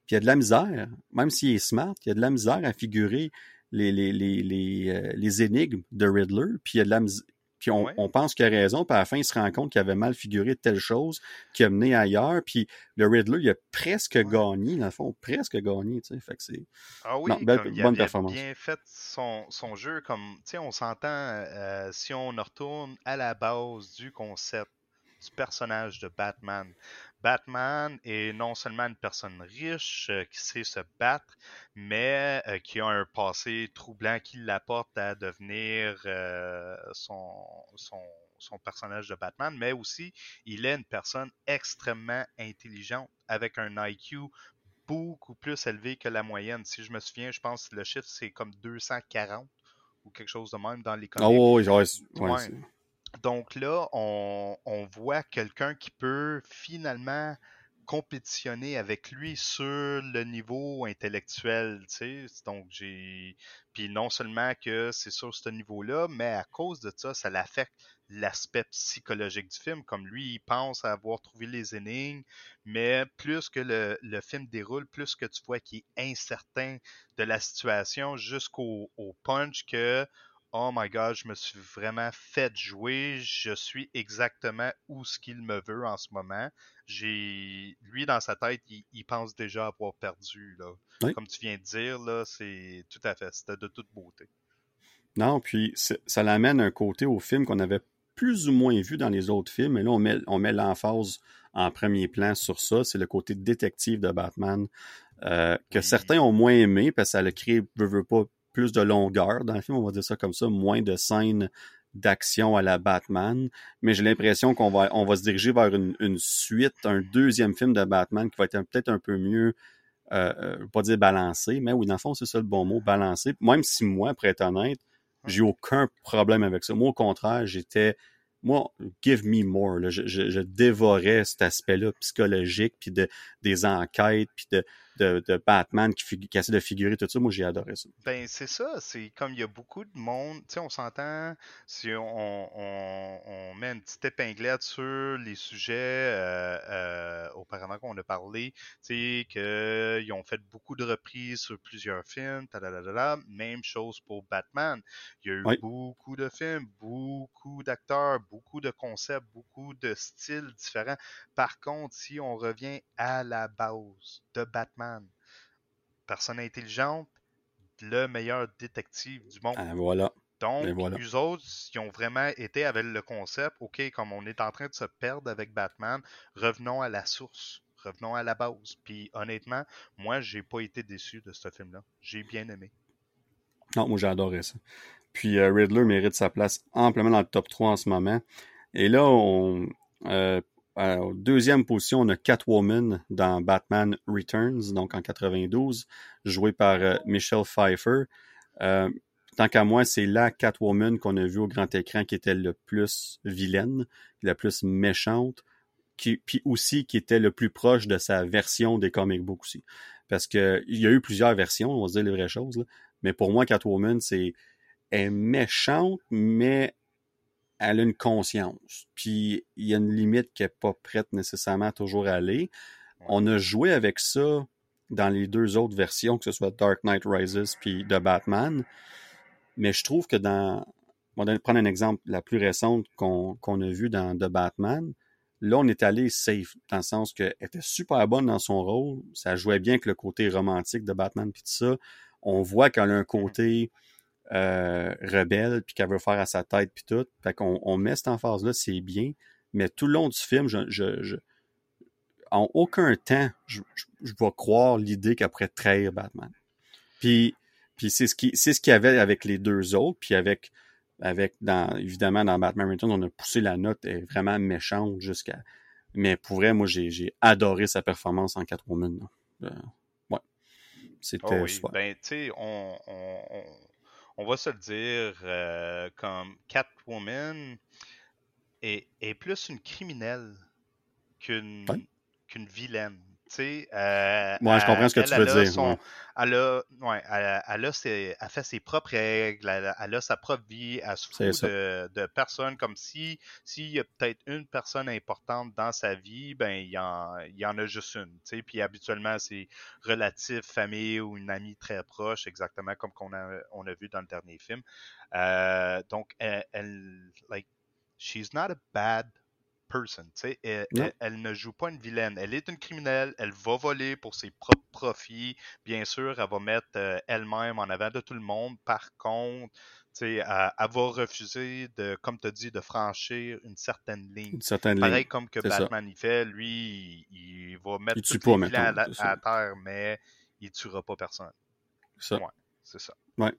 Puis il y a de la misère, même s'il est smart, il y a de la misère à figurer les, les, les, les, euh, les énigmes de Riddler. Puis il y a de la misère puis on, pense qu'il a raison, puis à la fin, il se rend compte qu'il avait mal figuré telle chose, qui a mené ailleurs, puis le Riddler, il a presque gagné, dans le fond, presque gagné, tu sais, fait que c'est... Ah oui, belle, il bonne performance. bien fait son, son jeu, comme, tu sais, on s'entend, euh, si on retourne à la base du concept du personnage de Batman. Batman est non seulement une personne riche euh, qui sait se battre, mais euh, qui a un passé troublant qui l'apporte à devenir euh, son, son, son, personnage de Batman, mais aussi il est une personne extrêmement intelligente avec un IQ beaucoup plus élevé que la moyenne. Si je me souviens, je pense que le chiffre c'est comme 240 ou quelque chose de même dans les comics. Oh, oui, oui, donc là, on, voit quelqu'un qui peut finalement compétitionner avec lui sur le niveau intellectuel, tu sais. Donc j'ai puis non seulement que c'est sur ce niveau-là, mais à cause de ça, ça l'affecte l'aspect psychologique du film. Comme lui, il pense avoir trouvé les énigmes, mais plus que le, le film déroule, plus que tu vois qu'il est incertain de la situation jusqu'au punch que Oh my god, je me suis vraiment fait jouer. Je suis exactement où ce qu'il me veut en ce moment. J'ai lui dans sa tête, il, pense déjà avoir perdu là. Comme tu viens de dire là, c'est tout à fait, c'était de toute beauté. Non, puis ça l'amène un côté au film qu'on avait plus ou moins vu dans les autres films, et là on met, on met l'emphase en premier plan sur ça, c'est le côté détective de Batman, euh, que certains ont moins aimé parce que ça le crée, veut, veut pas, plus de longueur dans le film, on va dire ça comme ça, moins de scènes d'action à la Batman, mais j'ai l'impression qu'on va, on va se diriger vers une, suite, un deuxième film de Batman qui va être peut-être un peu mieux, euh, euh, pas dire balancé, mais oui, dans le fond, c'est ça le bon mot, balancé. Même si moi, pour être honnête, j'ai aucun problème avec ça. Moi, au contraire, j'étais, moi, give me more. Je, je, dévorais cet aspect-là psychologique, puis de, des enquêtes, puis de, de, Batman qui, qui, essaie de figurer tout ça. Moi, j'ai adoré ça. Ben, c'est ça. C'est comme il y a beaucoup de monde. Tu sais, on s'entend, si on, on, met une petite épinglette sur les sujets euh, euh, auparavant qu'on a parlé, tu sais, qu'ils ont fait beaucoup de reprises sur plusieurs films, même chose pour Batman. Il y a eu beaucoup de films, beaucoup d'acteurs, beaucoup de concepts, beaucoup de styles différents. Par contre, si on revient à la base de Batman, personne intelligente, le meilleur détective du monde. Ah, voilà. Donc, les autres, ils ont vraiment été avec le concept, OK, comme on est en train de se perdre avec Batman, revenons à la source, revenons à la base. Puis honnêtement, moi, j'ai pas été déçu de ce film-là. J'ai bien aimé. Non, moi j'ai adoré ça. Puis euh, Riddler mérite sa place amplement dans le top 3 en ce moment. Et là, on, euh, en deuxième position, on a Catwoman dans Batman Returns, donc en 92, joué par euh, Michelle Pfeiffer. Euh, tant qu'à moi, c'est la Catwoman qu'on a vue au grand écran qui était le plus vilaine, la plus méchante, qui, puis aussi qui était le plus proche de sa version des comic books aussi. Parce que il y a eu plusieurs versions, on va se dire les vraies choses, mais pour moi, Catwoman, c'est est méchante, mais elle a une conscience. Puis il y a une limite qui n'est pas prête nécessairement à toujours aller. On a joué avec ça dans les deux autres versions, que ce soit Dark Knight Rises puis de Batman. Mais je trouve que dans. On va prendre un exemple, la plus récente qu'on a vue dans The Batman. Là, on est allé safe, dans le sens qu'elle était super bonne dans son rôle. Ça jouait bien avec le côté romantique de Batman puis tout ça. On voit qu'elle a un côté euh, rebelle, puis qu'elle veut faire à sa tête, puis tout. Fait qu'on on met cette emphase-là, c'est bien, mais tout le long du film, je, je, en aucun temps, je, je, vais croire l'idée qu'elle pourrait trahir Batman. Puis, puis c'est ce qui c'est ce qu'il y avait avec les deux autres, puis avec avec, dans, évidemment, dans Batman Returns, on a poussé la note, est vraiment méchante jusqu'à. Mais pour vrai, moi, j'ai adoré sa performance en Catwoman. Euh, ouais. C'était. Oh oui. Ben, tu sais, on, on, on, va se le dire, euh, comme Catwoman est, est, plus une criminelle qu'une qu'une vilaine. Euh, Moi, je comprends ce que tu veux dire. elle, a, ouais, elle, fait ses propres règles, elle, a sa propre vie, elle se de, de, personnes comme si s'il y a peut-être une personne importante dans sa vie, ben il y en, il y en a juste une. Puis habituellement, c'est relatif, famille ou une amie très proche, exactement comme qu'on a, on a vu dans le dernier film. Euh, donc, elle, elle, like, she's not a bad person. Elle, elle, ne joue pas une vilaine. Elle est une criminelle. Elle va voler pour ses propres profits. Bien sûr, elle va mettre euh, elle-même en avant de tout le monde. Par contre, elle, elle, va refuser de, comme tu as dit, de franchir une certaine ligne. Une certaine Pareil comme que Batman il fait, lui, il, va mettre tout les à, à, terre, mais il tuera pas personne. Ça. Ouais, c'est ça. Ouais.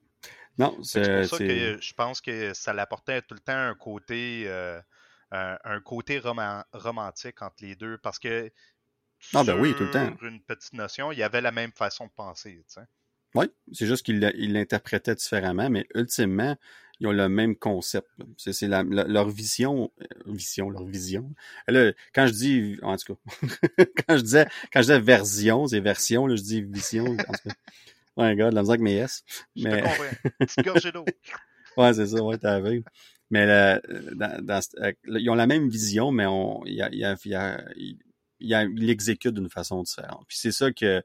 Non, c'est pour ça que je pense que ça l'apportait tout le temps un côté euh, un, côté romantique entre les deux parce que ah, ben oui, tout le temps. une petite notion, il y avait la même façon de penser. Tu sais. Oui, c'est juste qu'ils l'interprétaient différemment, mais ultimement, ils ont le même concept. C'est leur vision, euh, vision, leur vision. Là, quand je dis, en tout cas, quand je disais, quand je disais version, c'est version, là, je dis vision. En tout cas. Ouais, gars, de la musique avec mes S. Mais... Je te d'eau. ouais, c'est ça, ouais, t'as vu. Mais euh, dans, euh, ils ont la même vision, mais on, il, y a, il, il, l'exécute d'une façon différente. Puis c'est ça que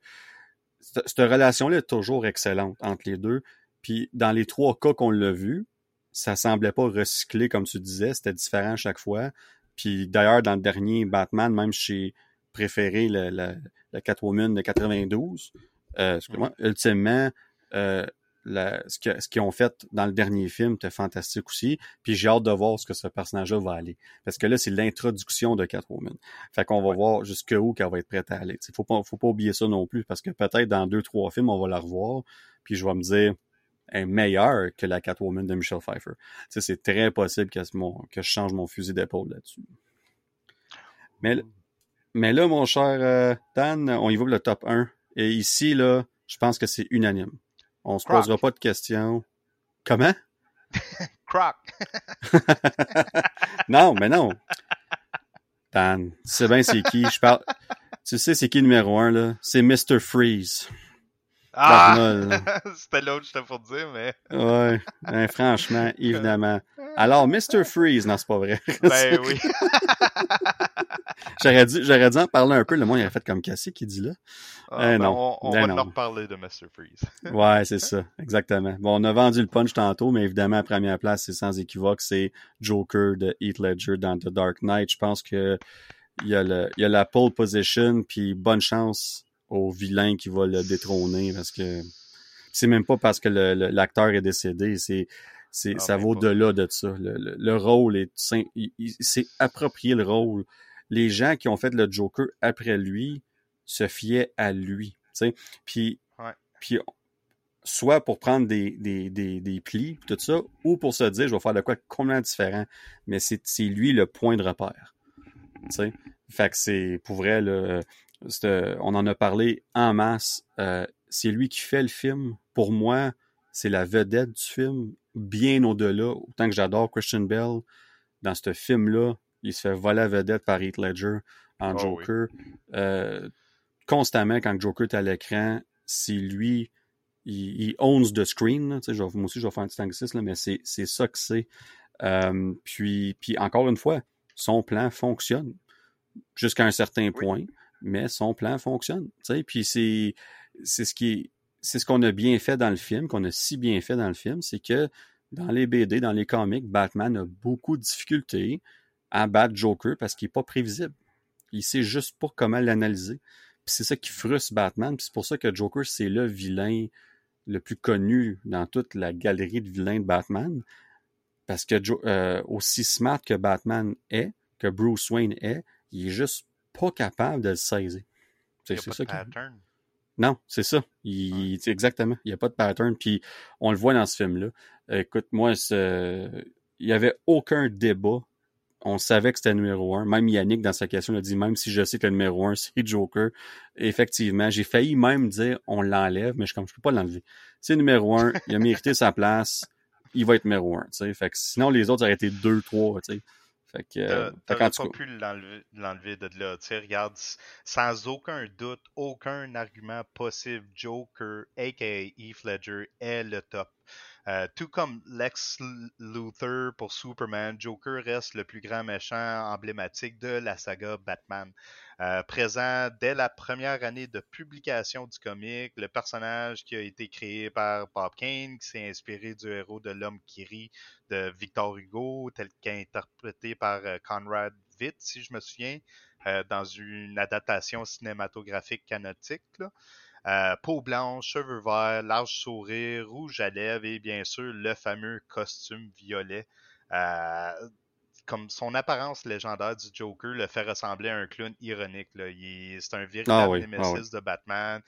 cette, relation-là est toujours excellente entre les deux. Puis dans les trois cas qu'on l'a vu, ça semblait pas recyclé comme tu disais, c'était différent à chaque fois. Puis d'ailleurs, dans le dernier Batman, même j'ai préféré le, le, Catwoman de 92, euh, excuse-moi, ultimement, euh, ce qu'ils ont fait dans le dernier film était fantastique aussi. Puis j'ai hâte de voir ce que ce personnage-là va aller. Parce que là, c'est l'introduction de Catwoman. Fait qu'on va voir jusqu'où qu'elle va être prête à aller. Il faut pas, faut pas oublier ça non plus. Parce que peut-être dans deux, trois films, on va la revoir. Puis je vais me dire, elle est meilleure que la Catwoman de Michelle Pfeiffer. c'est très possible que, que je change mon fusil d'épaule là-dessus. Mais, mais là, mon cher euh, Dan, on y va pour le top 1. Et ici, là, je pense que c'est unanime. On se posera pas de questions. Comment? Croc. non, mais non. Dan, tu sais bien c'est qui. Je parle. Tu sais c'est qui numéro un, là? C'est Mr. Freeze. Ah! C'était l'autre, je t'ai pour dire, mais. ouais. Ben, franchement, évidemment. Alors, Mr. Freeze, non, c'est pas vrai. ben oui. j'aurais, dû, j'aurais dû en parler un peu. Le monde, il a fait comme cassé qui dit là. Ah, eh, ben, non. On, ben va en reparler de Mr. Freeze. ouais, c'est ça. Exactement. Bon, on a vendu le punch tantôt, mais évidemment, à première place, c'est sans équivoque, c'est Joker de Heath Ledger dans The Dark Knight. Je pense que il y a, le, il y a la pole position, puis bonne chance au vilain qui va le détrôner parce que c'est même pas parce que l'acteur est décédé, c'est c'est ah, ça vaut de-là de ça. Le, rôle est c'est approprié le rôle. Les gens qui ont fait le Joker après lui se fiaient à lui, Puis puis soit pour prendre des, des, des, des, plis, tout ça, ou pour se dire, je vais faire de quoi complètement différent. Mais c'est lui le point de repère. Fait que c'est, pour vrai, là, on en a parlé en masse. Euh, c'est lui qui fait le film. Pour moi, c'est la vedette du film, bien au-delà. Autant que j'adore Christian Bell, dans ce film-là, il se fait voler la vedette par Heath Ledger en ah Joker. Euh, constamment, quand Joker est à l'écran, c'est lui, il, il owns the screen. moi aussi, je vais faire un petit anglicisme, mais c'est ça que c'est. Euh, puis, puis, encore une fois, son plan fonctionne jusqu'à un certain point mais son plan fonctionne. Puis c'est c'est ce qui c'est ce qu'on a bien fait dans le film, qu'on a si bien fait dans le film, c'est que dans les BD, dans les comics, Batman a beaucoup de difficultés à battre Joker parce qu'il n'est pas prévisible. Il sait juste pas comment l'analyser. Puis c'est ça qui frustre Batman. Puis c'est pour ça que Joker, c'est le vilain le plus connu dans toute la galerie de vilains de Batman. Parce que euh, aussi smart que Batman est, que Bruce Wayne est, il est juste pas capable de le saisir. C'est ça pattern. Non, c'est ça. Il, Exactement. Il n'y a pas de pattern. Puis on le voit dans ce film-là. Écoute, moi, il n'y avait aucun débat. On savait que c'était numéro un. Même Yannick, dans sa question, a dit même si je sais que le numéro un, c'est Joker. Effectivement, j'ai failli même dire on l'enlève, mais je ne peux pas l'enlever. C'est numéro un. Il a mérité sa place. Il va être numéro un. Fait que sinon, les autres auraient été deux, trois. Fait que, euh, pas pu l'enlever de là. Tu sais, regarde, sans aucun doute, aucun argument possible, Joker, aka Heath Ledger, est le top. Euh, tout comme Lex Luthor pour Superman, Joker reste le plus grand méchant emblématique de la saga Batman. Euh, présent dès la première année de publication du comic, le personnage qui a été créé par Bob Kane, qui s'est inspiré du héros de l'homme qui rit de Victor Hugo, tel qu'interprété par euh, Conrad Witt, si je me souviens, dans une adaptation cinématographique canotique. Là. Euh, peau blanche, cheveux verts, large sourire, rouge à lèvres et bien sûr le fameux costume violet. Euh, comme son apparence légendaire du Joker le fait ressembler à un clown ironique. C'est un véritable ah némésis de Batman.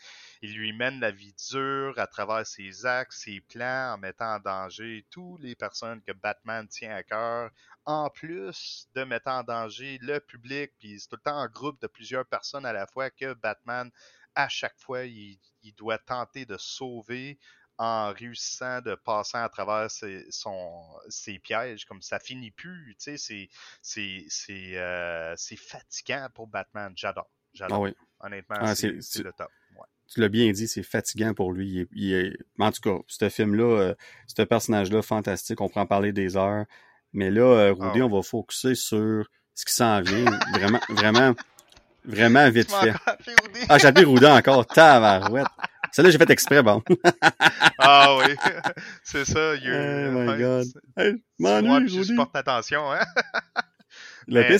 Il lui mène la vie dure à travers ses actes, ses plans, en mettant en danger toutes les personnes que Batman tient à cœur, en plus de mettre en danger le public, puis c'est tout le temps un groupe de plusieurs personnes à la fois que Batman à chaque fois, il, doit tenter de sauver en réussissant de passer à travers ses, son, ses pièges, comme ça finit plus, tu sais, c'est, euh, c'est, fatigant pour Batman. J'adore. J'adore. Ah oui. Honnêtement, ah, c'est, le top. Tu l'as bien dit, c'est fatigant pour lui. Il est, En tout cas, ce film-là, euh, ce personnage-là, fantastique, on pourrait en parler des heures. Mais là, euh, ah Rudy, on va focuser sur ce qui s'en vient. vraiment, vraiment. Vraiment vite fait. Ah, j'ai appelé Roudin encore. Tabarouette. Celle-là, j'ai fait exprès, bon. ah oui, c'est ça. Oh my God. Hey, moi, je porte attention, hein. Le pire,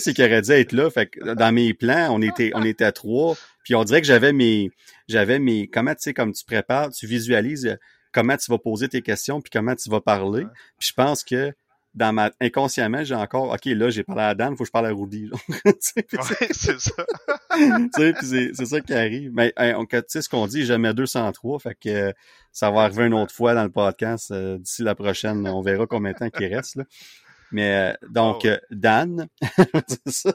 c'est qu'il aurait dû être là. Fait que dans mes plans, on était, on était à trois. Puis on dirait que j'avais mes, j'avais mes, comment tu sais, comme tu prépares, tu visualises comment tu vas poser tes questions puis comment tu vas parler. Puis je pense que dans ma inconsciemment, j'ai encore OK, là, j'ai parlé à Dan, il faut que je parle à Rudy. ouais, c'est ça. c'est ça qui arrive. Mais on, tu sais ce qu'on dit, jamais 203, fait que ça va arriver une autre fois dans le podcast euh, d'ici la prochaine, on verra combien de temps il reste là. Mais euh, donc oh. euh, Dan, c'est ça.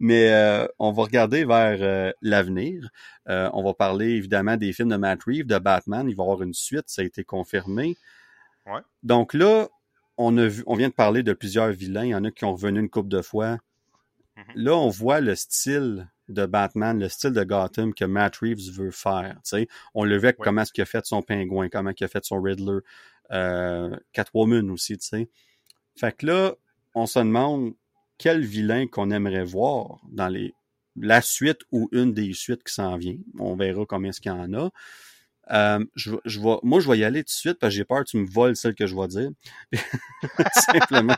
Mais on va regarder vers l'avenir. on va parler évidemment des films de Matt Reeves, de Batman. Il va y avoir une suite, ça a été confirmé. Ouais. Donc là, on, a vu, on vient de parler de plusieurs vilains. Il y en a qui ont revenu une couple de fois. Mm-hmm. Là, on voit le style de Batman, le style de Gotham que Matt Reeves veut faire. On le voit comment est-ce qu'il a fait son pingouin, comment il a fait son Riddler, euh, Catwoman aussi. Fait que là, on se demande quel vilain qu'on aimerait voir dans les la suite ou une des suites qui s'en vient. On verra combien est-ce qu'il y en a. Euh, je, je vais, moi, je vais y aller tout de suite parce que j'ai peur que tu me voles celle que je vais dire. Simplement.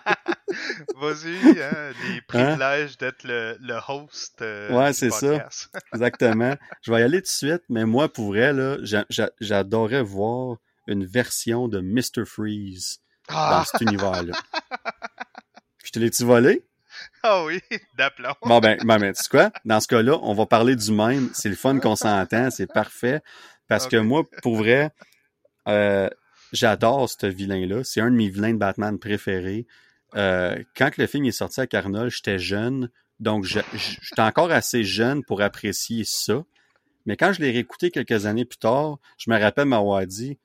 Vas-y, hein, les hein? privilèges d'être le, le, host. Euh, ouais, c'est ça. Exactement. Je vais y aller tout de suite, mais moi, pour vrai, là, j'adorais voir une version de Mr. Freeze dans ah! cet univers-là. Je te l'ai-tu volé? Ah oui, d'aplomb. Bon, ben, ben, ben, tu sais quoi? Dans ce cas-là, on va parler du même. C'est le fun qu'on s'entend, c'est parfait. Parce que moi, pour vrai, euh, j'adore ce vilain-là. C'est un de mes vilains de Batman préférés. Euh, quand le film est sorti à Carnol, j'étais jeune. Donc, j'étais encore assez jeune pour apprécier ça. Mais quand je l'ai réécouté quelques années plus tard, je me rappelle m'avoir dit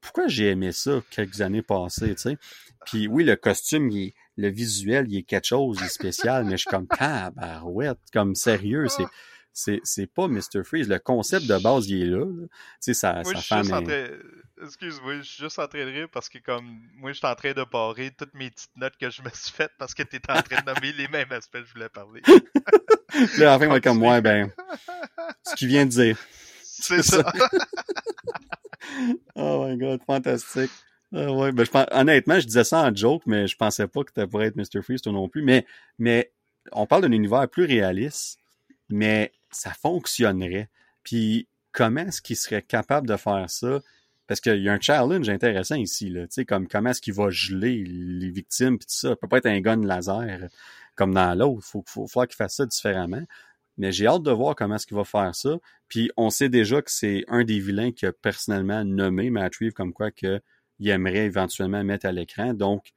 pourquoi j'ai aimé ça quelques années passées, tu sais? Puis oui, le costume, le visuel, il est quelque chose de spécial, mais je suis comme tabarouette, comme sérieux, c'est c'est, c'est pas Mr. Freeze. Le concept de base, il est là. Tu sais, sa, sa femme est... Excuse-moi, je suis juste en train de rire parce que comme moi, je suis en train de barrer toutes mes petites notes que je me suis faites parce que tu étais en train de nommer les mêmes aspects que je voulais parler. là, enfin, moi, comme moi, ben, ce qu'il vient de dire. C'est ça. oh my god, fantastique. Ah ouais, ben, je honnêtement, je disais ça en joke, mais je pensais pas que tu pourrais être Mr. Freeze, toi non plus. Mais, mais on parle d'un univers plus réaliste, mais ça fonctionnerait. Puis comment est-ce qu'il serait capable de faire ça? Parce qu'il y a un challenge intéressant ici, là, comme comment est-ce qu'il va geler les victimes puis tout ça? Ça peut pas être un gun laser comme dans l'autre. Faut, faut, faut qu'il fasse ça différemment. Mais j'ai hâte de voir comment est-ce qu'il va faire ça. Puis on sait déjà que c'est un des vilains qui a personnellement nommé Matt Reeves comme quoi qu'il aimerait éventuellement mettre à l'écran. Donc,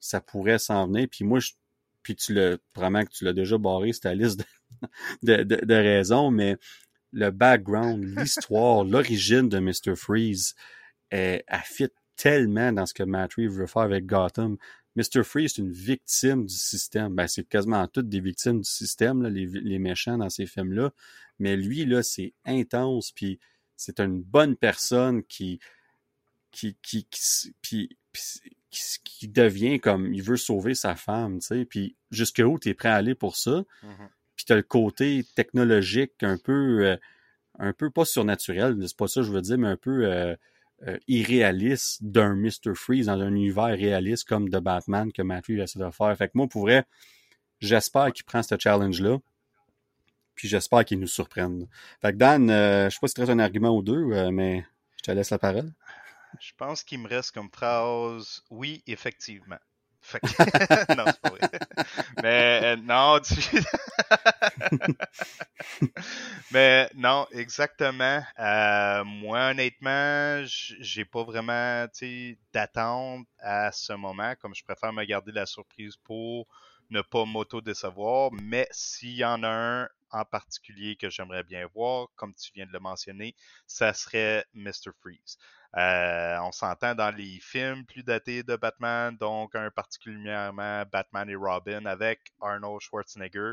ça pourrait s'en venir. Puis moi, je, puis tu l'as, vraiment que tu l'as déjà barré, cette liste de, de, de, raisons, mais le background, l'histoire, l'origine de Mr. Freeze, fit tellement dans ce que Matt Reeves veut faire avec Gotham. Mr. Freeze est une victime du système. Ben, c'est quasiment toutes des victimes du système, là, les, les, méchants dans ces films-là. Mais lui, là, c'est intense, puis c'est une bonne personne qui, qui, qui, qui, puis, qui, qui, devient comme, il veut sauver sa femme, tu sais, puis jusqu'où tu es prêt à aller pour ça? Mm-hmm. Puis t'as le côté technologique un peu, euh, un peu pas surnaturel, c'est pas ça je veux dire, mais un peu euh, euh, irréaliste d'un Mr. Freeze dans un univers réaliste comme de Batman que Matthew essaie de faire. Fait que moi, pour vrai, j'espère qu'il prend ce challenge-là. Puis j'espère qu'il nous surprenne. Fait que Dan, je sais pas si tu un argument ou deux, mais je te laisse la parole. Je pense qu'il me reste comme phrase oui, effectivement. Fait que... non, c'est pas vrai. Mais euh, non. Mais non, exactement. Euh, moi, honnêtement, j'ai pas vraiment d'attente à ce moment. Comme je préfère me garder la surprise pour ne pas m'auto-décevoir. Mais s'il y en a un en particulier que j'aimerais bien voir, comme tu viens de le mentionner, ça serait Mr. Freeze. Euh, on s'entend dans les films plus datés de Batman, donc un particulièrement Batman et Robin avec Arnold Schwarzenegger.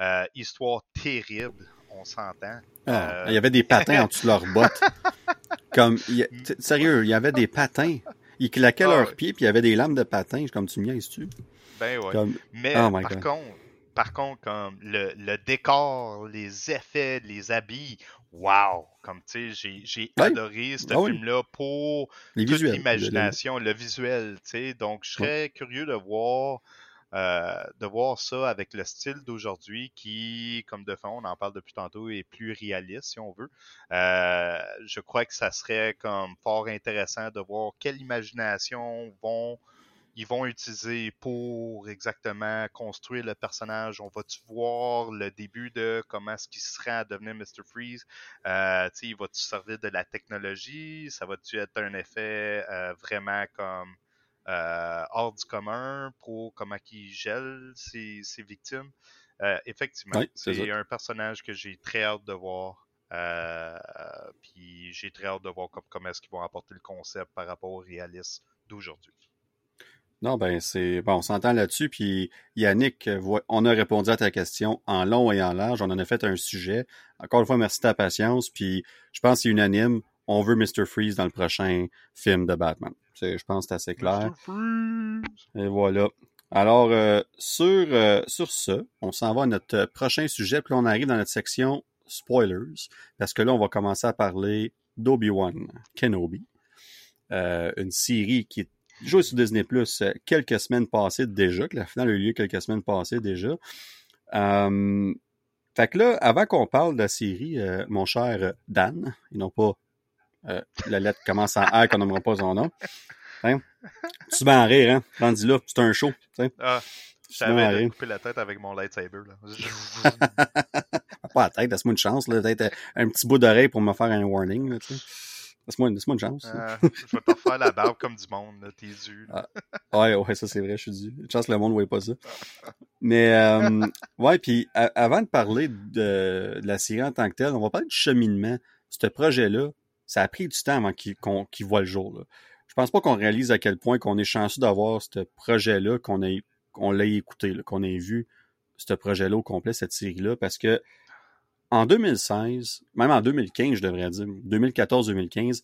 Euh, histoire terrible, on s'entend. Ah, il y avait des patins en dessous de leurs bottes. comme, sérieux, il y avait des patins. Ils claquaient ah, leurs pieds, puis il y avait des lames de patins, comme tu me tu Ben ouais. Mais oh par contre, par contre, comme le, le, décor, les effets, les habits, wow! Comme tu sais, j'ai adoré ce ah film-là pour toute l'imagination, le, visuel, tu sais. Donc, je serais curieux de voir. Euh, de voir ça avec le style d'aujourd'hui qui, comme de fond, on en parle depuis tantôt, est plus réaliste si on veut. Euh, je crois que ça serait comme fort intéressant de voir quelle imagination vont ils vont utiliser pour exactement construire le personnage. On va-tu voir le début de comment est-ce qu'il serait à devenir Mr. Freeze? Euh, il va-tu servir de la technologie? Ça va-tu être un effet euh, vraiment comme euh, hors du commun pour comment il gèle ses, ses victimes? Euh, effectivement, c'est un personnage que j'ai très hâte de voir. Euh, puis j'ai très hâte de voir comment est-ce qu'ils vont apporter le concept par rapport au réalisme d'aujourd'hui. Non, ben c'est bon, on s'entend là-dessus. Puis Yannick, on a répondu à ta question en long et en large. On en a fait un sujet. Encore une fois, merci de ta patience. Puis je pense que c'est unanime. On veut Mr. Freeze dans le prochain film de Batman. Je pense que c'est assez clair. Et voilà. Alors, euh, sur, euh, sur ce, on s'en va à notre prochain sujet. Puis on arrive dans notre section spoilers. Parce que là, on va commencer à parler d'Obi-Wan Kenobi. Euh, une série qui est joué sur Disney Plus euh, quelques semaines passées déjà, que la finale a eu lieu quelques semaines passées déjà. Euh, fait que là, avant qu'on parle de la série, euh, mon cher Dan, ils n'ont pas la lettre commence en R qu'on n'aimera pas son nom. Hein? Tu vas en rire, hein? Rendu là, c'est un show. Ah, je savais couper la tête avec mon lightsaber. Là. pas la tête, laisse-moi une chance. Là, peut-être un petit bout d'oreille pour me faire un warning. Là, Laisse-moi une, une, chance. Euh, je vais te faire la barbe comme du monde, là, tes yeux. Ah, ouais, ouais, ça c'est vrai, je suis dû. Une chance que le monde ne voit pas ça. Mais, euh, ouais, puis avant de parler de, la série en tant que telle, on va parler du cheminement. Ce projet-là, ça a pris du temps avant qu'il qu voit le jour. Là. Je pense pas qu'on réalise à quel point qu'on est chanceux d'avoir ce projet-là, qu'on ait qu'on l'ait écouté, qu'on ait vu ce projet-là au complet, cette série-là, parce que en 2016, même en 2015, je devrais dire, 2014-2015,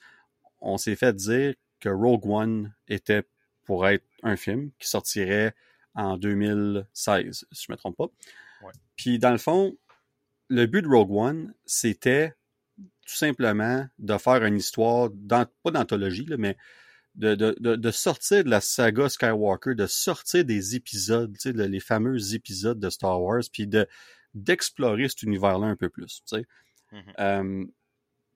on s'est fait dire que Rogue One était pour être un film qui sortirait en 2016, si je ne me trompe pas. Puis dans le fond, le but de Rogue One, c'était tout simplement de faire une histoire, pas d'anthologie, mais de, de, de, sortir de la saga Skywalker, de sortir des épisodes, les fameux épisodes de Star Wars, puis de, d'explorer cet univers-là un peu plus. Tu sais. Mm-hmm.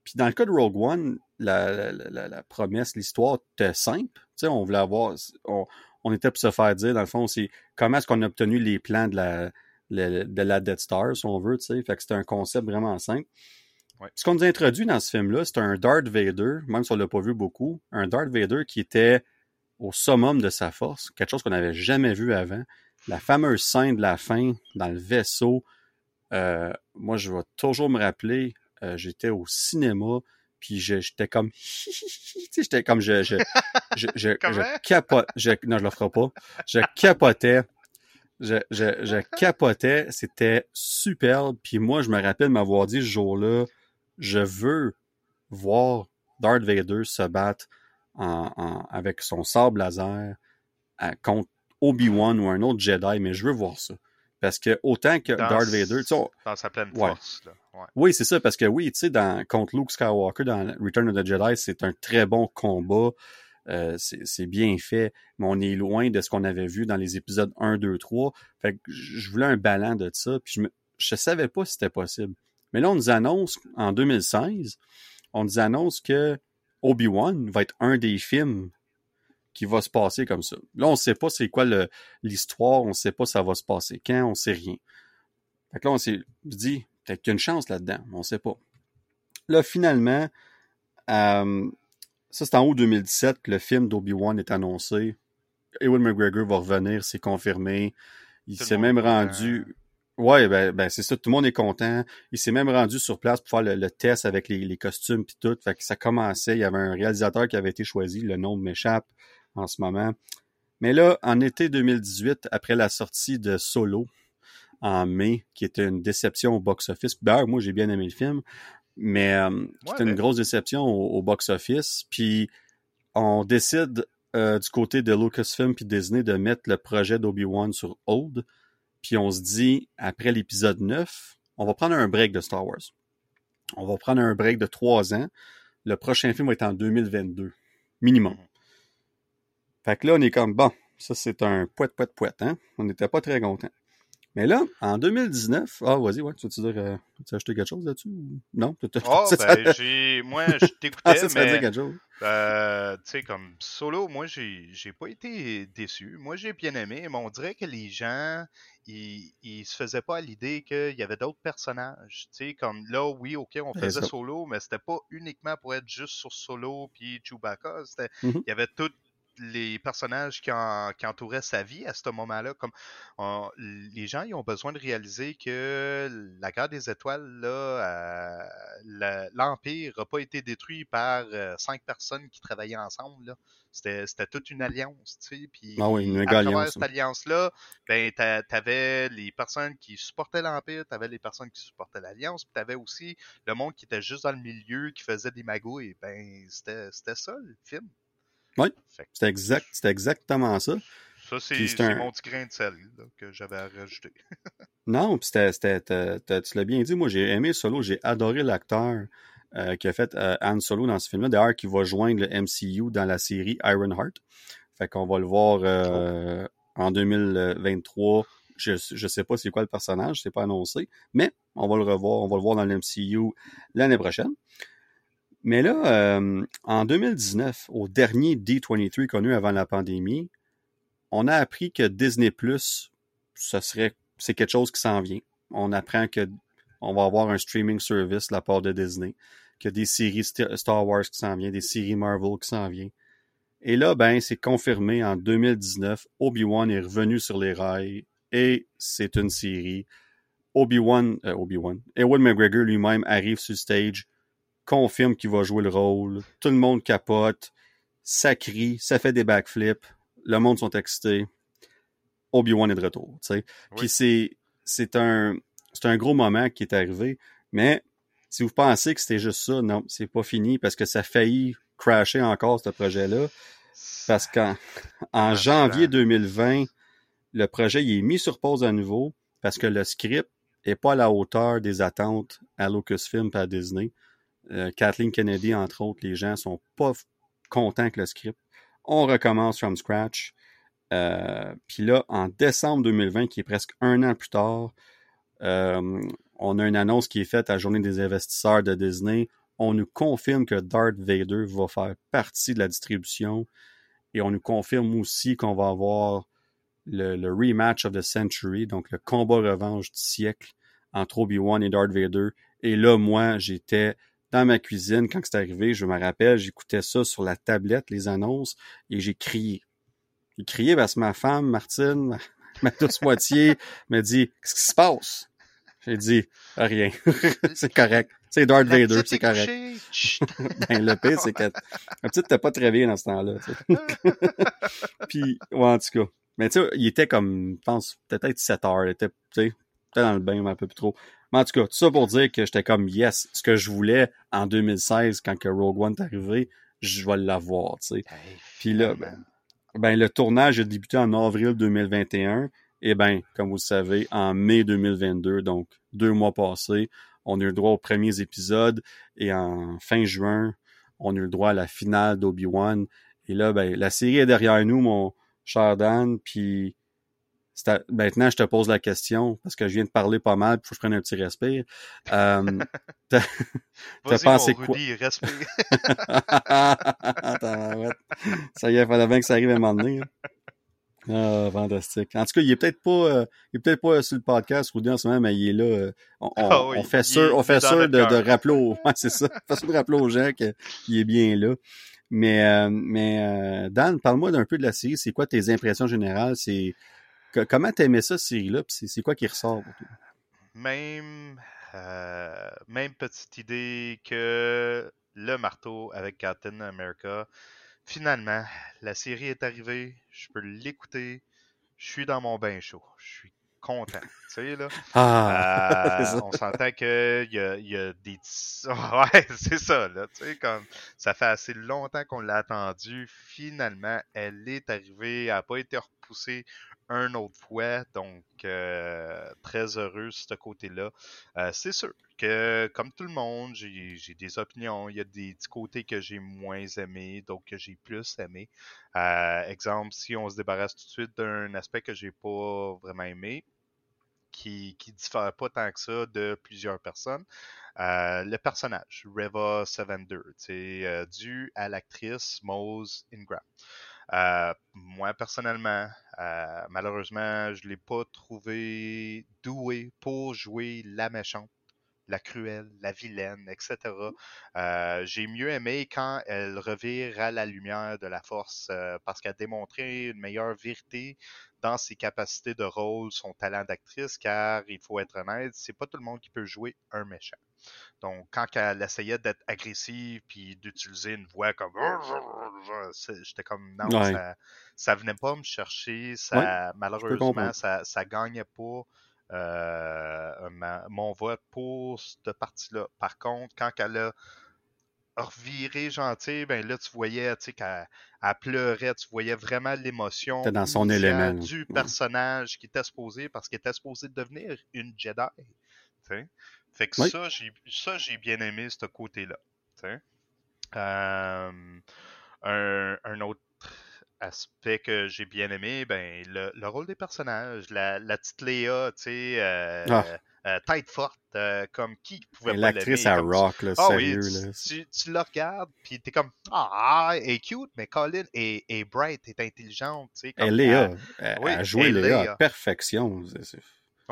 puis dans le cas de Rogue One, la, la, la, promesse, l'histoire était simple. Tu sais, on voulait avoir. On, on, était pour se faire dire, dans le fond, c'est comment est-ce qu'on a obtenu les plans de la, de la Death Star, si on veut, tu sais. Fait que c'était un concept vraiment simple. Ouais. Ce qu'on nous introduit dans ce film-là, c'est un Darth Vader, même si on l'a pas vu beaucoup, un Darth Vader qui était au summum de sa force, quelque chose qu'on n'avait jamais vu avant. La fameuse scène de la fin dans le vaisseau. Euh, moi, je vais toujours me rappeler, euh, j'étais au cinéma, puis j'étais comme, j'étais comme je, je, je, je, je capote, je, non, je le ferai pas. Je capotais je, je, je capotais, c'était superbe. Puis moi, je me rappelle m'avoir dit ce jour-là, je veux voir Darth Vader se battre en, en, avec son sable laser à, contre Obi-Wan ou un autre Jedi, mais je veux voir ça. Parce que autant que Dans Darth Vader, tu sais, on- Dans sa pleine Ouais. force. Là. Ouais. oui, c'est ça, parce que oui, tu sais, dans, contre Luke Skywalker dans Return of the Jedi, c'est un très bon combat. Euh, c'est bien fait, mais on est loin de ce qu'on avait vu dans les épisodes 1, 2, 3. Fait que je voulais un ballon de ça, puis je, me, je savais pas si c'était possible. Mais là, on nous annonce, en 2016, on nous annonce que Obi-Wan va être un des films qui va se passer comme ça. Là, on sait pas c'est quoi l'histoire, on sait pas ça va se passer quand, on sait rien. Fait que là, on s'est dit, peut-être qu'il y a une chance là-dedans, on sait pas. Là, finalement, euh, ça c'est en août 2017 que le film d'Obi-Wan est annoncé. Ewan McGregor va revenir, c'est confirmé. Il s'est même rendu... Ouais, ben, ben c'est ça, tout le monde est content. Il s'est même rendu sur place pour faire le, le test avec les, les costumes puis tout. Fait que ça commençait. Il y avait un réalisateur qui avait été choisi. Le nom m'échappe en ce moment. Mais là, en été 2018, après la sortie de Solo, en mai, qui était une déception au box-office. D'ailleurs, moi, j'ai bien aimé le film, mais euh, c'était mais- une grosse déception au, au box-office. Puis, on décide euh, du côté de Lucasfilm puis Disney de mettre le projet d'Obi-Wan sur hold. Puis, on se dit, après l'épisode 9, on va prendre un break de Star Wars. On va prendre un break de trois ans. Le prochain film va être en 2022, minimum. Fait que là, on est comme, bon, ça c'est un poète, poète, poète, hein? On n'était pas très contents. Mais là, en 2019, ah, vas-y, ouais, tu veux-tu dire, euh, tu as acheté quelque chose là-dessus? Non? Tu- Oh, ben, j'ai. Moi, je Ah, t'écoutais, ça dire mais. quelque chose. Euh, tu sais, comme solo, moi, j'ai j'ai pas été déçu. Moi, j'ai bien aimé, mais on dirait que les gens, ils, ils se faisaient pas à l'idée qu'il y avait d'autres personnages. Tu sais, comme là, oui, ok, on faisait solo, mais c'était pas uniquement pour être juste sur solo puis Chewbacca. C'était, Mhm. il y avait tous les personnages qui, en- qui entouraient sa vie à ce moment-là. Comme on- les gens, ils ont besoin de réaliser que la guerre des étoiles, là, euh, l'Empire n'a pas été détruit par euh, cinq personnes qui travaillaient ensemble. C'était toute une alliance, tu sais. Puis Ah oui, une à travers alliance, cette oui. alliance-là, ben, t'a- t'avais les personnes qui supportaient l'Empire, t'avais les personnes qui supportaient l'Alliance, puis t'avais aussi le monde qui était juste dans le milieu, qui faisait des magouilles. Ben, c'était c'était ça, le film. Oui. C'était exact, exactement ça. ça, c'est c'est c'est un- mon petit grain de sel là, que j'avais à rajouter. Non, puis c'était, tu l'as bien dit, moi j'ai aimé Solo, j'ai adoré l'acteur euh, qui a fait euh, Han Solo dans ce film-là, d'ailleurs qui va joindre le MCU dans la série Ironheart. Fait qu'on va le voir euh, en 2023. Je, je sais pas c'est quoi le personnage, c'est pas annoncé, mais on va le revoir, on va le voir dans le MCU l'année prochaine. Mais là, euh, en 2019, au dernier D23 qu'on a eu avant la pandémie, on a appris que Disney Plus, ce serait, c'est quelque chose qui s'en vient. On apprend que on va avoir un streaming service la part de Disney, a des séries St- Star Wars qui s'en viennent, des séries Marvel qui s'en viennent. Et là, ben, c'est confirmé en 2019, Obi-Wan est revenu sur les rails et c'est une série. Obi-Wan, euh, Obi-Wan, Ewan McGregor lui-même arrive sur le stage, confirme qu'il va jouer le rôle, tout le monde capote, ça crie, ça fait des backflips, le monde sont excités. Obi-Wan est de retour. Puis c'est c'est un c'est un gros moment qui est arrivé, mais si vous pensez que c'était juste ça, non, c'est pas fini parce que ça a failli crasher encore ce projet-là parce qu'en en janvier ça. 2020, le projet il est mis sur pause à nouveau parce que le script est pas à la hauteur des attentes à Lucasfilm et à Disney. Euh, Kathleen Kennedy, entre autres, les gens sont pas contents avec le script. On recommence from scratch. Euh, Puis là, en décembre 2020, qui est presque un an plus tard, euh, on a une annonce qui est faite à la journée des investisseurs de Disney. On nous confirme que Darth Vader va faire partie de la distribution et on nous confirme aussi qu'on va avoir le, le, rematch of the century, donc le combat revanche du siècle entre Obi-Wan et Darth Vader. Et là, moi, j'étais dans ma cuisine quand c'est arrivé. Je me rappelle, j'écoutais ça sur la tablette, les annonces, et j'ai crié. J'ai crié parce que ma femme, Martine, ma, douce moitié, m'a dit Qu'est-ce qui se passe? J'ai dit rien. c'est correct. C'est Darth Vader, c'est correct. ben, le pire, c'est que la petite t'es pas très bien dans ce temps-là. Puis, ouais, en tout cas. Mais tu sais, il était comme, je pense, peut-être 7 heures. Il était, tu sais, peut-être dans le bain, mais un peu plus trop. Mais en tout cas, tout ça pour dire que j'étais comme, yes, ce que je voulais en 2016, quand que Rogue One est arrivé, je vais l'avoir, tu sais. Puis là, ben, ben, le tournage a débuté en avril 2021. Et ben, comme vous le savez, en mai 2022, donc deux mois passés, on a eu le droit aux premiers épisodes et en fin juin, on a eu le droit à la finale d'Obi-Wan. Et là, ben, la série est derrière nous, mon cher Dan, puis maintenant, je te pose la question, parce que je viens de parler pas mal, il faut que je prenne un petit respire. Euh, t'as pensé quoi? Rudy, respire. ça y est, il fallait bien que ça arrive à un moment donné. Hein. Ah, fantastique. En tout cas, il est peut-être pas, euh, il est peut-être pas sur le podcast, Rudy, en ce moment, mais il est là. Euh, on, ah on, fait sûr, on fait sûr de, de, rappeler aux, ouais, c'est ça. On fait sûr de rappeler aux gens qu'il est bien là. Mais, euh, mais Dan, parle-moi d'un peu de la série. C'est quoi tes impressions générales? C'est comment t'aimais ça, cette série-là? C'est quoi qui ressort pour toi? Même, même petite idée que le marteau avec Captain America Finalement, la série est arrivée, je peux l'écouter, je suis dans mon bain chaud, je suis content. Tu sais, là. Ah, euh, on s'entend qu'il y a, y a des. Ouais, c'est ça, là. Tu sais, comme ça fait assez longtemps qu'on l'a attendu. Finalement, elle est arrivée, elle n'a pas été repoussée un autre fois. Donc, euh, très heureux de ce côté-là. Euh, c'est sûr que, comme tout le monde, j'ai des opinions. Il y a des petits côtés que j'ai moins aimés, d'autres que j'ai plus aimés. Euh, exemple, si on se débarrasse tout de suite d'un aspect que j'ai pas vraiment aimé, qui, qui diffère pas tant que ça de plusieurs personnes. le personnage, Reva Savander, c'est dû à l'actrice Mose Ingram. Euh, moi, personnellement, euh, malheureusement, je ne l'ai pas trouvé doué pour jouer la méchante, la cruelle, la vilaine, etc. Euh, j'ai mieux aimé quand elle revire à la lumière de la force parce qu'elle a démontré une meilleure vérité dans ses capacités de rôle, son talent d'actrice, car il faut être honnête, c'est pas tout le monde qui peut jouer un méchant. Donc, quand elle essayait d'être agressive puis d'utiliser une voix comme j'étais comme non, ça, ça venait pas me chercher. Ça, malheureusement, ça, ça gagnait pas euh, mon vote pour cette partie-là. Par contre, quand elle a reviré gentil, ben là, tu voyais, tu sais, qu'elle pleurait, tu voyais vraiment l'émotion dans son élément du personnage qui était supposé, parce qu'il était supposé devenir une Jedi. Fait que ça, j'ai, ça, j'ai bien aimé ce côté-là. Euh, un, un, autre aspect que j'ai bien aimé, ben, le, le rôle des personnages. La, la petite Léa, tu sais, euh, ah. euh, tête forte, comme qui pouvait pas L'actrice à Rock, là, ah, sérieux. Oui, là. Tu, tu, la regardes, puis t'es comme, ah, elle est cute, mais Colin est, est bright, est intelligente, tu sais. Elle, Léa, elle, oui, a joué Léa à perfection. C'est,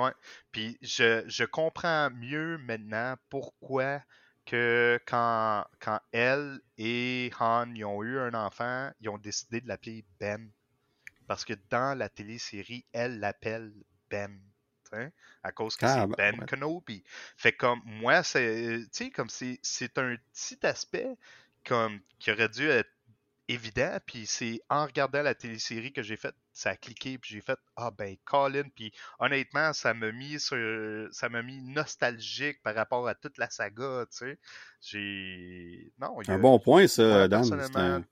Ouais. Puis je, je comprends mieux maintenant pourquoi que quand, quand elle et Han ils ont eu un enfant, ils ont décidé de l'appeler Ben. Parce que dans la télésérie, elle l'appelle Ben. À cause que c'est Ben Kenobi. Fait comme moi, c'est. Tu sais, comme c'est un petit aspect comme qui aurait dû être évident. Puis c'est en regardant la télésérie que j'ai fait, ça a cliqué, puis j'ai fait Ah ben Colin, puis honnêtement, ça m'a mis sur, ça m'a mis nostalgique par rapport à toute la saga, tu sais. J'ai. Non, un bon point, ça, Dan.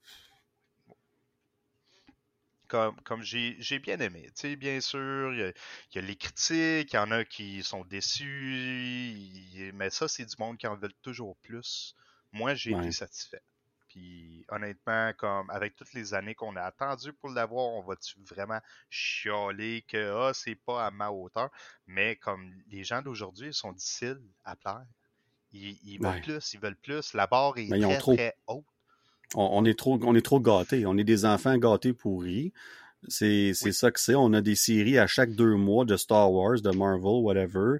Comme, comme j'ai bien aimé. Tu sais, bien sûr, il y, a, les critiques, il y en a qui sont déçus, mais ça, c'est du monde qui en veut toujours plus. Moi, j'ai été satisfait. Puis honnêtement, comme avec toutes les années qu'on a attendu pour l'avoir, on va-tu vraiment chialer que ah, c'est pas à ma hauteur? Mais comme les gens d'aujourd'hui sont difficiles à plaire. Ils, veulent plus, ils veulent plus. La barre est très, très haute. On, est trop, on est trop gâtés. On est des enfants gâtés pourris. C'est c'est ça que c'est. On a des séries à chaque deux mois de Star Wars, de Marvel, whatever.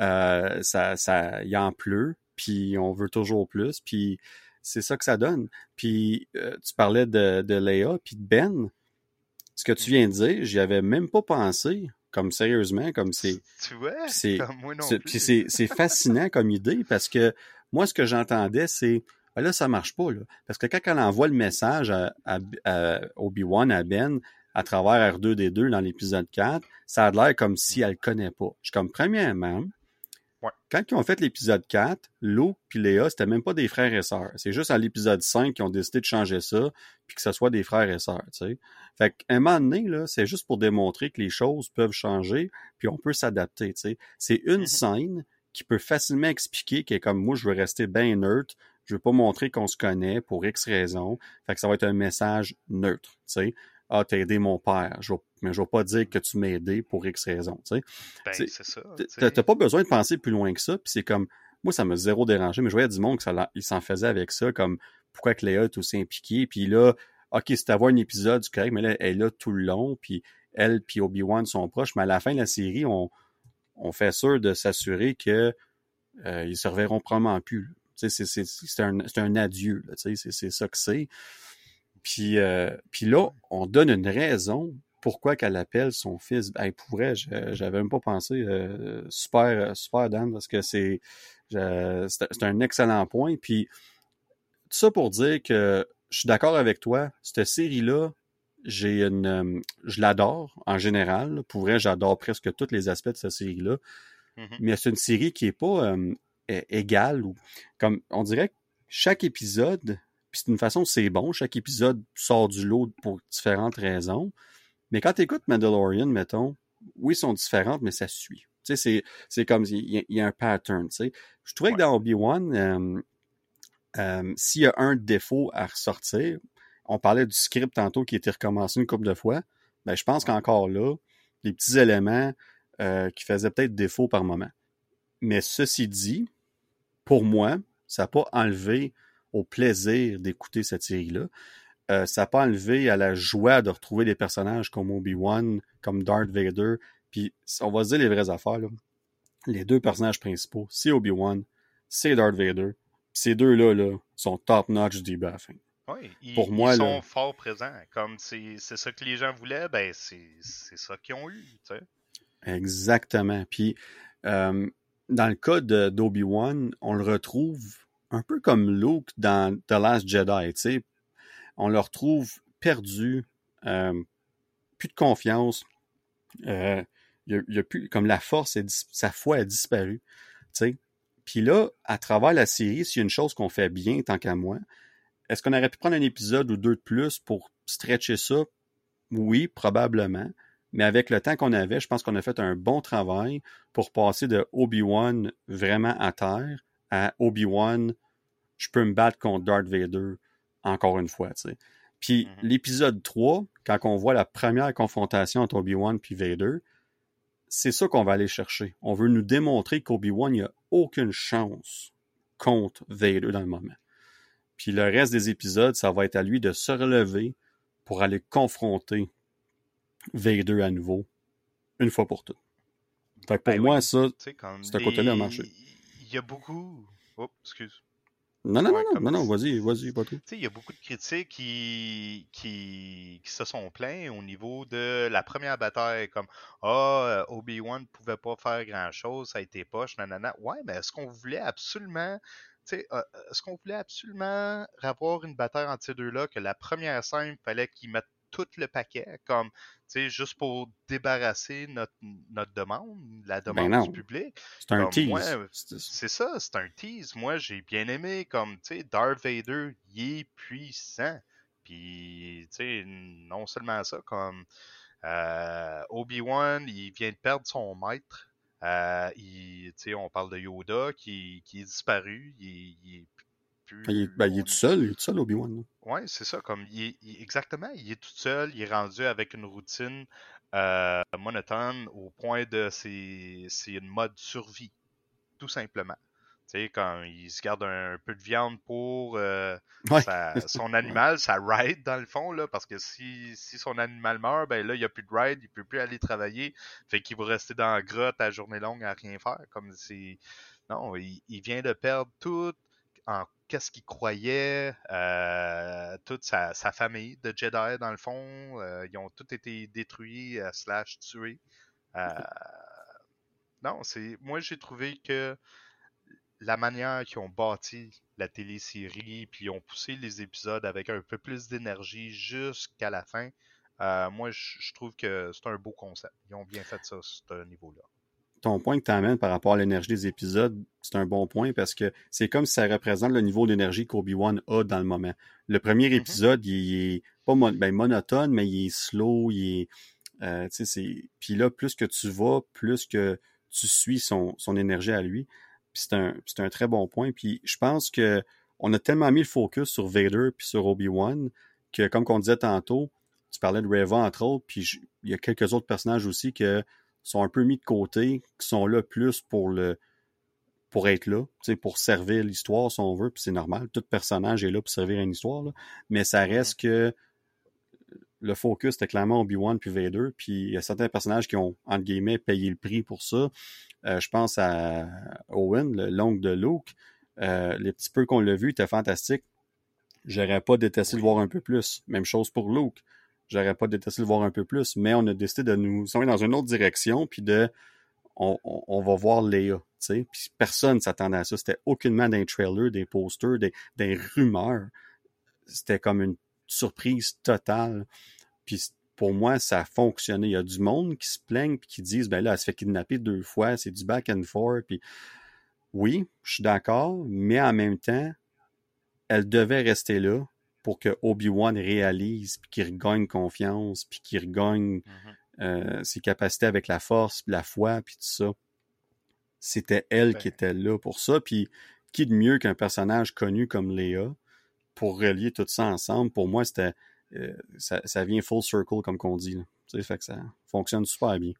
Euh, ça, ça, y en pleut, puis on veut toujours plus, puis c'est ça que ça donne. Puis euh, tu parlais de, de Léa, puis de Ben. Ce que tu viens de dire, j'y avais même pas pensé. Comme sérieusement, comme c'est. Tu vois? C'est Comme moi non c'est- plus. puis c'est c'est fascinant comme idée parce que moi, ce que j'entendais, c'est ben là, ça marche pas. Là. Parce que quand elle envoie le message à, à- à Obi-Wan, à Ben, à travers R2D2 dans l'épisode 4, ça a l'air comme si elle le connaît pas. Je suis comme, premièrement, Ouais. quand ils ont fait l'épisode 4, Luke puis Léa, c'était même pas des frères et sœurs. C'est juste à l'épisode 5 qu'ils ont décidé de changer ça, puis que ce soit des frères et sœurs, tu sais. Fait qu'à un moment donné, là, c'est juste pour démontrer que les choses peuvent changer, puis on peut s'adapter, tu sais. C'est une Mhm. scène qui peut facilement expliquer que comme moi, je veux rester bien neutre, je veux pas montrer qu'on se connaît pour X raisons, fait que ça va être un message neutre, tu sais. Ah, t'as aidé mon père, je vais- mais je vais pas dire que tu m'as aidé pour X tu sais. Ben, c'est- ça. T'as- pas besoin de penser plus loin que ça, puis c'est comme, moi, ça m'a zéro dérangé, mais je voyais du monde que ça l'a- il s'en faisait avec ça, comme, pourquoi que Léa est aussi impliquée, puis là, ok, c'est avoir un épisode, c'est correct, mais là, elle est là tout le long, puis elle puis Obi-Wan sont proches, mais à la fin de la série, on, on fait sûr de s'assurer que euh, ils se reverront probablement plus. c'est- un, adieu, c'est ça que c'est. Puis, euh, puis là, on donne une raison pourquoi qu'elle appelle son fils. Hey, pour vrai, je- j'avais même pas pensé. euh, super, super Dan, parce que c'est c'est un excellent point. Puis tout ça pour dire que je suis d'accord avec toi. Cette série-là, j'ai une, euh, je l'adore en général. Pour vrai, j'adore presque tous les aspects de cette série-là. Mhm. Mais c'est une série qui est pas euh, égale ou comme on dirait que chaque épisode, puis c'est une façon c'est bon, chaque épisode sort du lot pour différentes raisons. Mais quand tu écoutes Mandalorian, mettons, oui, ils sont différentes, mais ça suit. Tu sais, c'est, comme, il y, a- il y a un pattern, tu sais. Je trouvais que dans Obi-Wan, euh, euh, s'il y a un défaut à ressortir, on parlait du script tantôt qui a été recommencé une couple de fois, ben, je pense qu'encore là, les petits éléments euh, qui faisaient peut-être défaut par moment. Mais ceci dit, pour moi, ça n'a pas enlevé au plaisir d'écouter cette série-là. Euh, ça n'a pas enlevé à la joie de retrouver des personnages comme Obi-Wan, comme Darth Vader. Puis, on va se dire les vraies affaires. Là. Les deux personnages principaux, c'est Obi-Wan, c'est Darth Vader. Ces deux-là là, sont top-notch du début à la fin. Ouais, ils, Pour ils moi, sont là- fort présents. Comme c'est ça que les gens voulaient, ben c'est ça qu'ils ont eu. tu sais. Exactement. Puis, euh, dans le cas d'Obi-Wan, on le retrouve un peu comme Luke dans The Last Jedi, tu sais. On le retrouve perdu, euh, plus de confiance. Euh, y a, plus, comme la force, est sa foi a disparu, tu sais. Puis là, à travers la série, s'il y a une chose qu'on fait bien, tant qu'à moi, est-ce qu'on aurait pu prendre un épisode ou deux de plus pour stretcher ça? Oui, probablement. Mais avec le temps qu'on avait, je pense qu'on a fait un bon travail pour passer de Obi-Wan vraiment à terre à Obi-Wan, je peux me battre contre Darth Vader encore une fois. Puis Mhm. l'épisode 3, quand on voit la première confrontation entre Obi-Wan puis Vader, c'est ça qu'on va aller chercher. On veut nous démontrer qu'Obi-Wan, il a aucune chance contre Vader dans le moment. Puis le reste des épisodes, ça va être à lui de se relever pour aller confronter Vader à nouveau, une fois pour toutes. Fait que pour Ben moi, oui. ça. C'est à côté-là, les- marché. Il y a beaucoup. Oh, excuse. Non, non, Ouais, non, non, non, non, vas-y, vas-y, pas tout. Tu sais, il y a beaucoup de critiques qui, qui, qui se sont plaints au niveau de la première bataille, comme Ah, euh, Obi-Wan ne pouvait pas faire grand-chose, ça a été poche, nanana. Ouais, mais est-ce qu'on voulait absolument, tu sais, euh, est-ce qu'on voulait absolument avoir une bataille entre ces deux-là, que la première scène, il fallait qu'ils mettent tout le paquet, comme, tu sais, juste pour débarrasser notre, notre demande, la demande non. du public? C'est un Comme tease. C'est- ça, c'est un tease. Moi, j'ai bien aimé, comme, tu sais, Darth Vader, il est puissant. Puis, tu sais, non seulement ça, comme euh, Obi-Wan, il vient de perdre son maître. Euh, il, tu sais, on parle de Yoda qui, qui est disparu. Il, il est plus. Il est, ben, il est tout seul, il est tout seul, Obi-Wan. Ouais, c'est ça. Comme il exactement, il est tout seul, il est rendu avec une routine euh, monotone au point de c'est une mode survie, tout simplement. Tu sais, quand il se garde un, peu de viande pour euh, Ouais. sa- son animal, sa ride dans le fond, là, parce que si, si son animal meurt, ben là, il n'y a plus de ride, il peut plus aller travailler. Fait qu'il va rester dans la grotte à journée longue à rien faire. Comme c'est. Non, il, il vient de perdre tout en qu'est-ce qu'il croyait, euh, toute sa, sa famille de Jedi, dans le fond. Euh, ils ont tous été détruits, euh, slash tués. Non, c'est. Moi j'ai trouvé que la manière qu'ils ont bâti la télésérie, puis ils ont poussé les épisodes avec un peu plus d'énergie jusqu'à la fin, moi, je je trouve que c'est un beau concept. Ils ont bien fait ça, à ce niveau-là. Ton point que tu amènes par rapport à l'énergie des épisodes, c'est un bon point parce que c'est comme si ça représente le niveau d'énergie qu'Obi-Wan a dans le moment. Le premier Mhm. épisode, il est pas mon- ben, monotone, mais il est slow, il est. euh, tu sais, c'est- Puis là, plus que tu vas, plus que tu suis son, son énergie à lui. Puis c'est un, un très bon point. Puis je pense que on a tellement mis le focus sur Vader puis sur Obi-Wan que, comme on disait tantôt, tu parlais de Reva entre autres, puis il y a quelques autres personnages aussi que sont un peu mis de côté, qui sont là plus pour le pour être là, pour servir l'histoire, si on veut, puis c'est normal. Tout personnage est là pour servir une histoire, là. mais ça reste que le focus était clairement Obi-Wan puis Vader, puis il y a certains personnages qui ont, entre guillemets, payé le prix pour ça. Euh, je pense à Owen, le- l'oncle de Luke. Euh, les petits peu qu'on l'a vu, était fantastique. J'aurais pas détesté Oui. le voir un peu plus. Même chose pour Luke. J'aurais pas détesté le voir un peu plus, mais on a décidé de nous s'en aller dans une autre direction, puis de on, va voir Léa, tu sais. Puis personne s'attendait à ça. C'était aucunement des trailers, des posters, des, des rumeurs. C'était comme une surprise totale. Puis pour moi, ça a fonctionné. Il y a du monde qui se plaignent puis qui disent ben là, elle se fait kidnapper deux fois, c'est du back and forth. Puis oui, je suis d'accord, mais en même temps, elle devait rester là pour que Obi-Wan réalise, puis qu'il regagne confiance, puis qu'il regagne Mhm. euh, ses capacités avec la force, puis la foi, puis tout ça. C'était elle Ben. qui était là pour ça. Puis qui de mieux qu'un personnage connu comme Léa pour relier tout ça ensemble? Pour moi, c'était euh, ça, ça vient full circle, comme qu'on dit. Là. Tu sais, fait que ça fonctionne super bien.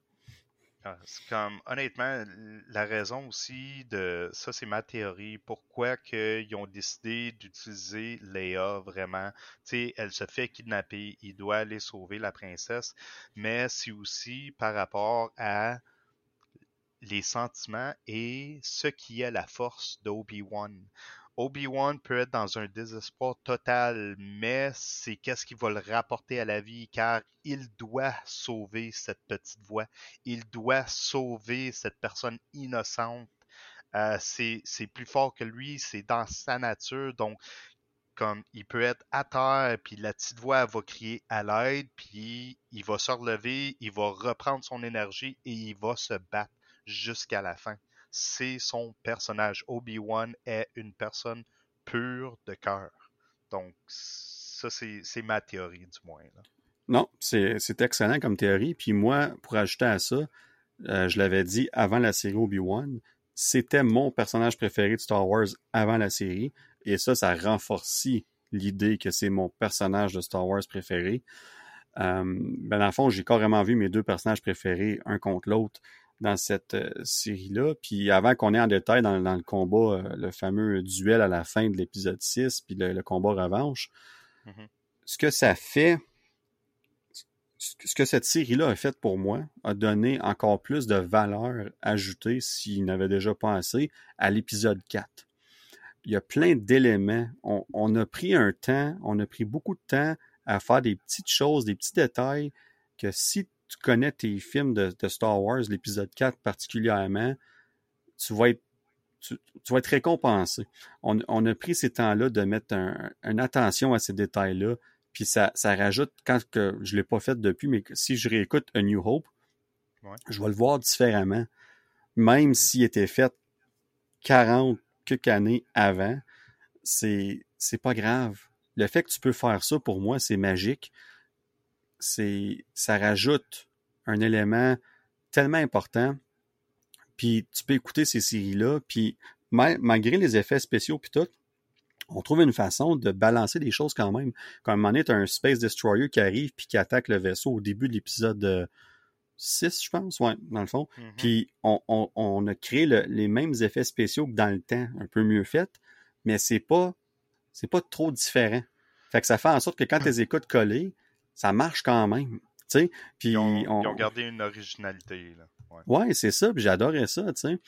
Ah, comme, honnêtement, la raison aussi de ça, c'est ma théorie. Pourquoi qu'ils ont décidé d'utiliser Léa vraiment? Tu sais, elle se fait kidnapper, il doit aller sauver la princesse, mais c'est aussi par rapport à les sentiments et ce qui est la force d'Obi-Wan. Obi-Wan peut être dans un désespoir total, mais c'est qu'est-ce qui va le rapporter à la vie, car il doit sauver cette petite voix. Il doit sauver cette personne innocente. Euh, c'est plus fort que lui, c'est dans sa nature, donc comme il peut être à terre, puis la petite voix va crier à l'aide, puis il va se relever, il va reprendre son énergie et il va se battre jusqu'à la fin. C'est son personnage. Obi-Wan est une personne pure de cœur. Donc, ça, c'est ma théorie, du moins. Non, c'est c'est excellent comme théorie. Puis moi, pour ajouter à ça, euh, je l'avais dit avant la série Obi-Wan, c'était mon personnage préféré de Star Wars avant la série. Et ça, ça renforcit l'idée que c'est mon personnage de Star Wars préféré. Euh, ben dans le fond, j'ai carrément vu mes deux personnages préférés un contre l'autre dans cette euh, série-là. Puis avant qu'on ait en détail dans, dans le combat, euh, le fameux duel à la fin de l'épisode 6, puis le, le combat revanche, Mhm. ce que ça fait, ce que cette série-là a fait pour moi, a donné encore plus de valeur ajoutée, s'il n'avait déjà pas assez, à l'épisode 4. Il y a plein d'éléments. On, on a pris un temps, on a pris beaucoup de temps à faire des petites choses, des petits détails que si tu connais tes films de, de Star Wars, l'épisode 4 particulièrement, tu vas être tu, tu vas être récompensé. On, on a pris ces temps-là de mettre un, une attention à ces détails-là, puis ça, ça rajoute, quand que je ne l'ai pas fait depuis, mais si je réécoute A New Hope, Ouais. je vais le voir différemment. Même s'il était fait 40 quelques années avant, c'est c'est pas grave. Le fait que tu peux faire ça, pour moi, c'est magique. C'est ça rajoute un élément tellement important. Puis tu peux écouter ces séries-là, puis ma- malgré les effets spéciaux puis tout, on trouve une façon de balancer des choses quand même. Quand à un moment donné, t'as un Space Destroyer qui arrive puis qui attaque le vaisseau au début de l'épisode 6, je pense, ouais, dans le fond. Mhm. Puis on, on, on a créé le- les mêmes effets spéciaux que dans le temps, un peu mieux fait, mais c'est pas c'est pas trop différent. Fait que ça fait en sorte que quand tu les écoutes collés, ça marche quand même. Tu sais, puis Ils ont, on- ils ont gardé une originalité. Là. Ouais. Ouais, c'est ça, puis j'adorais ça, tu sais.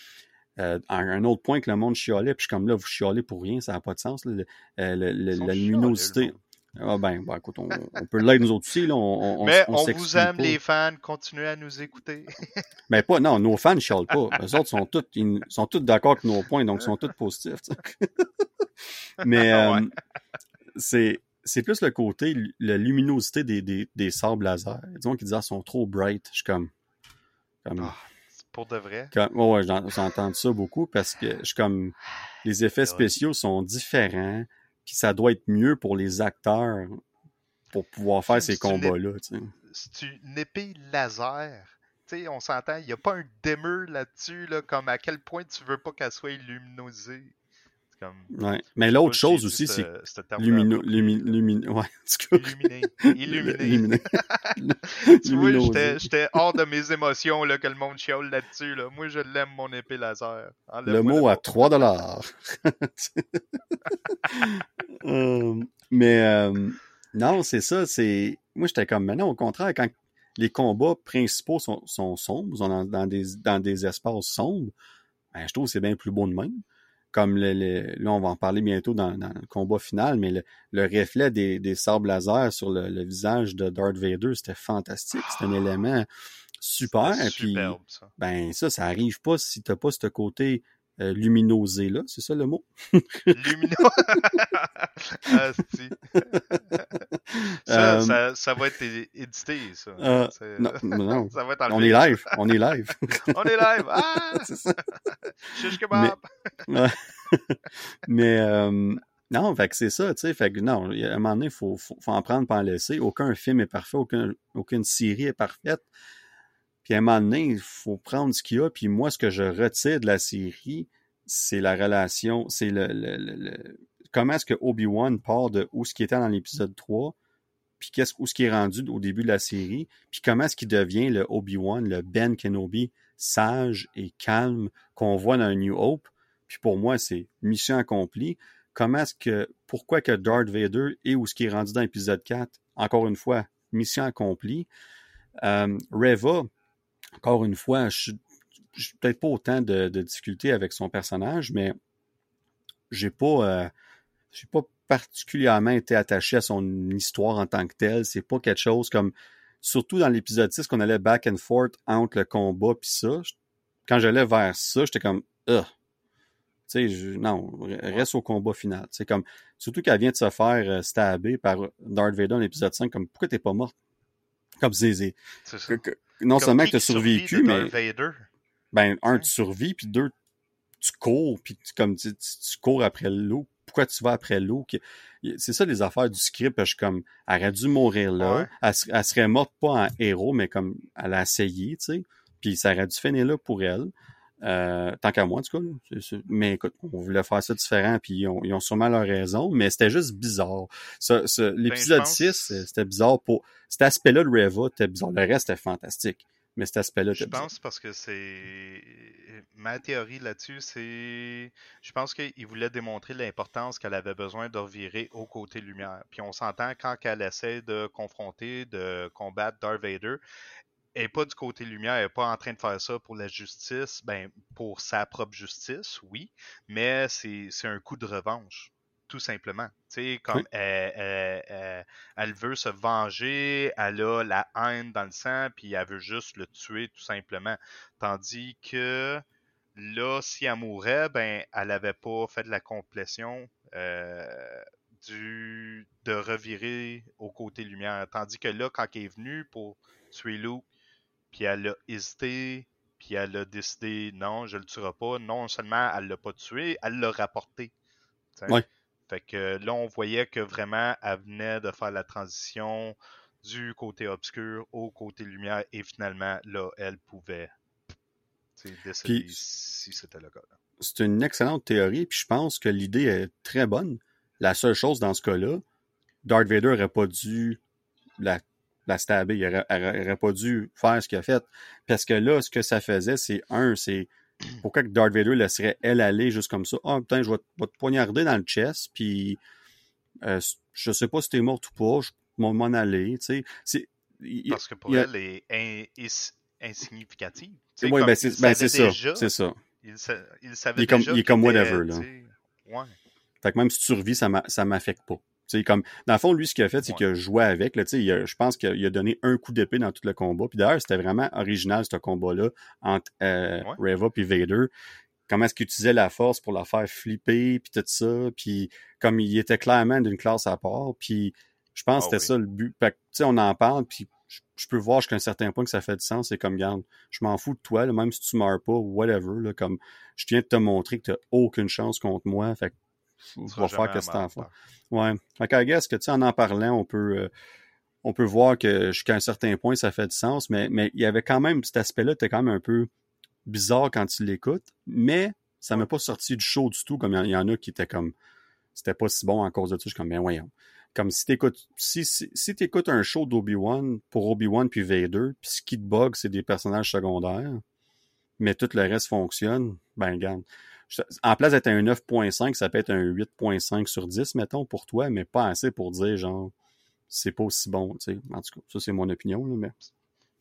Euh, un, autre point que le monde chialait, puis je suis comme là, vous chialez pour rien, ça n'a pas de sens. là, le- euh, le- le- la luminosité. Ah ben, ben, écoute, on, on peut l'aider nous autres aussi, là. On, on, Mais on vous aime, pas. les fans. Continuez à nous écouter. Mais pas, non, nos fans ne chialent pas. Eux autres sont tous, ils sont tous d'accord avec nos points, donc ils sont tous positifs. Mais euh, Ouais. c'est c'est plus le côté, la luminosité des, des, des sables laser. Disons qu'ils disent, ah, ils sont trop bright. Je suis comme. comme Ah, c'est pour de vrai? Quand- ouais, ouais, j'en- j'entends ça beaucoup parce que je suis comme les effets spéciaux sont différents, puis ça doit être mieux pour les acteurs pour pouvoir faire ces combats-là. C'est une épée laser. Tu sais, on s'entend, il n'y a pas un dimmer là-dessus, là, comme à quel point tu veux pas qu'elle soit luminosée. Comme. Ouais. Mais l'autre chose aussi, c'est ce- ce terme-là lumino, approprié, lumi, là. lumi- ouais, Illuminé. Illuminé. illuminé. Tu vois, j'étais- hors de mes émotions là, que le monde chiale là-dessus. Là. Moi, je l'aime, mon épée laser. Le mot à 3 dollars. Euh, mais euh, non, c'est ça. C'est moi, j'étais comme maintenant au contraire quand les combats principaux sont, sont sombres, sont dans, dans des dans des espaces sombres. Ben, je trouve que c'est bien plus beau de même. Comme le, le- là, on va en parler bientôt dans, dans le combat final, mais le, le reflet des, des sabres laser sur le, le visage de Darth Vader, c'était fantastique. C'est un élément super. Puis, superbe, ça. ben ça, ça arrive pas si t'as pas ce côté euh, luminosé là, c'est ça le mot? Lumino. Ah, ça, Euh, ça, ça va être édité, ça. Euh, non, non. ça va être On est live, on est live. On est live. Ah! C'est ça. Kebab. Mais euh, non, fait que c'est ça, tu sais. Fait que non, à un moment donné, il faut, faut, faut en prendre, pas en laisser. Aucun film est parfait, aucun, aucune série est parfaite. Puis à un moment donné, il faut prendre ce qu'il y a. Puis moi, ce que je retire de la série, c'est la relation, c'est le, le, comment est-ce que Obi-Wan part de où ce qui était dans l'épisode 3, puis qu'est-ce où ce qui est rendu au début de la série, puis comment est-ce qu'il devient le Obi-Wan, le Ben Kenobi sage et calme qu'on voit dans New Hope. Puis pour moi, c'est mission accomplie. Comment est-ce que, pourquoi que Darth Vader est où ce qui est rendu dans l'épisode 4? Encore une fois, mission accomplie. Euh, Reva, encore une fois, je suis peut-être pas autant de, difficultés avec son personnage, mais j'ai pas, euh, pas particulièrement été attaché à son histoire en tant que telle. C'est pas quelque chose comme, surtout dans l'épisode 6, qu'on allait back and forth entre le combat puis ça. Quand j'allais vers ça, j'étais comme, Ugh. Tu sais, non, reste au combat final. C'est comme, surtout qu'elle vient de se faire euh, stabber par Darth Vader dans l'épisode 5, comme, pourquoi t'es pas morte? Comme, c'est, non Comme seulement que t'as qui survit survécu, mais Vader. ben un tu survis puis deux tu cours puis tu- comme tu, tu- tu cours après l'eau. Pourquoi tu vas après l'eau? Que- c'est ça les affaires du script je suis comme elle aurait dû mourir là. Ouais. elle, ser- elle serait morte pas en héros mais comme elle a essayé tu sais. Puis ça aurait dû finir là pour elle Euh, tant qu'à moi en tout cas là. Mais écoute on voulait faire ça différent puis ils ont, ils ont sûrement leur raison mais c'était juste bizarre l'épisode Ben, pense- 6 euh, c'était bizarre pour cet aspect là de Reva c'était bizarre le reste était fantastique mais cet aspect-là, Je était bizarre. pense parce que c'est. Ma théorie là-dessus, c'est. Je pense qu'il voulait démontrer l'importance qu'elle avait besoin de revirer au côté lumière. Puis on s'entend quand elle essaie de confronter, de combattre Darth Vader, n'est pas du côté lumière, elle n'est pas en train de faire ça pour la justice, ben pour sa propre justice, oui, mais c'est c'est un coup de revanche, tout simplement. Comme Oui. elle, elle- elle- elle veut se venger, elle a la haine dans le sang, puis elle veut juste le tuer, tout simplement. Tandis que là, si elle mourait, ben, elle n'avait pas fait de la complétion euh, du, de revirer au côté lumière. Tandis que là, quand elle est venue pour tuer Luke, puis elle a hésité, puis elle a décidé non, je le tuerai pas. Non seulement elle l'a pas tué, elle l'a rapporté. Ouais. Fait que là, on voyait que vraiment, elle venait de faire la transition du côté obscur au côté lumière, et finalement, là, elle pouvait Puis- si c'était le cas. là. c'est une excellente théorie, puis je pense que l'idée est très bonne. La seule chose dans ce cas-là, Darth Vader n'aurait pas dû la, la stabber. Il aurait, aurait pas dû faire ce qu'il a fait. Parce que là, ce que ça faisait, c'est un, c'est pourquoi que Darth Vader laisserait elle aller juste comme ça? Ah, oh, putain, je vais, te poignarder dans le chest, puis euh, je sais pas si t'es morte ou pas, je vais m'en aller, tu sais. Parce que pour elle, elle est insignificative. Oui, ben c'est ben ça, c'est ça. Il, il savait il est comme, déjà il est comme whatever, là. Ouais. Fait que même si tu revis, ça m'affecte pas. T'sais, comme, dans le fond, lui, ce qu'il a fait, c'est qu'il a joué avec. Là, il a, je pense qu'il a donné un coup d'épée dans tout le combat. Puis d'ailleurs, c'était vraiment original, ce combat-là, entre euh, Reva et Vader. Comment est-ce qu'il utilisait la force pour la faire flipper, puis tout ça. Puis comme il était clairement d'une classe à part. Puis je pense que ah c'était ça le but. Fait que, on en parle, puis je, peux voir jusqu'à un certain point que ça fait du sens. C'est comme, garde, je m'en fous de toi, là, même si tu meurs pas, whatever. Là, comme, je viens de te montrer que tu n'as aucune chance contre moi. Fait va faire que c'est en fait. Ouais. Fait que, I que, tu sais, en en parlant, on peut, euh, on peut voir que jusqu'à un certain point, ça fait du sens, mais, mais il y avait quand même, cet aspect-là était quand même un peu bizarre quand tu l'écoutes, mais ça m'a pas sorti du show du tout, comme il y, en a qui étaient comme, c'était pas si bon en cause de ça, je suis comme, ben voyons. Comme si t'écoutes, si, si, si t'écoutes un show d'Obi-Wan pour Obi-Wan puis Vader, puis ce qui te bug, c'est des personnages secondaires, mais tout le reste fonctionne, ben regarde en place d'être un 9.5, ça peut être un 8.5 sur 10, mettons, pour toi, mais pas assez pour dire, genre, c'est pas aussi bon, tu sais. En tout cas, ça, c'est mon opinion, mais...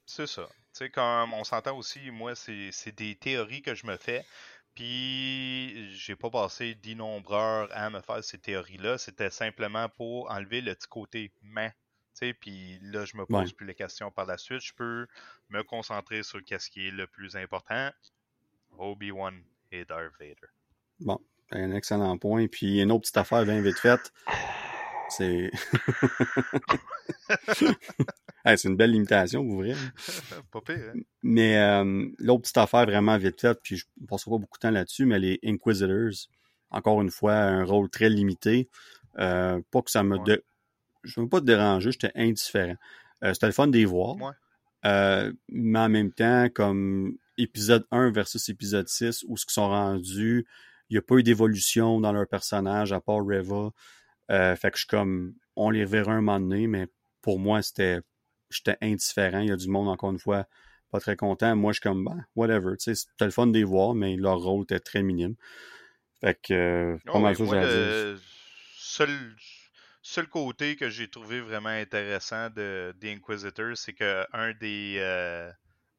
C'est ça. Tu sais, comme on s'entend aussi, moi, c'est des théories que je me fais. Puis, j'ai pas passé d'innombreurs à me faire ces théories-là. C'était simplement pour enlever le petit côté mais. Puis là, je me pose plus les questions par la suite. Je peux me concentrer sur ce qui est le plus important. Obi-Wan et Darth Vader. Bon, un excellent point. Puis une autre petite affaire bien vite faite. C'est. c'est une belle limitation, vous verrez. pas pire, hein? Mais euh, l'autre petite affaire vraiment vite faite, puis je ne passerai pas beaucoup de temps là-dessus, mais les Inquisitors, encore une fois, un rôle très limité. Euh, pas que ça me. Je ne veux pas te déranger, j'étais indifférent. Euh, c'était le fun de voir. mais en même temps, comme épisode 1 versus épisode 6, où ce qu'ils sont rendus, il n'y a pas eu d'évolution dans leur personnage à part Reva. Euh, fait que je suis comme, on les verra un moment donné, mais pour moi, c'était, j'étais indifférent. Il y a du monde, encore une fois, pas très content. Moi, je suis comme, ben, whatever. Tu sais, c'était le fun de les voir, mais leur rôle était très minime. Fait que, euh, pas mal le seul, seul côté que j'ai trouvé vraiment intéressant de, des Inquisitors, c'est que un des, euh,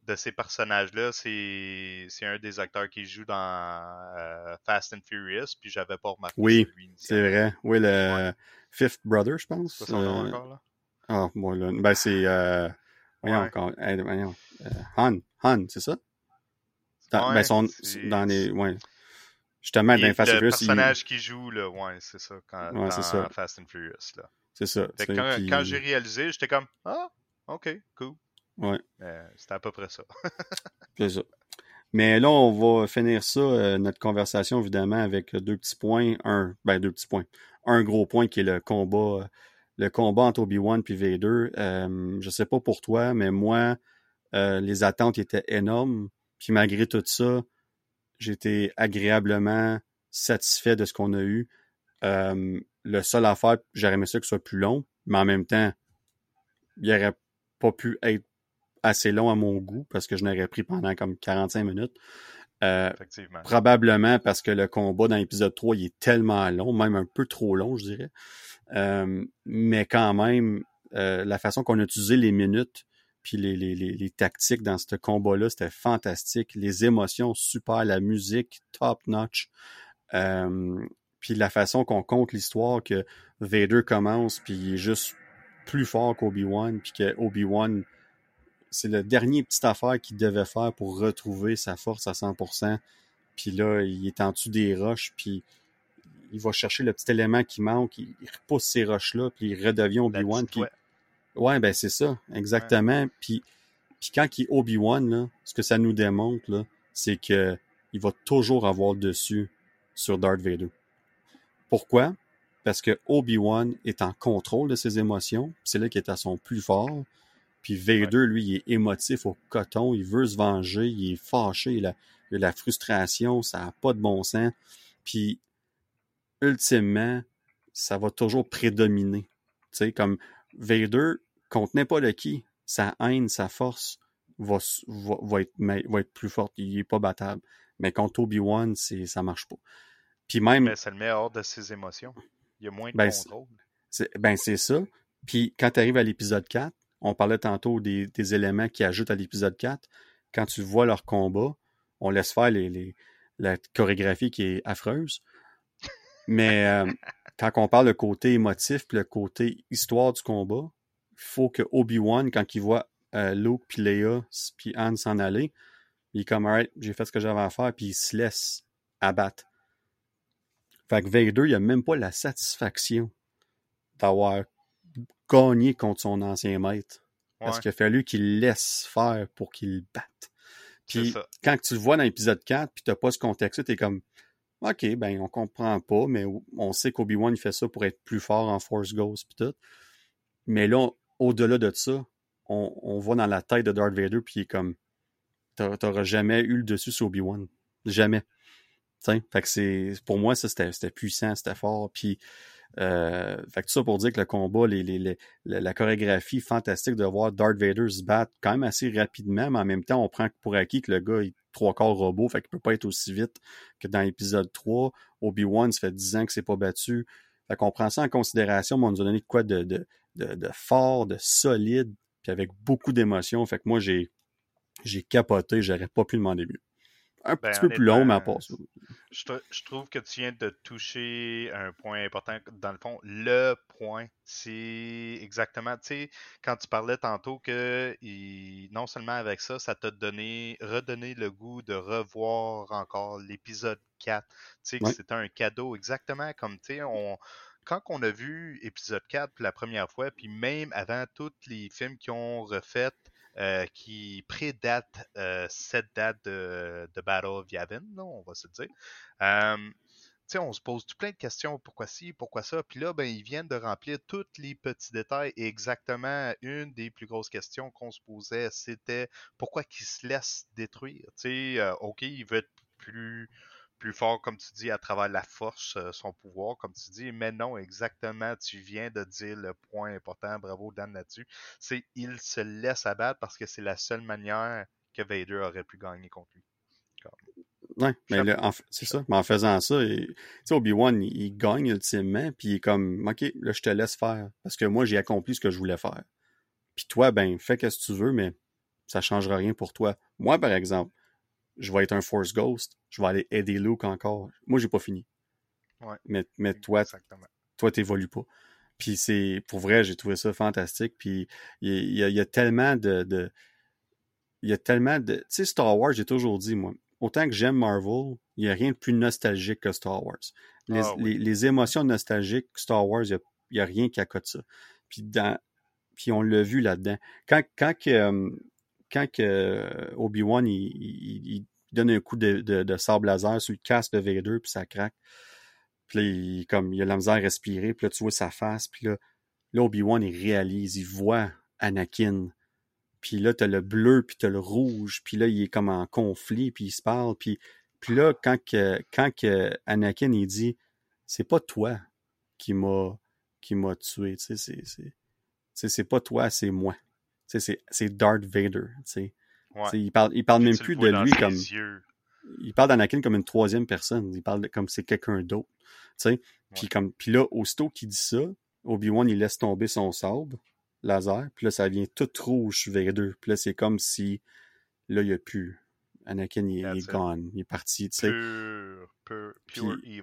de ces personnages-là, c'est un des acteurs qui joue dans euh, Fast and Furious, puis j'avais pas remarqué Oui, c'est vrai. Oui, le Fifth Brother, je pense. C'est son nom euh, encore, là? Ah, bon, là. Ben, c'est... Euh... Voyons, encore. voyons. Euh, Han. Han, c'est ça? Dans, ben, son, dans les... Ouais. Justement, dans Fast and Furious... Le personnage qui joue, là, ouais, c'est ça, quand, dans ça. Fast and Furious, là. C'est ça. Quand, quand j'ai réalisé, j'étais comme, ah, OK, cool. Ouais. C'était à peu près ça. c'est ça. Mais là, on va finir ça, euh, notre conversation, évidemment, avec deux petits points. Un, ben, deux petits points. Un gros point qui est le combat, le combat entre Obi-Wan et Vader. Euh, je sais pas pour toi, mais moi, euh, les attentes étaient énormes. Puis malgré tout ça, j'étais agréablement satisfait de ce qu'on a eu. Euh, le seul affaire, j'aurais aimé ça que ce soit plus long, mais en même temps, il aurait pas pu être assez long à mon goût parce que je n'aurais pris pendant comme 45 minutes. Euh, probablement parce que le combat dans l'épisode 3 il est tellement long, même un peu trop long, je dirais. Euh, mais quand même, euh, la façon qu'on a utilisé les minutes puis les, les, les, tactiques dans ce combat-là, c'était fantastique. Les émotions, super. La musique, top notch. puis la façon qu'on compte l'histoire, que Vader commence, puis il est juste plus fort qu'Obi-Wan, puis que Obi-Wan c'est le dernier petit affaire qu'il devait faire pour retrouver sa force à 100%. Puis là, il est en dessous des roches, puis il va chercher le petit élément qui manque, il, repousse ces roches-là, puis il redevient Obi-Wan. Puis... Ouais, ben c'est ça, exactement. Puis, puis quand il est Obi-Wan, ce que ça nous démontre, c'est que il va toujours avoir dessus sur Darth Vader. Pourquoi? Parce que Obi-Wan est en contrôle de ses émotions. C'est là qu'il est à son plus fort. Puis Vader, lui, il est émotif au coton, il veut se venger, il est fâché, il a, la frustration, ça n'a pas de bon sens. Puis, ultimement, ça va toujours prédominer. Tu sais, comme Vader, contre n'importe qui, sa haine, sa force va, va, va, être, va être plus forte. Il est pas battable. Mais contre Obi-Wan, c'est, ça marche pas. Puis même. Mais ça le met hors de ses émotions. Il y a moins de Ben, contrôle. Ben, c'est ça. Puis quand tu arrives à l'épisode 4, on parlait tantôt des, des éléments qui ajoutent à l'épisode 4. Quand tu vois leur combat, on laisse faire les, les, la chorégraphie qui est affreuse. Mais euh, quand on parle le côté émotif puis le côté histoire du combat, faut que Obi-Wan, quand il voit euh, Luke puis Leia puis Han s'en aller, il est comme alright, j'ai fait ce que j'avais à faire, puis il se laisse abattre. Fait que Vader, il a même pas la satisfaction d'avoir gagné contre son ancien maître. Parce qu'il a fallu qu'il laisse faire pour qu'il le batte. Puis quand tu le vois dans l'épisode 4, puis t'as pas ce contexte-là, t'es comme OK, ben on comprend pas, mais on sait qu'Obi-Wan il fait ça pour être plus fort en Force Ghost puis tout. Mais là, au-delà de ça, on, on voit dans la tête de Darth Vader, puis il est comme t'a- t'auras jamais eu le dessus sur Obi-Wan. Jamais. T'sais, fait que c'est. Pour moi, ça, c'était c'était puissant, c'était fort. Puis euh, fait que tout ça pour dire que le combat, les, la, chorégraphie fantastique de voir Darth Vader se battre quand même assez rapidement, mais en même temps, on prend pour acquis que le gars est trois quarts robot, fait qu'il peut pas être aussi vite que dans l'épisode 3. Obi-Wan, ça fait 10 ans que c'est pas battu. Fait qu'on prend ça en considération, mais on nous a donné quoi de fort, de solide, puis avec beaucoup d'émotion. Fait que moi, j'ai j'ai capoté, j'aurais pas pu demander mieux. Un Ben, petit peu plus long, mais part ça. Je, tr- je trouve que tu viens de toucher un point important. Dans le fond, le point, c'est exactement, tu sais, quand tu parlais tantôt que il- non seulement avec ça, ça t'a donné, redonné le goût de revoir encore l'épisode 4. Tu sais, que c'était un cadeau, exactement comme, tu sais, on. Quand on a vu épisode 4 pour la première fois, puis même avant tous les films qui ont refait, euh, qui prédatent euh, cette date de, Battle of Yavin, là, on va se dire. Euh, on se pose plein de questions, pourquoi ci, pourquoi ça, puis là, ben, ils viennent de remplir tous les petits détails, exactement une des plus grosses questions qu'on se posait, c'était pourquoi qu'ils se laissent détruire, ok, il veut être plus plus fort, comme tu dis, à travers la force, euh, son pouvoir, comme tu dis, mais non, exactement, tu viens de dire le point important, bravo Dan là-dessus, c'est il se laisse abattre parce que c'est la seule manière que Vader aurait pu gagner contre lui. Ouais, mais en c'est ça. Mais en faisant ça, il- tu sais, Obi-Wan, il, il gagne ultimement, puis il est comme, OK, là, je te laisse faire. Parce que moi, j'ai accompli ce que je voulais faire. Puis toi, ben, fais ce que tu veux, mais ça changera rien pour toi. Moi, par exemple, je vais être un Force Ghost, je vais aller aider Luke encore. Moi, j'ai pas fini. Ouais. Mais, mais toi, Exactement. toi, t'évolues pas. Puis c'est, pour vrai, j'ai trouvé ça fantastique. Puis il y, a- y y tellement de, de- il y a tellement de, tu sais, Star Wars, j'ai toujours dit, moi, autant que j'aime Marvel, il y a rien de plus nostalgique que Star Wars. Les, Ah oui. les, les émotions nostalgiques, Star Wars, il y a, rien qui accote ça. Puis dans, puis on l'a vu là-dedans. Quand, quand que, euh, quand que euh, Obi-Wan, il, donne un coup de, de, de sable laser sur le casque de Vader, puis ça craque. Puis comme, il a la misère à respirer, puis là, tu vois sa face, puis là, Obi-Wan, il réalise, il voit Anakin. Puis là, t'as le bleu, puis t'as le rouge, puis là, il est comme en conflit, puis il se parle, puis, là, quand, que, quand Anakin, il dit, c'est pas toi qui m'a qui m'a tué, tu sais, c'est pas toi, c'est moi. C'est, c'est Darth Vader, tu sais. Ouais. Tu sais, Il parle, il parle Puis même plus de lui comme, yeux. il parle d'Anakin comme une troisième personne. Il parle de, comme c'est quelqu'un d'autre. Puis Ouais. comme puis là, aussitôt qu'il dit ça, Obi-Wan il laisse tomber son sabre laser, puis là ça devient tout rouge Vader. Puis là c'est comme si là il y a plus Anakin il, est gone, il est parti. Pure, pure, pure evil.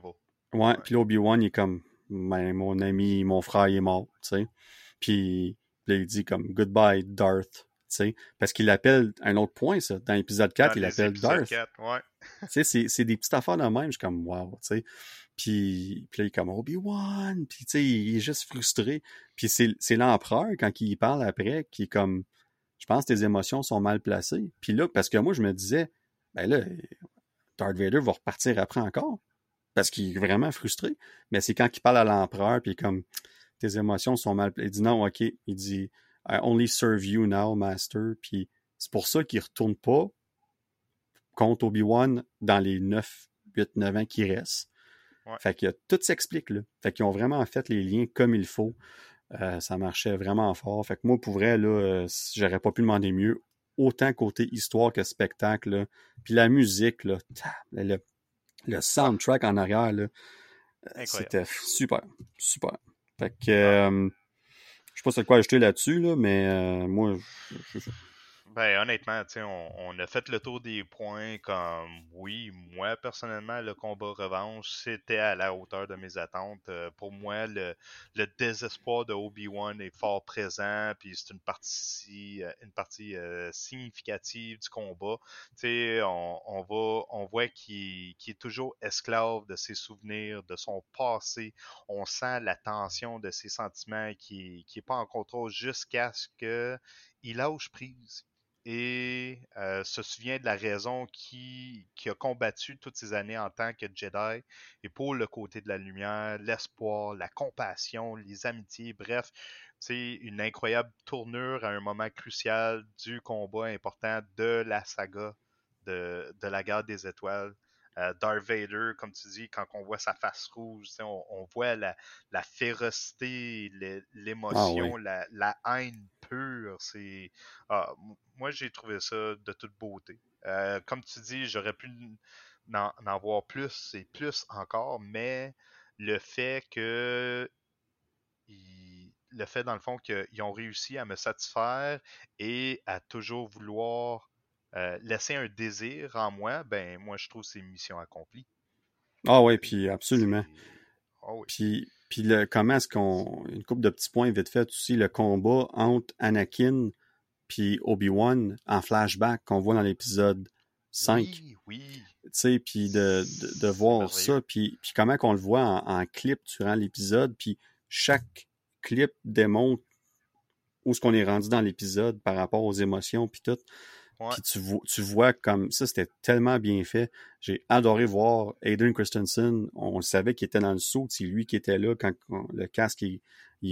Ouais, puis là Obi-Wan il est comme ben, mon ami, mon frère il est mort, tu sais. Puis là il dit comme goodbye Darth, tu sais, parce qu'il appelle un autre point ça dans l'épisode 4, Dans il appelle Darth. 4, ouais. Tu sais, c'est, des petites affaires de même. Je suis comme, wow, tu sais. Puis, puis là, il est comme Obi-Wan. Puis, tu sais, il est juste frustré. Puis c'est, c'est l'empereur, quand il parle après, qui est comme, je pense que tes émotions sont mal placées. Puis là, parce que moi, je me disais, ben là, Darth Vader va repartir après encore. Parce qu'il est vraiment frustré. Mais c'est quand il parle à l'empereur, puis il est comme, tes émotions sont mal. Il dit non, ok. Il dit, I only serve you now, master. Puis c'est pour ça qu'il retourne pas contre Obi-Wan dans les 9, 8, 9 ans qui restent. Ouais. Fait que tout s'explique là. Fait qu'ils ont vraiment fait les liens comme il faut. Euh, ça marchait vraiment fort. Fait que moi, pour vrai, là, euh, j'aurais pas pu demander mieux. Autant côté histoire que spectacle. Puis la musique, là, le, le soundtrack en arrière, là, c'était super. Super. Fait que euh, je sais pas c'est quoi ajouter là-dessus, là, mais moi, je, ben, honnêtement, on, on a fait le tour des points comme, oui, moi, personnellement, le combat revanche, c'était à la hauteur de mes attentes. Euh, pour moi, le, le désespoir de Obi-Wan est fort présent, puis c'est une partie, euh, une partie euh, significative du combat. On, on, va, on voit qu'il est toujours esclave de ses souvenirs, de son passé. On sent la tension de ses sentiments qui n'est pas en contrôle jusqu'à ce qu'il lâche prise et euh, se souvient de la raison qui, a combattu toutes ces années en tant que Jedi et pour le côté de la lumière, l'espoir, la compassion, les amitiés, bref, c'est une incroyable tournure à un moment crucial du combat important de la saga de, de la guerre des étoiles. Euh, Darth Vader, comme tu dis, quand on voit sa face rouge, on, on, voit la, la férocité, l'émotion, ah la, la, haine pure. C'est, ah, moi, j'ai trouvé ça de toute beauté. Euh, comme tu dis, j'aurais pu en, en, voir plus et plus encore, mais le fait que le fait dans le fond qu'ils ont réussi à me satisfaire et à toujours vouloir euh, laisser un désir en moi, ben moi je trouve c'est une mission accomplie. Ah oui, puis absolument. Ah puis, puis le, comment est-ce qu'on. Une couple de petits points vite fait aussi, le combat entre Anakin puis Obi-Wan en flashback qu'on voit dans l'épisode 5. Oui, oui. Tu sais, puis de, de, voir ça, puis, puis comment qu'on le voit en, clip durant l'épisode, puis chaque clip démontre où ce qu'on est rendu dans l'épisode par rapport aux émotions, puis tout. Puis tu, tu vois comme ça, c'était tellement bien fait. J'ai adoré voir Aiden Christensen. On, le savait qu'il était dans le saut. C'est lui qui était là quand, le casque est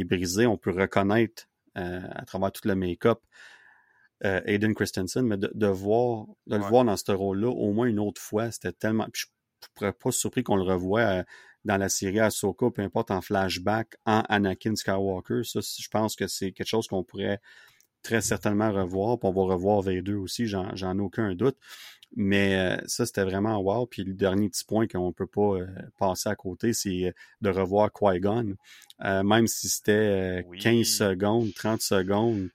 brisé. On peut reconnaître euh, à travers tout le make-up euh, Aiden Christensen, mais de, voir, de le voir dans ce rôle-là au moins une autre fois, c'était tellement. je ne pourrais pas surpris qu'on le revoie euh, dans la série Ahsoka, peu importe en flashback, en Anakin Skywalker. Ça, je pense que c'est quelque chose qu'on pourrait très certainement revoir. Puis on va revoir V2 aussi, j'en ai aucun doute. Mais euh, ça, c'était vraiment wow. Puis le dernier petit point qu'on ne peut pas euh, passer à côté, c'est euh, de revoir Qui-Gon. même si c'était 15 secondes, 30 secondes,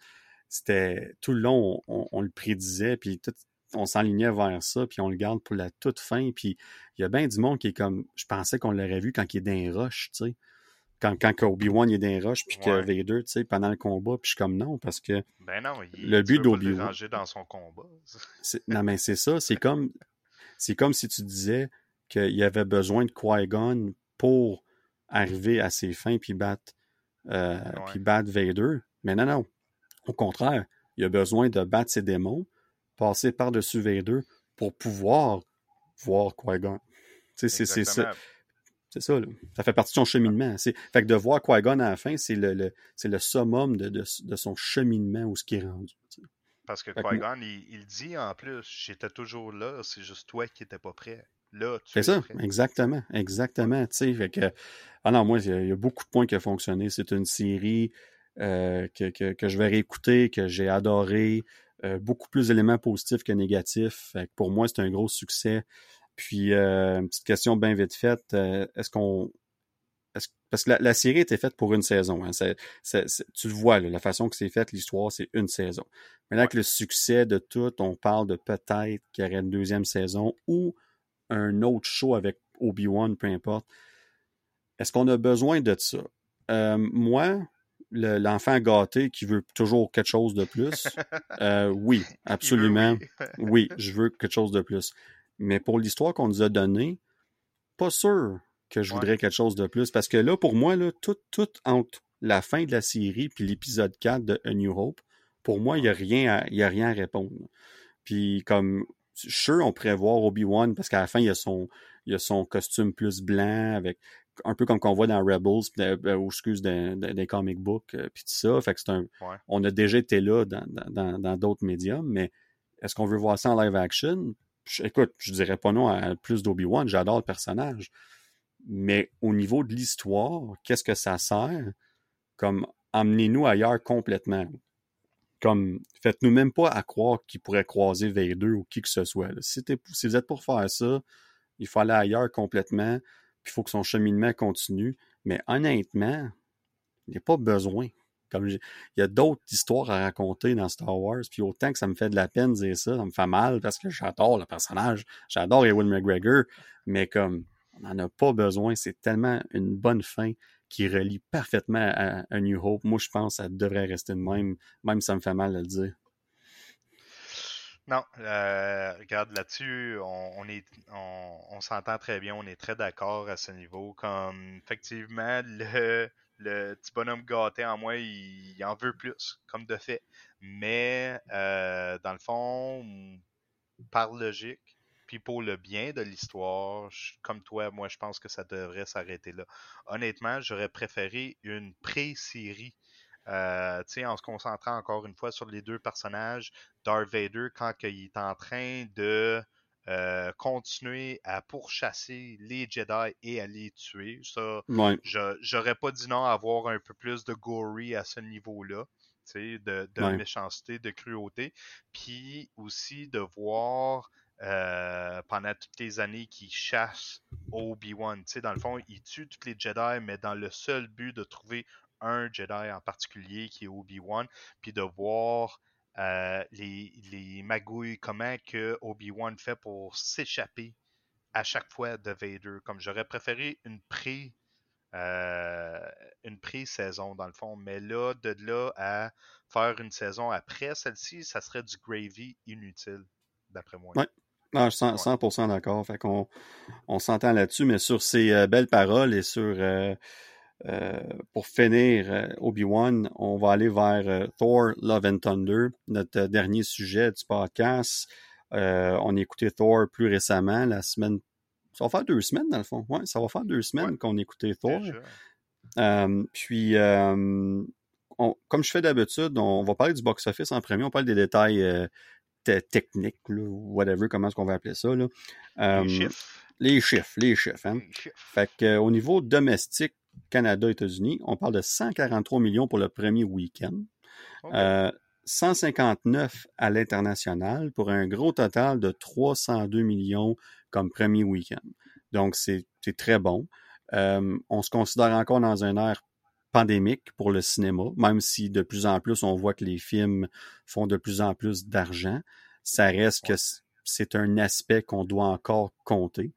c'était tout le long, on, le prédisait, puis tout, on s'enlignait vers ça, puis on le garde pour la toute fin. Puis il y a bien du monde qui est comme, je pensais qu'on l'aurait vu quand il est dans les roches, tu sais quand, quand Obi-Wan est dans les roches, puis que Vader, tu sais, pendant le combat, puis je suis comme non, parce que ben non, il, le but d'Obi-Wan. dans son combat. non, mais c'est ça, c'est comme, c'est comme si tu disais qu'il y avait besoin de Qui-Gon pour arriver à ses fins, puis battre, euh, puis battre Vader. Mais non, non. Au contraire, il a besoin de battre ses démons, passer par-dessus Vader pour pouvoir voir Qui-Gon. Tu sais, c'est ça. C'est ça, là. Ça fait partie de son cheminement. C'est... Fait que de voir Qui-Gon à la fin, c'est le, le, c'est le summum de, de, de, son cheminement où ce qui est rendu. Parce que Qui-Gon, il, il, dit en plus, j'étais toujours là, c'est juste toi qui n'étais pas prêt. Là, tu C'est ça, exactement, exactement. sais Fait que, ah non, moi, il y, a beaucoup de points qui ont fonctionné. C'est une série euh, que, que, que, je vais réécouter, que j'ai adoré. Euh, beaucoup plus d'éléments positifs que négatifs. Fait que pour moi, c'est un gros succès. Puis, euh, une petite question bien vite faite. Euh, est-ce qu'on. parce que la, série était faite pour une saison. Hein. tu le vois, la façon que c'est faite, l'histoire, c'est une saison. Maintenant que le succès de tout, on parle de peut-être qu'il y aurait une deuxième saison ou un autre show avec Obi-Wan, peu importe. Est-ce qu'on a besoin de ça? Euh, moi, l'enfant gâté qui veut toujours quelque chose de plus, oui, absolument. oui, je veux quelque chose de plus. Mais pour l'histoire qu'on nous a donnée, pas sûr que je voudrais quelque chose de plus. Parce que là, pour moi, là, tout, tout entre la fin de la série puis l'épisode 4 de A New Hope, pour moi, il n'y a, rien à, a rien à répondre. Puis comme sûr, on pourrait voir Obi-Wan parce qu'à la fin, il y a son, il a son costume plus blanc avec un peu comme qu'on voit dans Rebels, euh, ou excuse, des comic books, euh, puis tout ça. Fait que c'est un, on a déjà été là dans d'autres médiums, mais est-ce qu'on veut voir ça en live action? Écoute, je dirais pas non à plus d'Obi-Wan, j'adore le personnage. Mais au niveau de l'histoire, qu'est-ce que ça sert? Comme emmenez-nous ailleurs complètement? Comme, faites-nous même pas à croire qu'il pourrait croiser Vader ou qui que ce soit. Si, si, vous êtes pour faire ça, il faut aller ailleurs complètement, puis il faut que son cheminement continue. Mais honnêtement, il n'y a pas besoin. Comme il y a d'autres histoires à raconter dans Star Wars, puis autant que ça me fait de la peine de dire ça, ça me fait mal parce que j'adore le personnage, j'adore Ewan McGregor, mais comme on n'en a pas besoin, c'est tellement une bonne fin qui relie parfaitement à, New Hope. Moi, je pense que ça devrait rester de même, même si ça me fait mal de le dire. Non, euh, regarde là-dessus, on, on s'entend très bien, on est très d'accord à ce niveau. Comme effectivement, le, le petit bonhomme gâté en moi, il, en veut plus, comme de fait. Mais euh, dans le fond, par logique, puis pour le bien de l'histoire, comme toi, moi je pense que ça devrait s'arrêter là. Honnêtement, j'aurais préféré une pré-série. Euh, en se concentrant encore une fois sur les deux personnages, Darth Vader, quand il est en train de euh, continuer à pourchasser les Jedi et à les tuer. Ça, j'aurais pas dit non à avoir un peu plus de gory à ce niveau-là. De, de méchanceté, de cruauté. Puis aussi de voir euh, pendant toutes les années qu'il chasse Obi-Wan. Dans le fond, il tue tous les Jedi, mais dans le seul but de trouver un Jedi en particulier qui est Obi-Wan, puis de voir euh, les, les magouilles, comment que Obi-Wan fait pour s'échapper à chaque fois de Vader? Comme j'aurais préféré une pré euh, une pré-saison dans le fond, mais là, de là à faire une saison après celle-ci, ça serait du gravy inutile, d'après moi. Ouais. Je suis 100%, d'accord. Fait qu'on on s'entend là-dessus, mais sur ces euh, belles paroles et sur euh, pour finir euh, Obi-Wan, on va aller vers euh, Thor Love and Thunder, notre dernier sujet du podcast. on a écouté Thor plus récemment, la semaine. Ça va faire deux semaines, dans le fond. Ouais, ça va faire deux semaines qu'on a écouté Thor. puis, comme je fais d'habitude, on va parler du box-office en premier. On parle des détails techniques, whatever, comment est-ce qu'on va appeler ça. Là. les chiffres. Les chiffres, les chiffres. Hein? Les chiffres. Fait que, au niveau domestique, Canada-États-Unis, on parle de 143 millions pour le premier week-end. 159 euh, à l'international pour un gros total de 302 millions comme premier week-end. Donc, c'est très bon. Euh, on se considère encore dans un air pandémique pour le cinéma, même si de plus en plus on voit que les films font de plus en plus d'argent. Ça reste que c'est un aspect qu'on doit encore compter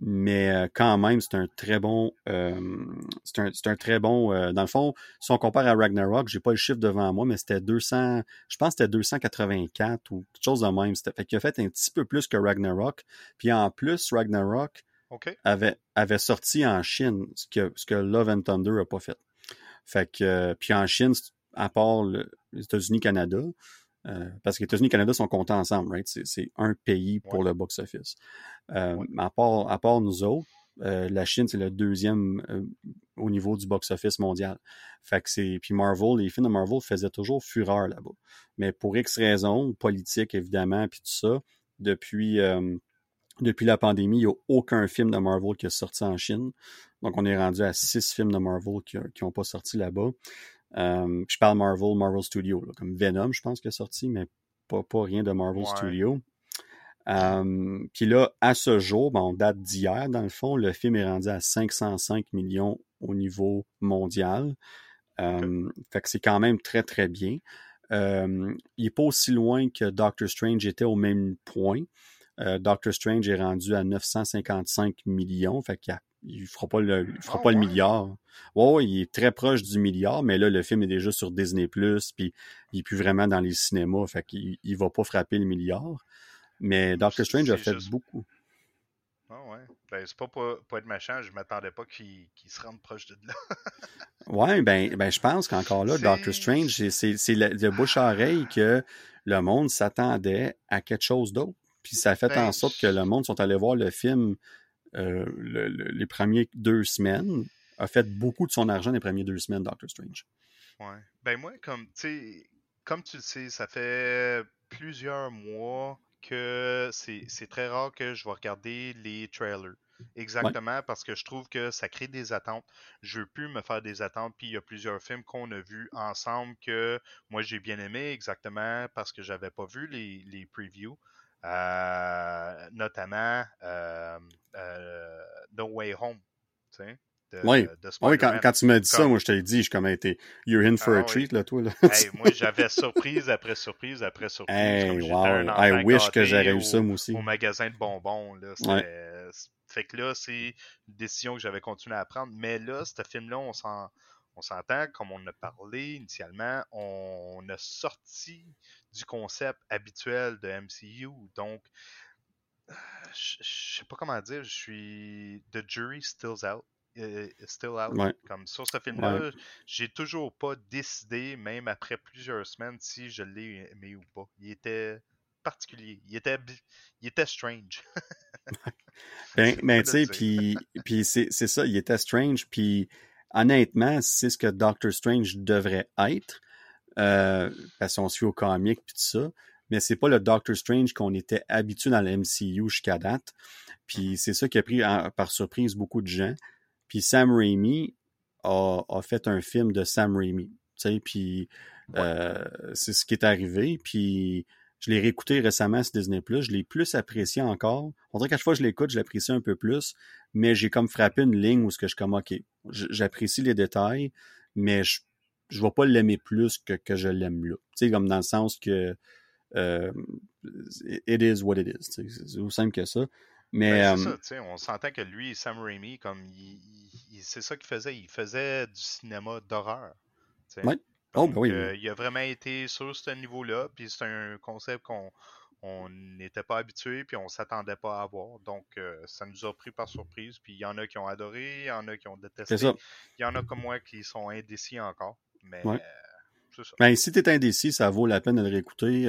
mais euh, quand même, c'est un très bon. Euh, c'est un, un, très bon. Euh, dans le fond, si on compare à Ragnarok, j'ai pas le chiffre devant moi, mais c'était 200. Je pense que c'était 284 ou quelque chose de même. Fait qu'il a fait un petit peu plus que Ragnarok. Puis en plus, Ragnarok avait, avait sorti en Chine, ce que, ce que Love and Thunder a pas fait. Fait que. puis en Chine, à part les États-Unis-Canada, euh, parce que les États-Unis et le Canada sont comptés ensemble, right? C'est un pays pour le box-office. Euh, à, part, à part nous autres, euh, la Chine, c'est le deuxième au niveau du box-office mondial. Fait que c'est. Puis Marvel, les films de Marvel faisaient toujours fureur là-bas. Mais pour X raisons, politiques évidemment, puis tout ça, depuis, depuis la pandémie, il n'y a aucun film de Marvel qui est sorti en Chine. Donc on est rendu à six films de Marvel qui n'ont pas sorti là-bas. Euh, je parle Marvel, Marvel Studio, comme Venom, je pense qu'il est sorti, mais pas, pas rien de Marvel Studio. Euh, puis là, à ce jour, ben, on date d'hier, dans le fond, le film est rendu à 505 millions au niveau mondial. Euh, fait que c'est quand même très, très bien. il n'est pas aussi loin que Doctor Strange était au même point. Doctor Strange est rendu à 955 millions. Fait qu'il y a il fera pas le, fera ah pas le milliard. Ouais, il est très proche du milliard, mais là, le film est déjà sur Disney+, puis il est plus vraiment dans les cinémas, fait qu'il il va pas frapper le milliard. Mais Doctor Strange a fait beaucoup. Ah ouais. Ben, c'est pas pour, être machin, je m'attendais pas qu'il se rende proche de là. ouais, ben, ben je pense qu'encore là, Doctor Strange, c'est le, bouche à oreille que le monde s'attendait à quelque chose d'autre. Puis ça a fait ben, en sorte que le monde sont allés voir le film euh, les premières deux semaines, a fait beaucoup de son argent les premières deux semaines, Doctor Strange. Ouais. Ben moi, comme, comme tu le sais, ça fait plusieurs mois que c'est très rare que je vais regarder les trailers. Exactement, parce que je trouve que ça crée des attentes. Je veux plus me faire des attentes. Puis il y a plusieurs films qu'on a vus ensemble que moi j'ai bien aimé, exactement parce que j'avais pas vu les, les previews. Euh, notamment euh, euh, No Way Home. Tu sais, oui, oui quand, quand, tu m'as dit ça, moi je t'ai dit, je comme été You're in for a ah treat, là, toi. Là. hey, moi j'avais surprise après surprise après surprise. Hey, wow. I wish que j'aurais eu ça, moi aussi. Au magasin de bonbons. Là, ouais. Fait que là, c'est une décision que j'avais continué à prendre. Mais là, ce film-là, on s'en. On s'entend, comme on a parlé initialement, on a sorti du concept habituel de MCU. Donc, je, je sais pas comment dire, je suis. The jury still's out. Euh, still out. Comme sur ce film-là, j'ai toujours pas décidé, même après plusieurs semaines, si je l'ai aimé ou pas. Il était particulier. Il était, il était strange. ben, ben tu sais, puis, puis c'est ça, il était strange. Puis honnêtement, c'est ce que Doctor Strange devrait être. Euh, parce qu'on suit au comic puis tout ça. Mais c'est pas le Doctor Strange qu'on était habitué dans le MCU jusqu'à date. Puis c'est ça qui a pris par surprise beaucoup de gens. Puis Sam Raimi a, fait un film de Sam Raimi. Puis euh, c'est ce qui est arrivé. Puis je l'ai réécouté récemment sur Disney+. Je l'ai plus apprécié encore. On dirait qu'à chaque fois que je l'écoute, je l'apprécie un peu plus. Mais j'ai comme frappé une ligne où ce que je comme OK, j'apprécie les détails, mais je ne vais pas l'aimer plus que, que je l'aime là. Tu sais, comme dans le sens que euh, it is what it is. C'est aussi simple que ça. Mais, ben, euh, ça, on s'entend que lui, Sam Raimi, comme c'est ça qu'il faisait. Il faisait du cinéma d'horreur. Oui. Oh, ben oui, euh, il a vraiment été sur ce niveau-là. Puis c'est un concept qu'on on n'était pas habitué, puis on s'attendait pas à avoir. Donc, euh, ça nous a pris par surprise. Puis il y en a qui ont adoré, il y en a qui ont détesté. Il y en a comme moi qui sont indécis encore. Mais c'est ça. Ben, si tu es indécis, ça vaut la peine de le réécouter,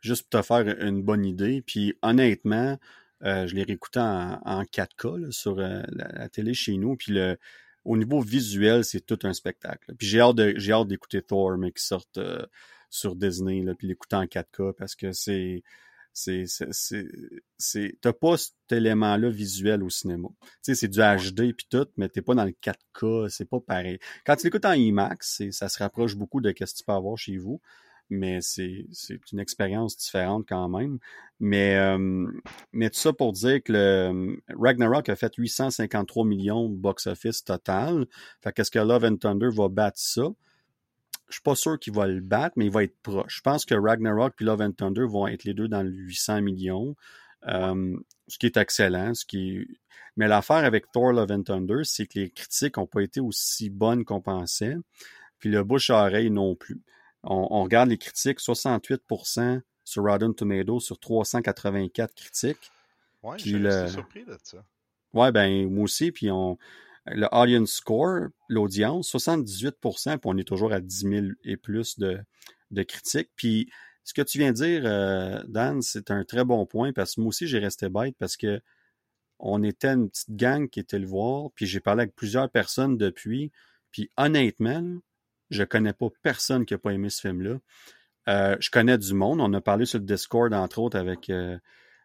juste pour te faire une bonne idée. Puis honnêtement, euh, je l'ai réécouté en, 4K sur euh, la, télé chez nous. Puis le, au niveau visuel, c'est tout un spectacle. Puis j'ai hâte, j'ai hâte d'écouter Thor, mais qui sorte euh, sur Disney, là, puis l'écouter en 4K parce que c'est. C'est, c'est, t'as pas cet élément-là visuel au cinéma. Tu sais, c'est du HD puis tout, mais t'es pas dans le 4K, c'est pas pareil. Quand tu l'écoutes en IMAX, ça se rapproche beaucoup de ce que tu peux avoir chez vous mais c'est une expérience différente quand même. Mais, euh, mais tout ça pour dire que le, Ragnarok a fait 853 millions box-office total. Fait qu'est-ce que Love and Thunder va battre ça? Je suis pas sûr qu'il va le battre, mais il va être proche. Je pense que Ragnarok et Love and Thunder vont être les deux dans le 800 millions. Euh, ce qui est excellent. Ce qui Mais l'affaire avec Thor Love and Thunder, c'est que les critiques n'ont pas été aussi bonnes qu'on pensait. Puis le bouche-oreille non plus on, regarde les critiques, 68% sur Rotten Tomatoes sur 384 critiques. Ouais, je suis surpris de ça. Ouais, ben moi aussi, puis on le audience score, l'audience, 78%, puis on est toujours à 10 000 et plus de, de critiques. Puis ce que tu viens de dire, euh, Dan, c'est un très bon point, parce que moi aussi, j'ai resté bête, parce que on était une petite gang qui était le voir, puis j'ai parlé avec plusieurs personnes depuis, puis honnêtement, je connais pas personne qui a pas aimé ce film-là. Euh, je connais du monde. On a parlé sur le Discord, entre autres, avec euh,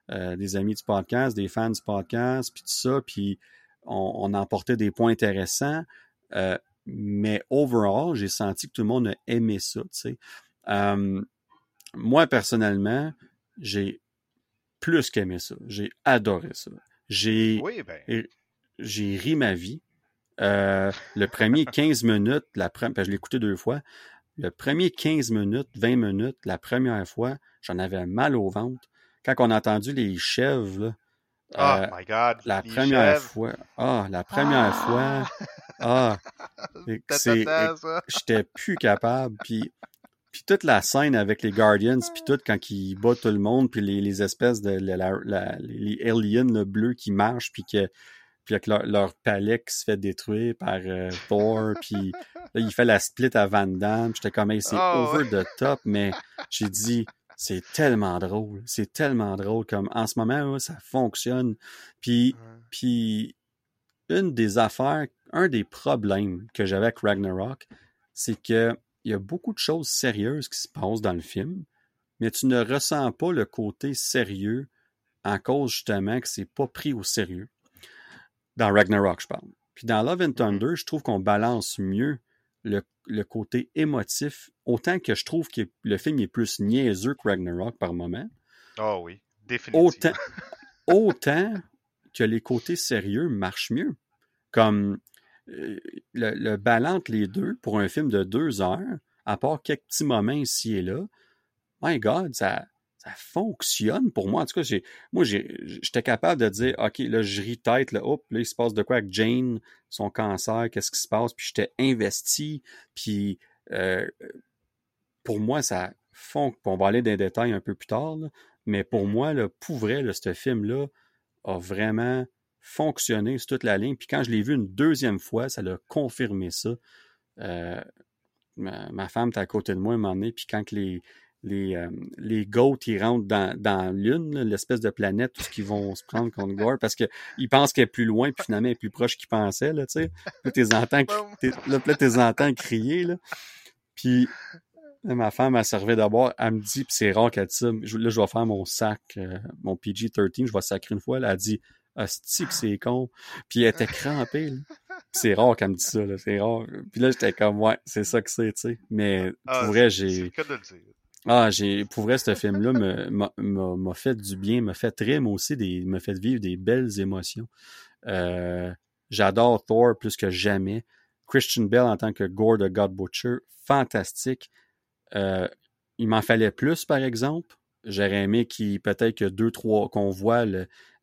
des amis du podcast, des fans du podcast, puis tout ça. Puis on, emporté des points intéressants. mais overall, j'ai senti que tout le monde a aimé ça. moi, personnellement, j'ai plus qu'aimé ça. J'ai adoré ça. J'ai oui, ben. j'ai ri ma vie. Euh, le premier 15 minutes, la je l'ai écouté deux fois. Le premier 15 minutes, 20 minutes, la première fois, j'en avais mal au ventre. Quand on a entendu les chèvres, euh, my God, la première fois, ah, la première fois, ah, c'est, j'étais plus capable. Puis, puis toute la scène avec les Guardians, puis tout quand ils battent tout le monde, puis les, espèces de les aliens bleus qui marchent, puis que puis avec leur, palais qui se fait détruire par euh, Thor, puis là, il fait la split à Van Damme. J'étais comme, c'est ah, over the top, mais j'ai dit, c'est tellement drôle, c'est tellement drôle, comme en ce moment, ça fonctionne. Puis, puis une des affaires, un des problèmes que j'avais avec Ragnarok, c'est que il y a beaucoup de choses sérieuses qui se passent dans le film, mais tu ne ressens pas le côté sérieux en cause justement que c'est pas pris au sérieux. Dans Ragnarok, je parle. Puis dans Love and Mhm. Thunder, je trouve qu'on balance mieux le, le côté émotif, autant que je trouve que le film est plus niaiseux que Ragnarok par moment, Ah oui, définitivement. autant, autant que les côtés sérieux marchent mieux. Comme euh, le, le entre les deux pour un film de deux heures, à part quelques petits moments ici et là, my God, ça, ça fonctionne pour moi. En tout cas, j'ai, moi, j'étais capable de dire, OK, là, je ris tête, là, hop, là, il se passe de quoi avec Jane, son cancer, qu'est-ce qui se passe, puis j'étais investi, puis euh, pour moi, ça fond, on va aller dans les détails un peu plus tard, mais pour moi, là, pour ce film-là a vraiment fonctionné sur toute la ligne. Puis quand je l'ai vu une deuxième fois, ça l'a confirmé ça. Euh, ma, ma, femme était à côté de moi un moment donné, puis quand les, les, euh, les goats, ils rentrent dans, dans l'une, l'espèce de planète, tout ce qu'ils vont se prendre contre Gore, parce qu'ils pensent qu'elle est plus loin, puis finalement, elle est plus proche qu'ils pensaient, là, tu sais. Là, t'es entends, là, là, t'es entends crier, là. Puis, là, ma femme, elle servait d'abord, elle me dit, puis c'est rare qu'elle dise ça, là, je vais faire mon sac, euh, mon PG-13, je vais sacrer une fois, elle a dit, hostie que c'est con. Puis elle était crampée, là. C'est rare qu'elle me dise ça, là. C'est rare. Puis là, j'étais comme, ouais, c'est ça que c'est, tu sais. Mais ah, pour vrai, j'ai. C'est le cas de le dire. Ah, j'ai, pour vrai, ce film-là m'a fait du bien, m'a fait rire, aussi m'a fait vivre des belles émotions. Euh, j'adore Thor plus que jamais. Christian Bell en tant que Gore the God Butcher, fantastique. Euh, il m'en fallait plus, par exemple. J'aurais aimé qu'il, peut-être deux, trois, qu'on voit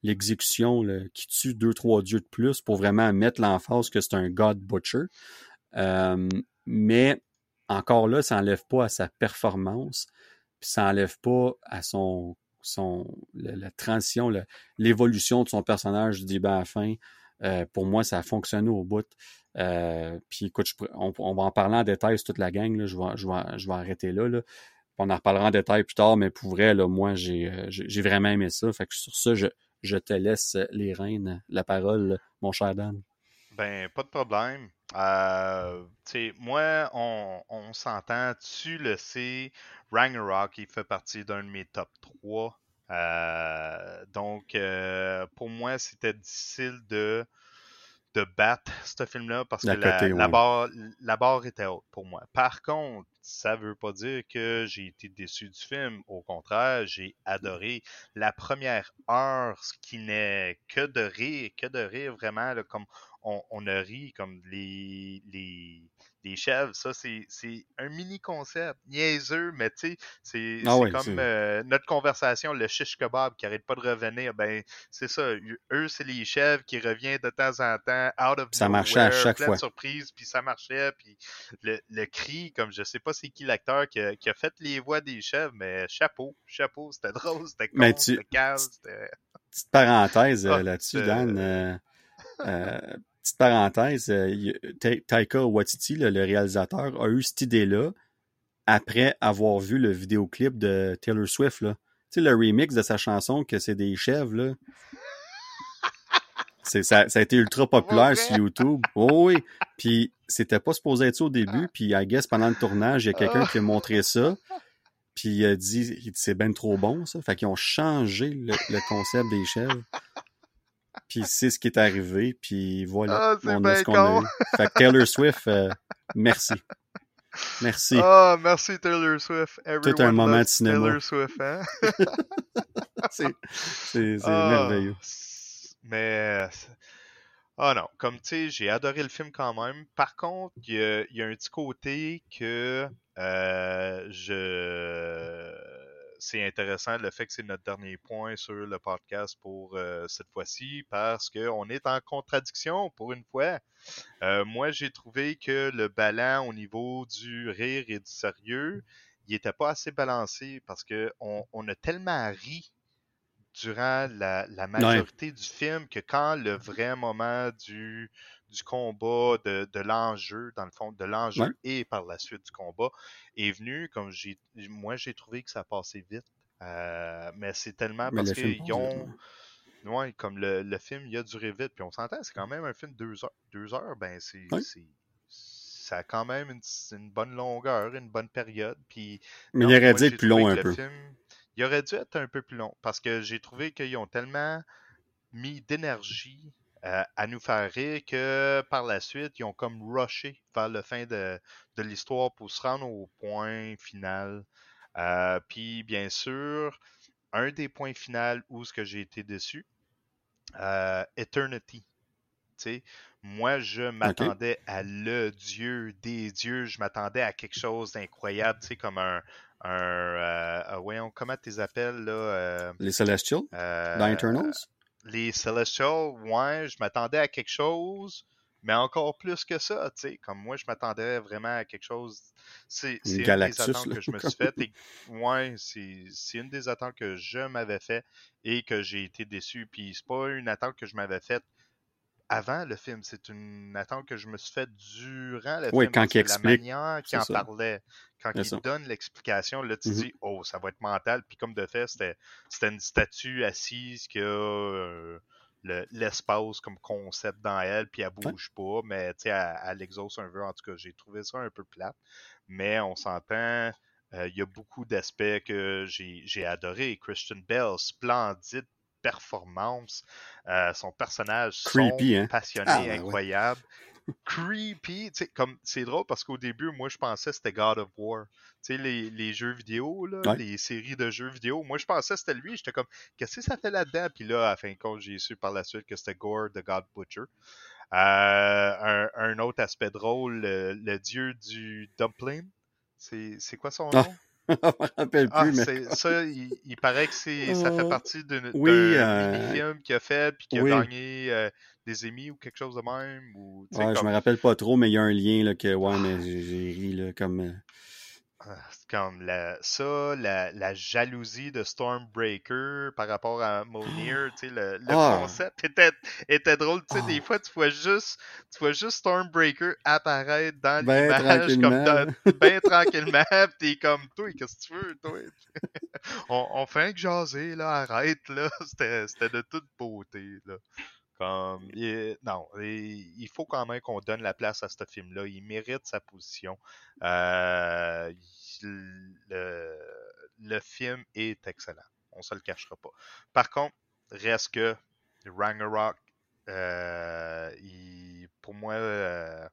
l'exécution qui tue deux, trois dieux de plus pour vraiment mettre l'emphase que c'est un God Butcher. Euh, mais encore là, ça n'enlève pas à sa performance, puis ça n'enlève pas à son, son la, transition, l'évolution de son personnage du début à la fin. Euh, pour moi, ça a fonctionné au bout. Euh, puis écoute, on, va en parler en détail sur toute la gang. Je, vais, je, vais, je vais arrêter là, là. On en reparlera en détail plus tard, mais pour vrai, là, moi, j'ai, j'ai vraiment aimé ça. Fait que sur ça, je, je te laisse les rênes, la parole, mon cher Dan. Ben, pas de problème. Euh, moi, on, on s'entend, tu le sais, Ragnarok, il fait partie d'un de mes top 3. Euh, donc, euh, pour moi, c'était difficile de, de battre ce film-là parce que la, côté, la, ouais. barre, la barre était haute pour moi. Par contre, ça veut pas dire que j'ai été déçu du film. Au contraire, j'ai adoré la première heure, ce qui n'est que de rire, que de rire vraiment, là, comme on, on, a ri, comme les, les, les chèvres, ça c'est un mini concept, niaiseux, mais tu sais, c'est ah oui, comme euh, notre conversation, le shish kebab qui arrête pas de revenir, ben c'est ça, eux c'est les chèvres qui reviennent de temps en temps, out of Ça marchait à chaque plein fois. de surprises, puis ça marchait, puis le, le, cri, comme je sais pas c'est qui l'acteur qui, qui, a fait les voix des chèvres, mais chapeau, chapeau, c'était drôle, c'était con, tu... c'était calme, c'était... Petite parenthèse euh, là-dessus, Dan. Euh, euh, petite parenthèse, euh, Taika Waititi, le, le, réalisateur, a eu cette idée-là après avoir vu le vidéoclip de Taylor Swift. Là. Tu sais, le remix de sa chanson que c'est des chèvres. Là. Ça, ça, a été ultra populaire sur YouTube. Oh oui. Puis c'était pas supposé être ça au début. Puis I guess pendant le tournage, il y a quelqu'un qui a montré ça. Puis il a dit, c'est ben trop bon ça. Fait qu'ils ont changé le, le concept des chèvres. Puis c'est ce qui est arrivé. Puis voilà, oh, on a ce qu'on a eu. Fait que Taylor Swift, euh, merci. Merci. Oh, merci Taylor Swift. Everyone Tout un moment de cinéma. Taylor Swift, hein? c'est oh, merveilleux. Mais... Ah non, comme tu sais, j'ai adoré le film quand même. Par contre, il y, y, a un petit côté que euh, je c'est intéressant le fait que c'est notre dernier point sur le podcast pour euh, cette fois-ci parce qu'on est en contradiction pour une fois. Euh, moi, j'ai trouvé que le ballon au niveau du rire et du sérieux, il n'était pas assez balancé parce que on, on a tellement ri durant la, la majorité ouais. du film que quand le vrai moment du, du combat, de, de l'enjeu, dans le fond, de l'enjeu ouais. et par la suite du combat est venu, comme j'ai moi j'ai trouvé que ça passait vite. Euh, mais c'est tellement mais parce qu'ils ont. Ouais, comme le, le, film, il a duré vite, puis on s'entend, c'est quand même un film de deux heures. Deux heures, ben c'est. Ouais. Ça a quand même une, une, bonne longueur, une bonne période. Puis, mais il aurait dû être plus long un peu. Film, il aurait dû être un peu plus long parce que j'ai trouvé qu'ils ont tellement mis d'énergie euh, à nous faire rire que par la suite, ils ont comme rushé vers la fin de, de l'histoire pour se rendre au point final. Euh, puis, bien sûr, un des points finaux où ce que j'ai été déçu, euh, Eternity. moi, je m'attendais à le Dieu des dieux. Je m'attendais à quelque chose d'incroyable, comme un, un euh, voyons, comment tu les appelles là Les Celestials? Dans Eternals? Les Celestials, ouais, je m'attendais à quelque chose, mais encore plus que ça, tu sais. Comme moi, je m'attendais vraiment à quelque chose. C'est une, des attentes que je me suis fait. ouais, c'est une des attentes que je m'avais fait et que j'ai été déçu. Puis c'est pas une attente que je m'avais faite avant le film. C'est une attente que je me suis faite durant le oui, film. quand il explique. La manière qu'il en parlait. Quand il donne l'explication, là, tu mm-hmm. dis, oh, ça va être mental. Puis comme de fait, c'était une statue assise qui a euh, l'espace comme concept dans elle, puis elle bouge pas. Mais tu sais, elle, elle, exauce un peu. En tout cas, j'ai trouvé ça un peu plate. Mais on s'entend. Euh, il y a beaucoup d'aspects que j'ai adoré. Christian Bell, splendide performance. Euh, son personnage Creepy, hein? passionné, ah, incroyable. Creepy, comme c'est drôle parce qu'au début, moi je pensais que c'était God of War. Tu sais, les, les, jeux vidéo, là, les séries de jeux vidéo, moi je pensais que c'était lui. J'étais comme, qu'est-ce que ça fait là-dedans? Puis là, à fin de compte, j'ai su par la suite que c'était Gore the God Butcher. Euh, un, autre aspect drôle, le, dieu du dumpling. C'est quoi son ah. me rappelle ah, plus. mais... Ça, il, paraît que c'est, ça fait partie d'un oui, euh... mini-film qu'il a fait puis qu'il a gagné euh, des Emmy ou quelque chose de même. Ou, ouais, comme... je me rappelle pas trop, mais il y a un lien là, que ouais, mais j'ai ri là, comme. Comme la, ça, la, la, jalousie de Stormbreaker par rapport à Monier, tu sais, le, le ah! concept était, était drôle, tu sais, des ah! fois, tu vois juste, tu vois juste Stormbreaker apparaître dans ben l'image, comme dans, ben tranquillement, t'es comme, toi, qu'est-ce que tu veux, toi? on, on fait un que jaser, là, arrête, là, c'était de toute beauté, là. Comme, non, il faut quand même qu'on donne la place à ce film-là. Il mérite sa position. Euh, le, film est excellent. On se le cachera pas. Par contre, reste que Ragnarok, euh, pour moi, euh,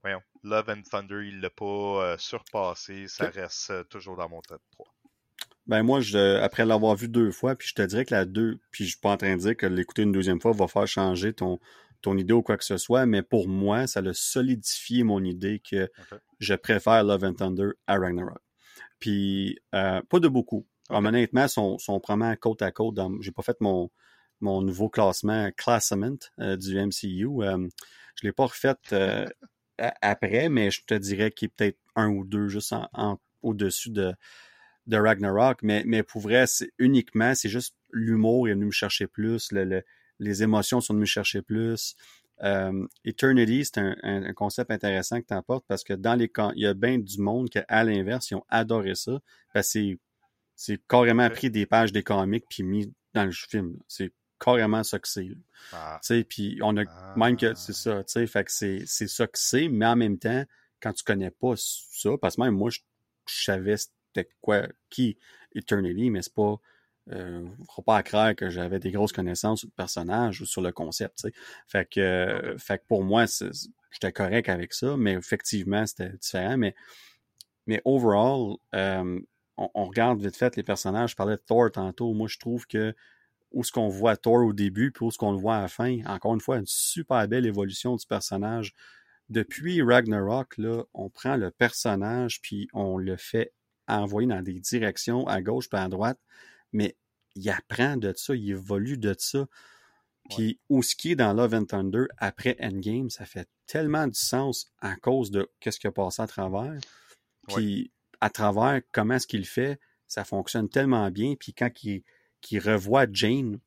voyons, Love and Thunder, il l'a pas surpassé. Ça reste toujours dans mon top 3. Ben moi, je, après l'avoir vu deux fois, puis je te dirais que la deux, puis je suis pas en train de dire que l'écouter une deuxième fois va faire changer ton, ton idée ou quoi que ce soit, mais pour moi, ça a solidifié mon idée que je préfère Love and Thunder à Ragnarok. Puis, euh, pas de beaucoup. Honnêtement, sont, sont vraiment côte à côte. J'ai pas fait mon, mon nouveau classement, classement euh, du MCU. Euh, je l'ai pas refait euh, après, mais je te dirais qu'il est peut-être un ou deux juste en au-dessus de, de Ragnarok, mais, mais pour vrai, c'est uniquement, c'est juste l'humour est venu me chercher plus, les émotions sont venues me chercher plus. Euh, Eternity, c'est un, concept intéressant que tu apportes parce que dans les il y a bien du monde qui, à l'inverse, ils ont adoré ça. Parce que c'est carrément pris des pages des comics puis mis dans le film. C'est carrément ça que c'est. Ah. Puis on a même que c'est ça, tu sais, fait que c'est ça que c'est, mais en même temps, quand tu connais pas ça, parce que même moi, je, je savais quoi, qui Eternity, mais c'est pas. Euh, faut pas croire que j'avais des grosses connaissances sur le personnage ou sur le concept. Fait que, fait que pour moi, j'étais correct avec ça, mais effectivement, c'était différent. Mais, mais overall, euh, on, regarde vite fait les personnages. Je parlais de Thor tantôt. Moi, je trouve que où ce qu'on voit Thor au début, puis où ce qu'on le voit à la fin, encore une fois, une super belle évolution du personnage. Depuis Ragnarok, là, on prend le personnage, puis on le fait à envoyer dans des directions à gauche pas à droite, mais il apprend de ça, il évolue de ça. Puis où ce qui est dans Love and Thunder après Endgame, ça fait tellement du sens à cause de qu'est-ce qui a passé à travers. Puis à travers comment est-ce qu'il fait, ça fonctionne tellement bien. Puis quand il, revoit Jane, tu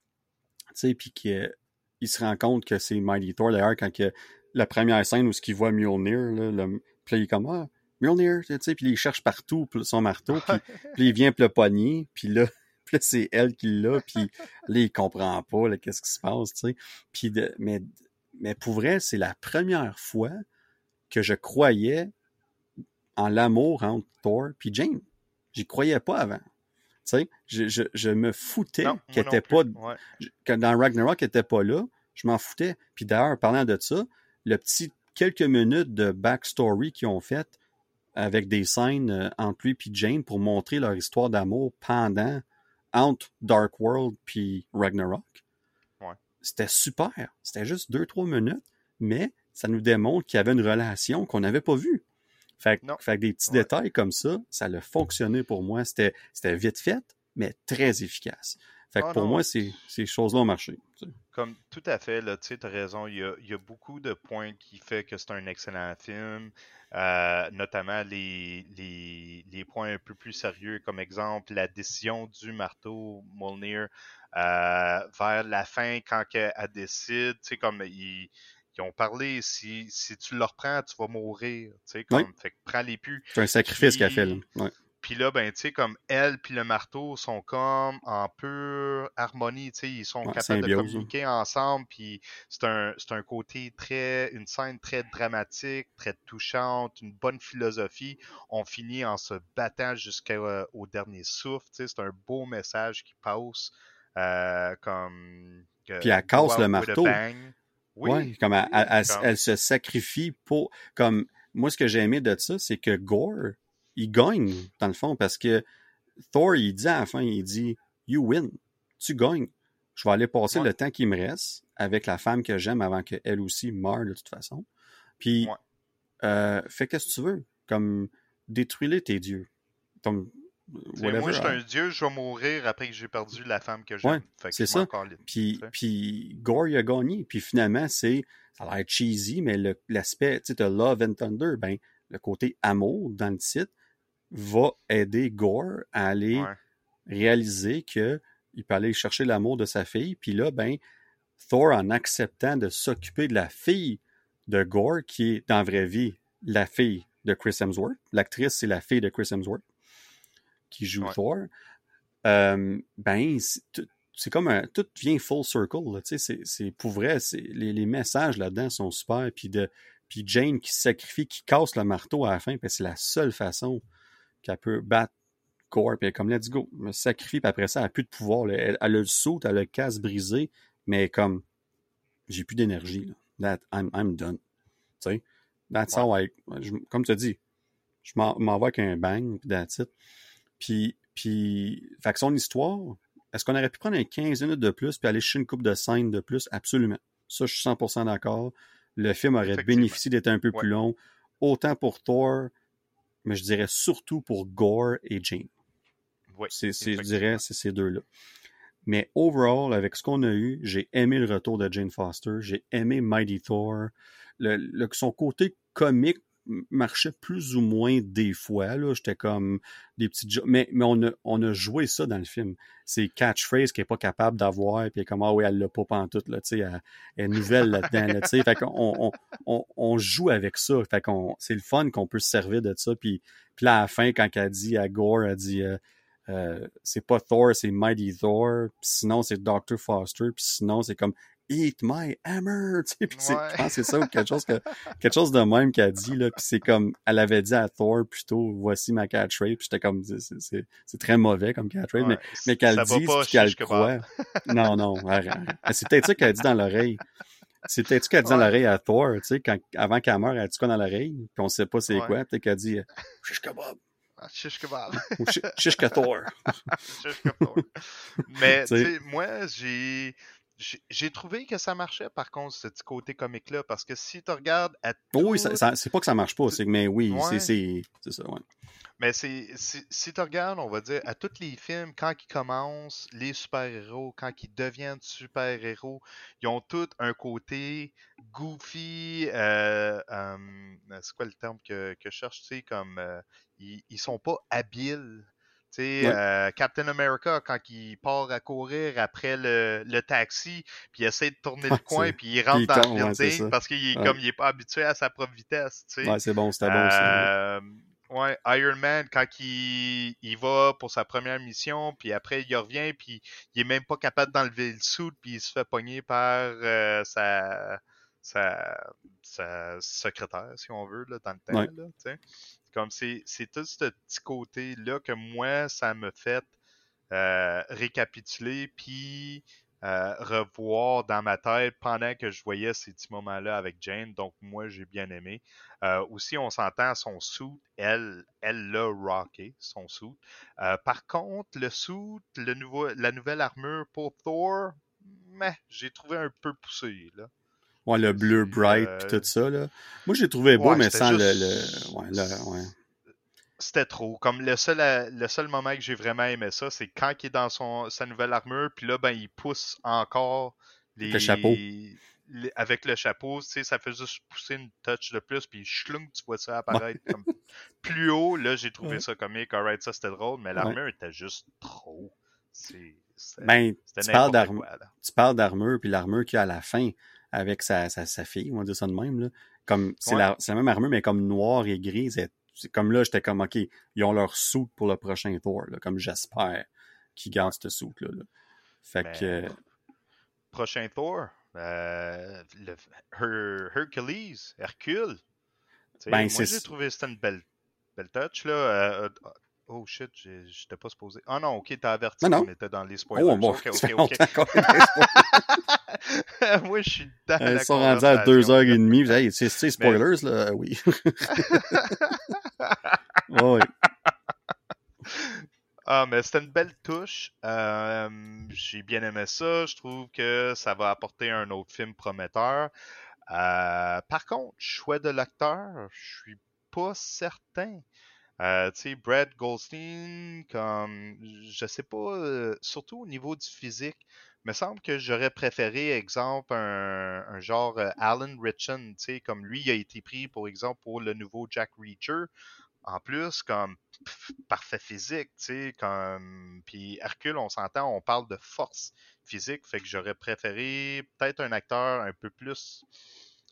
sais, puis qu'il il se rend compte que c'est Mighty Thor, d'ailleurs, quand que, la première scène où ce qu'il voit Mjolnir, là, le, puis là, il est comme, ah, Mjolnir, tu sais, puis il cherche partout son marteau, puis, puis il vient pour le pogner, puis là, puis c'est elle qui l'a, puis là, il comprend pas, qu'est-ce qui se passe, tu sais. Puis mais, mais pour vrai, c'est la première fois que je croyais en l'amour entre Thor puis Jane. J'y croyais pas avant. Tu sais, je, je, je me foutais qu'elle était pas, que dans Ragnarok, elle était pas là, Je m'en foutais. Puis d'ailleurs, parlant de ça, le petit quelques minutes de backstory qu'ils ont fait avec des scènes euh, entre lui et Jane pour montrer leur histoire d'amour pendant entre Dark World puis Ragnarok. C'était super. C'était juste deux, trois minutes, mais ça nous démontre qu'il y avait une relation qu'on n'avait pas vue. Fait, que des petits détails comme ça, ça a fonctionné pour moi. C'était vite fait, mais très efficace. Fait que ah pour moi, ces, ces choses-là ont marché. Comme tout à fait, tu as raison. Il y, a, il y, a, beaucoup de points qui font que c'est un excellent film. Euh, notamment les, les, les, points un peu plus sérieux, comme exemple la décision du marteau Molnir euh, vers la fin, quand elle, décide, tu sais, comme ils, ils, ont parlé, si, si tu le reprends, tu vas mourir, tu sais, comme, fait que prends les plus. C'est un sacrifice qu'elle fait, là. Puis là, ben, tu sais, comme elle puis le marteau sont comme en pure harmonie, tu sais, ils sont capables de communiquer ensemble, puis c'est un, un côté très, une scène très dramatique, très touchante, une bonne philosophie. On finit en se battant jusqu'au euh, dernier souffle, tu sais, c'est un beau message qui passe, euh, comme... puis elle casse le marteau. Oui, comme, elle, elle, se sacrifie pour, comme, moi, ce que j'ai aimé de ça, c'est que Gore, il gagne, dans le fond, parce que Thor, il dit à la fin, il dit You win, tu gagnes. Je vais aller passer le temps qui me reste avec la femme que j'aime avant qu'elle aussi meure de toute façon. Puis, euh, fais qu'est-ce que tu veux. Comme, détruis-les tes dieux. Comme, moi, je suis un dieu, je vais mourir après que j'ai perdu la femme que j'aime. c'est ça. puis, puis Gore, il a gagné. Puis finalement, c'est, ça a l'air cheesy, mais l'aspect, tu sais, Love and Thunder, ben, le côté amour dans le titre, va aider Gore à aller réaliser que il peut aller chercher l'amour de sa fille. Puis là, ben, Thor, en acceptant de s'occuper de la fille de Gore, qui est dans la vraie vie la fille de Chris Hemsworth, l'actrice, c'est la fille de Chris Hemsworth qui joue Thor, euh, ben, c'est comme un, tout vient full circle. C'est pour vrai, les, les messages là-dedans sont super. Puis de, puis Jane qui sacrifie, qui casse le marteau à la fin, parce que c'est la seule façon qu'elle peut battre Gore, puis elle est comme let's go, me sacrifie, puis après ça, elle n'a plus de pouvoir. Elle, a le saut, elle a le casse brisé, mais comme j'ai plus d'énergie. That I'm, I'm done. Tu sais? That's how I. comme tu as dit, je m'envoie avec un bang, puis that's it. Puis, puis, fait que son histoire, est-ce qu'on aurait pu prendre un 15 minutes de plus puis aller chercher une coupe de scène de plus? Absolument. Ça, je suis 100% d'accord. Le film aurait bénéficié d'être un peu plus long, autant pour Thor mais je dirais surtout pour Gore et Jane. Oui, c'est, je dirais c'est ces deux-là. Mais overall, avec ce qu'on a eu, j'ai aimé le retour de Jane Foster, j'ai aimé Mighty Thor, le, son côté comique marchait plus ou moins des fois. Là, j'étais comme des petites mais mais on a on a joué ça dans le film. C'est catchphrase qu'elle est pas capable d'avoir, puis comme ah oui elle l'a pas pantoute là, elle, est nouvelle là-dedans, sais. Fait qu'on on, on, joue avec ça. Fait qu'on c'est le fun qu'on peut se servir de ça. Puis puis là à la fin quand elle dit à Gore, elle dit euh, euh, c'est pas Thor, c'est Mighty Thor. sinon, c'est Dr. Foster. Puis sinon, c'est comme Eat my hammer, tu sais, puis je pense que c'est ça ou quelque chose que quelque chose de même qu'elle dit là, puis c'est comme elle avait dit à Thor plutôt voici ma catchphrase, puis j'étais comme c'est très mauvais comme catchphrase, mais mais qu'elle dise qu'elle croit. non non, c'est peut-être ça qu'elle dit dans l'oreille. C'est peut-être ça qu'elle dit dans l'oreille à Thor, tu sais, quand, avant qu'elle meure, elle dit quoi dans l'oreille, puis on sait pas c'est quoi, peut-être qu'elle dit shish kebab. Shish kebab. shish Thor. shish Thor. Mais tu sais, moi j'ai j'ai trouvé que ça marchait, par contre, ce petit côté comique-là, parce que si tu regardes à tout... Oui, c'est pas que ça marche pas, c'est mais oui, c'est ça, ouais. Mais c'est si tu regardes, on va dire, à tous les films, quand ils commencent, les super-héros, quand ils deviennent super-héros, ils ont tous un côté goofy, euh, c'est quoi le terme que, que je cherche, tu sais, comme, euh, ils, ils sont pas habiles tu sais, euh, Captain America, quand il part à courir après le, le taxi, puis il essaie de tourner le coin, puis il rentre dans le building parce qu'il est comme il est pas habitué à sa propre vitesse. C'est bon, c'était bon. Euh, ouais, Iron Man, quand il, il va pour sa première mission, puis après il revient, puis il est même pas capable d'enlever le suit, puis il se fait pogner par euh, sa, sa, sa secrétaire, si on veut, là, dans le temps. Là. Comme c'est, tout ce petit côté-là que moi, ça me fait euh, récapituler, puis euh, revoir dans ma tête pendant que je voyais ces petits moments-là avec Jane. Donc, moi, j'ai bien aimé. Euh, aussi, on s'entend, son suit, elle, elle l'a rocké, son suit. Par contre, le suit, le nouveau, la nouvelle armure pour Thor, j'ai trouvé un peu poussé, là. Ouais, le bleu bright et tout ça, là. Moi, j'ai trouvé beau, mais sans le, le... Ouais, le... ouais c'était trop. Comme le seul, le seul moment que j'ai vraiment aimé ça, c'est quand il est dans son, sa nouvelle armure, puis là, ben, il pousse encore les. Le chapeau. avec le chapeau, tu sais, ça fait juste pousser une touch de plus, puis chlung, tu vois ça apparaître comme plus haut. Là, j'ai trouvé ça comique. Alright, ça c'était drôle, mais l'armure était juste trop. C'est. Ben, tu parles d'armure. Tu parles d'armure, puis l'armure qu'il y a à la fin avec sa, sa, sa, fille, on va dire ça de même, là. Comme, c'est la, la, même armure, mais comme noire et grise, comme là, j'étais comme, OK, ils ont leur suit pour le prochain tour, là, comme j'espère qu'ils gardent ce suit là, Fait ben, que. Prochain tour, euh, le, Hercules, Hercule. Ben, moi, j'ai trouvé que c'était une belle, belle touch. Là. Euh, euh, oh shit, j'étais pas supposé. Ah non, ok, t'as averti qu'on était dans les spoilers. Oh, bon, ok, ok, ok. Moi, je suis dans Ils sont rendus à 2h30. Hey, c'est spoilers, là? Oui. oh, oui. Ah, mais c'était une belle touche. Euh, j'ai bien aimé ça. Je trouve que ça va apporter un autre film prometteur. Euh, par contre, choix de l'acteur, je suis pas certain. Euh, tu sais, Brad Goldstein, comme, je sais pas, euh, surtout au niveau du physique, me semble que j'aurais préféré, exemple, un, genre euh, Alan Richon, tu sais, comme lui, a été pris, pour exemple, pour le nouveau Jack Reacher. En plus, comme parfait physique, tu sais, comme. Puis Hercule, on s'entend, on parle de force physique, fait que j'aurais préféré peut-être un acteur un peu plus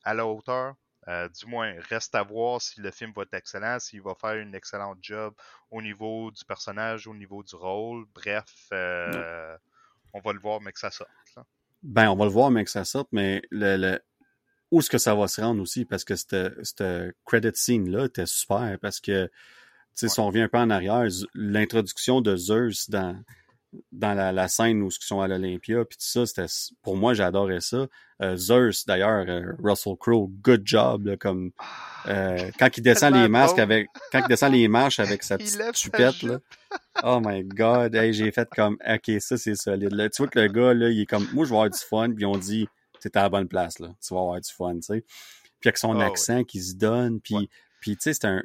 à la hauteur. Euh, du moins, reste à voir si le film va être excellent, s'il va faire une excellente job au niveau du personnage, au niveau du rôle. Bref, euh, on va le voir, mais que ça sorte. Ben, on va le voir, mais que ça sorte, mais le, où est-ce que ça va se rendre aussi? Parce que cette, credit scene-là était super, parce que, tu sais, si on revient un peu en arrière, l'introduction de Zeus dans, dans la, scène où ils sont à l'Olympia, puis tout ça, c'était pour moi j'adorais ça. Euh, Zeus d'ailleurs, euh, Russell Crowe, good job comme euh, quand il descend les masques avec quand il descend les marches avec sa petite chupette là. Oh my god, j'ai fait comme ok ça c'est solide. Là, tu vois que le gars là, il est comme moi je vais avoir du fun, puis on dit t'es à la bonne place là, tu vas avoir du fun, tu sais. Puis avec son ah accent qui se donne, puis puis tu sais c'est un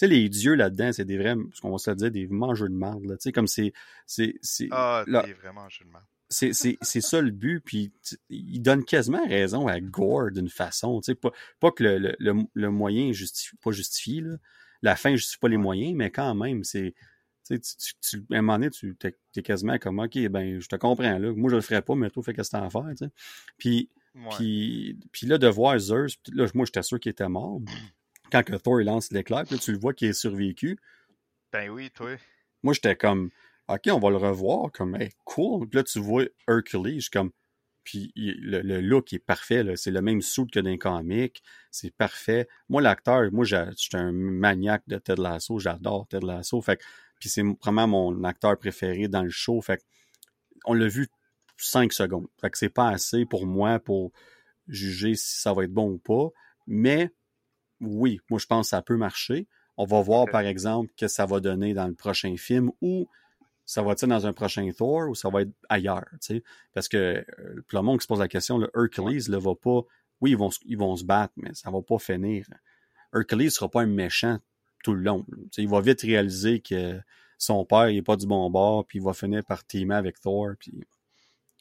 sais, les dieux là-dedans, c'est des vrais, ce qu'on va se dire, des mangeurs de marde, là. Tu sais, comme c'est, c'est, c'est. Ah, des vraiment jeux de marde. C'est, c'est, c'est ça le but, puis il donne quasiment raison à Gore d'une façon, tu sais, pas, pas que le, le, le moyen justifie, pas justifié, là. La fin justifie pas les moyens, mais quand même, c'est, tu, tu, tu, à un moment donné, tu es, quasiment comme, OK, ben, je te comprends, là. Moi, je le ferais pas, mais toi, fais qu'est-ce que à faire, tu sais. Puis, puis, puis là, de voir Zeus, là, moi, j'étais sûr qu'il était mort quand que Thor lance l'éclair, puis tu le vois qu'il est survécu. Ben oui, toi. Moi, j'étais comme, OK, on va le revoir, comme, hey, cool. Puis là, tu vois Hercules, comme, puis le, look est parfait, c'est le même suit que dans les comics, c'est parfait. Moi, l'acteur, moi, j'étais un maniaque de Ted Lasso, j'adore Ted Lasso, fait puis c'est vraiment mon acteur préféré dans le show, fait on l'a vu cinq secondes. Fait que c'est pas assez pour moi pour juger si ça va être bon ou pas, mais oui, moi je pense que ça peut marcher. On va voir par exemple que ça va donner dans le prochain film ou ça va être dans un prochain Thor ou ça va être ailleurs. sais Parce que euh, le monde qui se pose la question, le Hercules ne va pas. Oui, ils vont, ils vont se battre, mais ça va pas finir. Hercules ne sera pas un méchant tout le long. il va vite réaliser que son père n'est pas du bon bord, puis il va finir par teamer avec Thor, puis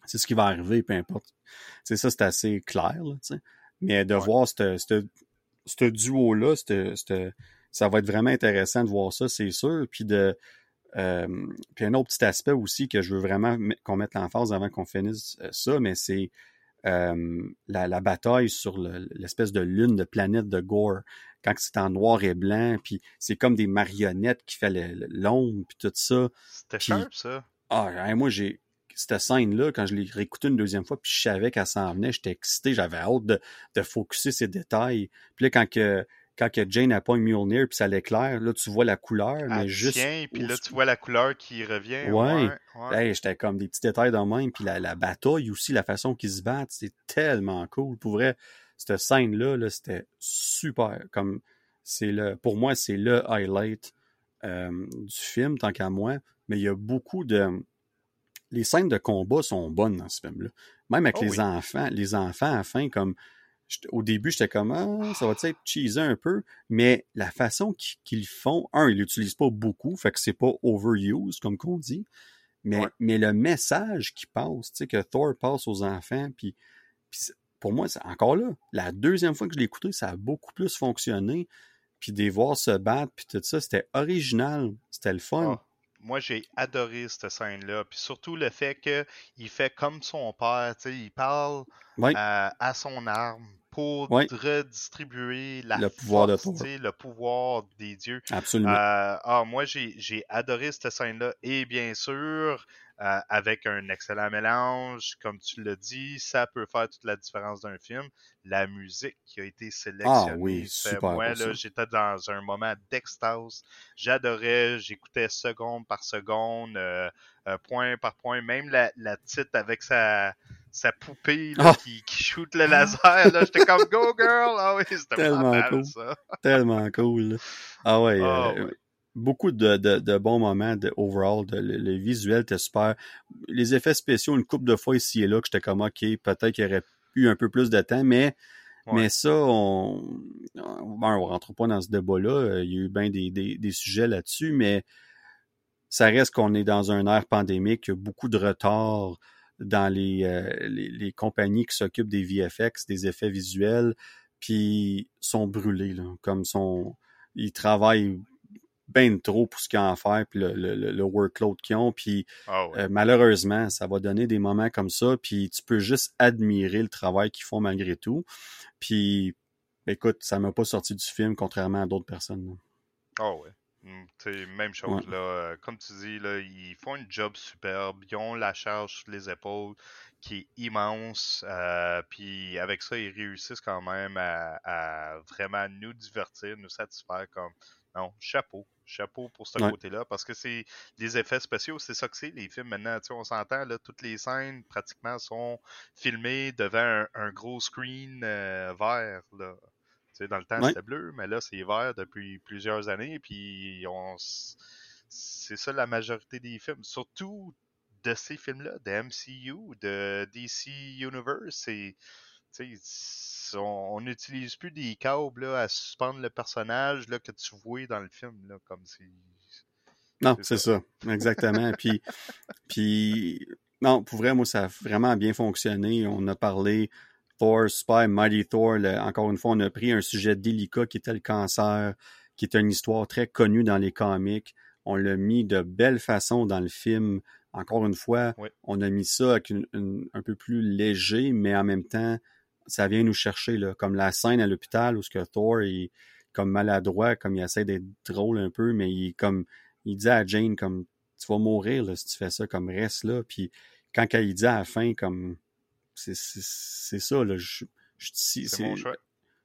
c'est ce qui va arriver, peu importe. c'est ça, c'est assez clair. Là, mais de voir cette, cette, ce duo-là, ça va être vraiment intéressant de voir ça, c'est sûr. Puis de euh, puis un autre petit aspect aussi que je veux vraiment qu'on mette l'emphase avant qu'on finisse euh, ça, mais c'est euh, la, bataille sur l'espèce de lune de planète de Gore, quand c'est en noir et blanc, puis c'est comme des marionnettes qui fait l'ombre, puis tout ça. C'était sharp, ça. Ah, moi, j'ai cette scène-là, quand je l'ai réécoutée une deuxième fois, puis je savais qu'elle s'en venait, j'étais excité, j'avais hâte de, de focuser ces détails. Puis là, quand, que, quand que Jane a pas une Mjolnir puis ça l'éclaire, là tu vois la couleur, mais juste. Tient, puis là tu vois la couleur qui revient. Ouais. ouais, ouais. Hey, j'étais comme des petits détails dans même, puis la, la bataille aussi, la façon qu'ils se battent, c'est tellement cool. Pour vrai, cette scène-là, -là, c'était super. Comme c'est le, pour moi, c'est le highlight euh, du film, tant qu'à moi. Mais il y a beaucoup de. Les scènes de combat sont bonnes dans ce film-là. Même avec Oh les oui. enfants. Les enfants, à la fin, comme. Au début, j'étais comme, ah, ça va être cheesé un peu, mais la façon qu'ils font, un, ils l'utilisent pas beaucoup, fait que c'est pas overused, comme qu'on dit, mais, Ouais. mais le message qui passe, tu sais, que Thor passe aux enfants, puis, pour moi, c'est encore là, la deuxième fois que je l'ai écouté, ça a beaucoup plus fonctionné, puis des voir se battre, puis tout ça, c'était original, c'était le fun. Ah, moi, j'ai adoré cette scène-là. Puis surtout le fait qu'il fait comme son père. tu sais, Il parle Ouais. à, à son arme pour redistribuer la Le pouvoir de force, sais, le pouvoir des dieux. Absolument. Euh, ah, moi, j'ai j'ai adoré cette scène-là. Et bien sûr, euh, avec un excellent mélange, comme tu l'as dit, ça peut faire toute la différence d'un film. La musique qui a été sélectionnée. Ah oui, super Moi, là, j'étais dans un moment d'extase. J'adorais, j'écoutais seconde par seconde, euh, euh, point par point. Même la, la petite avec sa, sa poupée là, Ah! qui, qui shoot le laser. là, J'étais comme Go girl! Ah oui, c'était Tellement cool. ça. Tellement cool. Ah ouais, Ah euh, ouais. Beaucoup de, de, de bons moments de overall. De, le, le visuel était super. Les effets spéciaux, une couple de fois ici et là, que j'étais comme OK, peut-être qu'il y aurait eu un peu plus de temps, mais Ouais. mais ça, on on, on rentre pas dans ce débat-là. Euh, Il y a eu bien des, des, des sujets là-dessus, mais ça reste qu'on est dans un air pandémique, il y a beaucoup de retard dans les, euh, les, les compagnies qui s'occupent des VFX, des effets visuels, puis sont brûlés, là, comme sont, ils travaillent bien trop pour ce qu'ils ont à faire, puis le, le, le workload qu'ils ont, puis Ah ouais. euh, malheureusement, ça va donner des moments comme ça, puis tu peux juste admirer le travail qu'ils font malgré tout. Puis, écoute, ça m'a pas sorti du film, contrairement à d'autres personnes. Ah ouais. Mm, t'sais, même chose, là. euh, Comme tu dis, là, ils font un job superbe. Ils ont la charge sur les épaules qui est immense. euh, puis avec ça, ils réussissent quand même à, à vraiment nous divertir, nous satisfaire comme. Non, chapeau. Chapeau pour ce Ouais. côté-là. Parce que c'est les effets spéciaux, c'est ça que c'est, les films maintenant. On s'entend, là, toutes les scènes pratiquement sont filmées devant un, un gros screen euh, vert, là. Tu sais, dans le temps, Ouais. c'était bleu, mais là, c'est vert depuis plusieurs années. Puis, on, c'est ça la majorité des films. Surtout de ces films-là, de MCU, de DC Universe. C'est, on n'utilise plus des câbles là, à suspendre le personnage là, que tu vois dans le film. Là, comme si. Non, C'est ça. Exactement. puis, puis, non, pour vrai, moi, ça a vraiment bien fonctionné. On a parlé Thor, Spy, Mighty Thor. encore une fois, on a pris un sujet délicat qui était le cancer, qui est une histoire très connue dans les comics. On l'a mis de belle façon dans le film. Encore une fois, Oui. on a mis ça avec une- une- un peu plus léger, mais en même temps, ça vient nous chercher, là, comme la scène à l'hôpital où ce que Thor est comme maladroit, comme il essaie d'être drôle un peu, mais il comme il dit à Jane comme tu vas mourir là, si tu fais ça, comme reste là. Puis quand il dit à la fin comme c'est ça là, je, je C'est mon choix.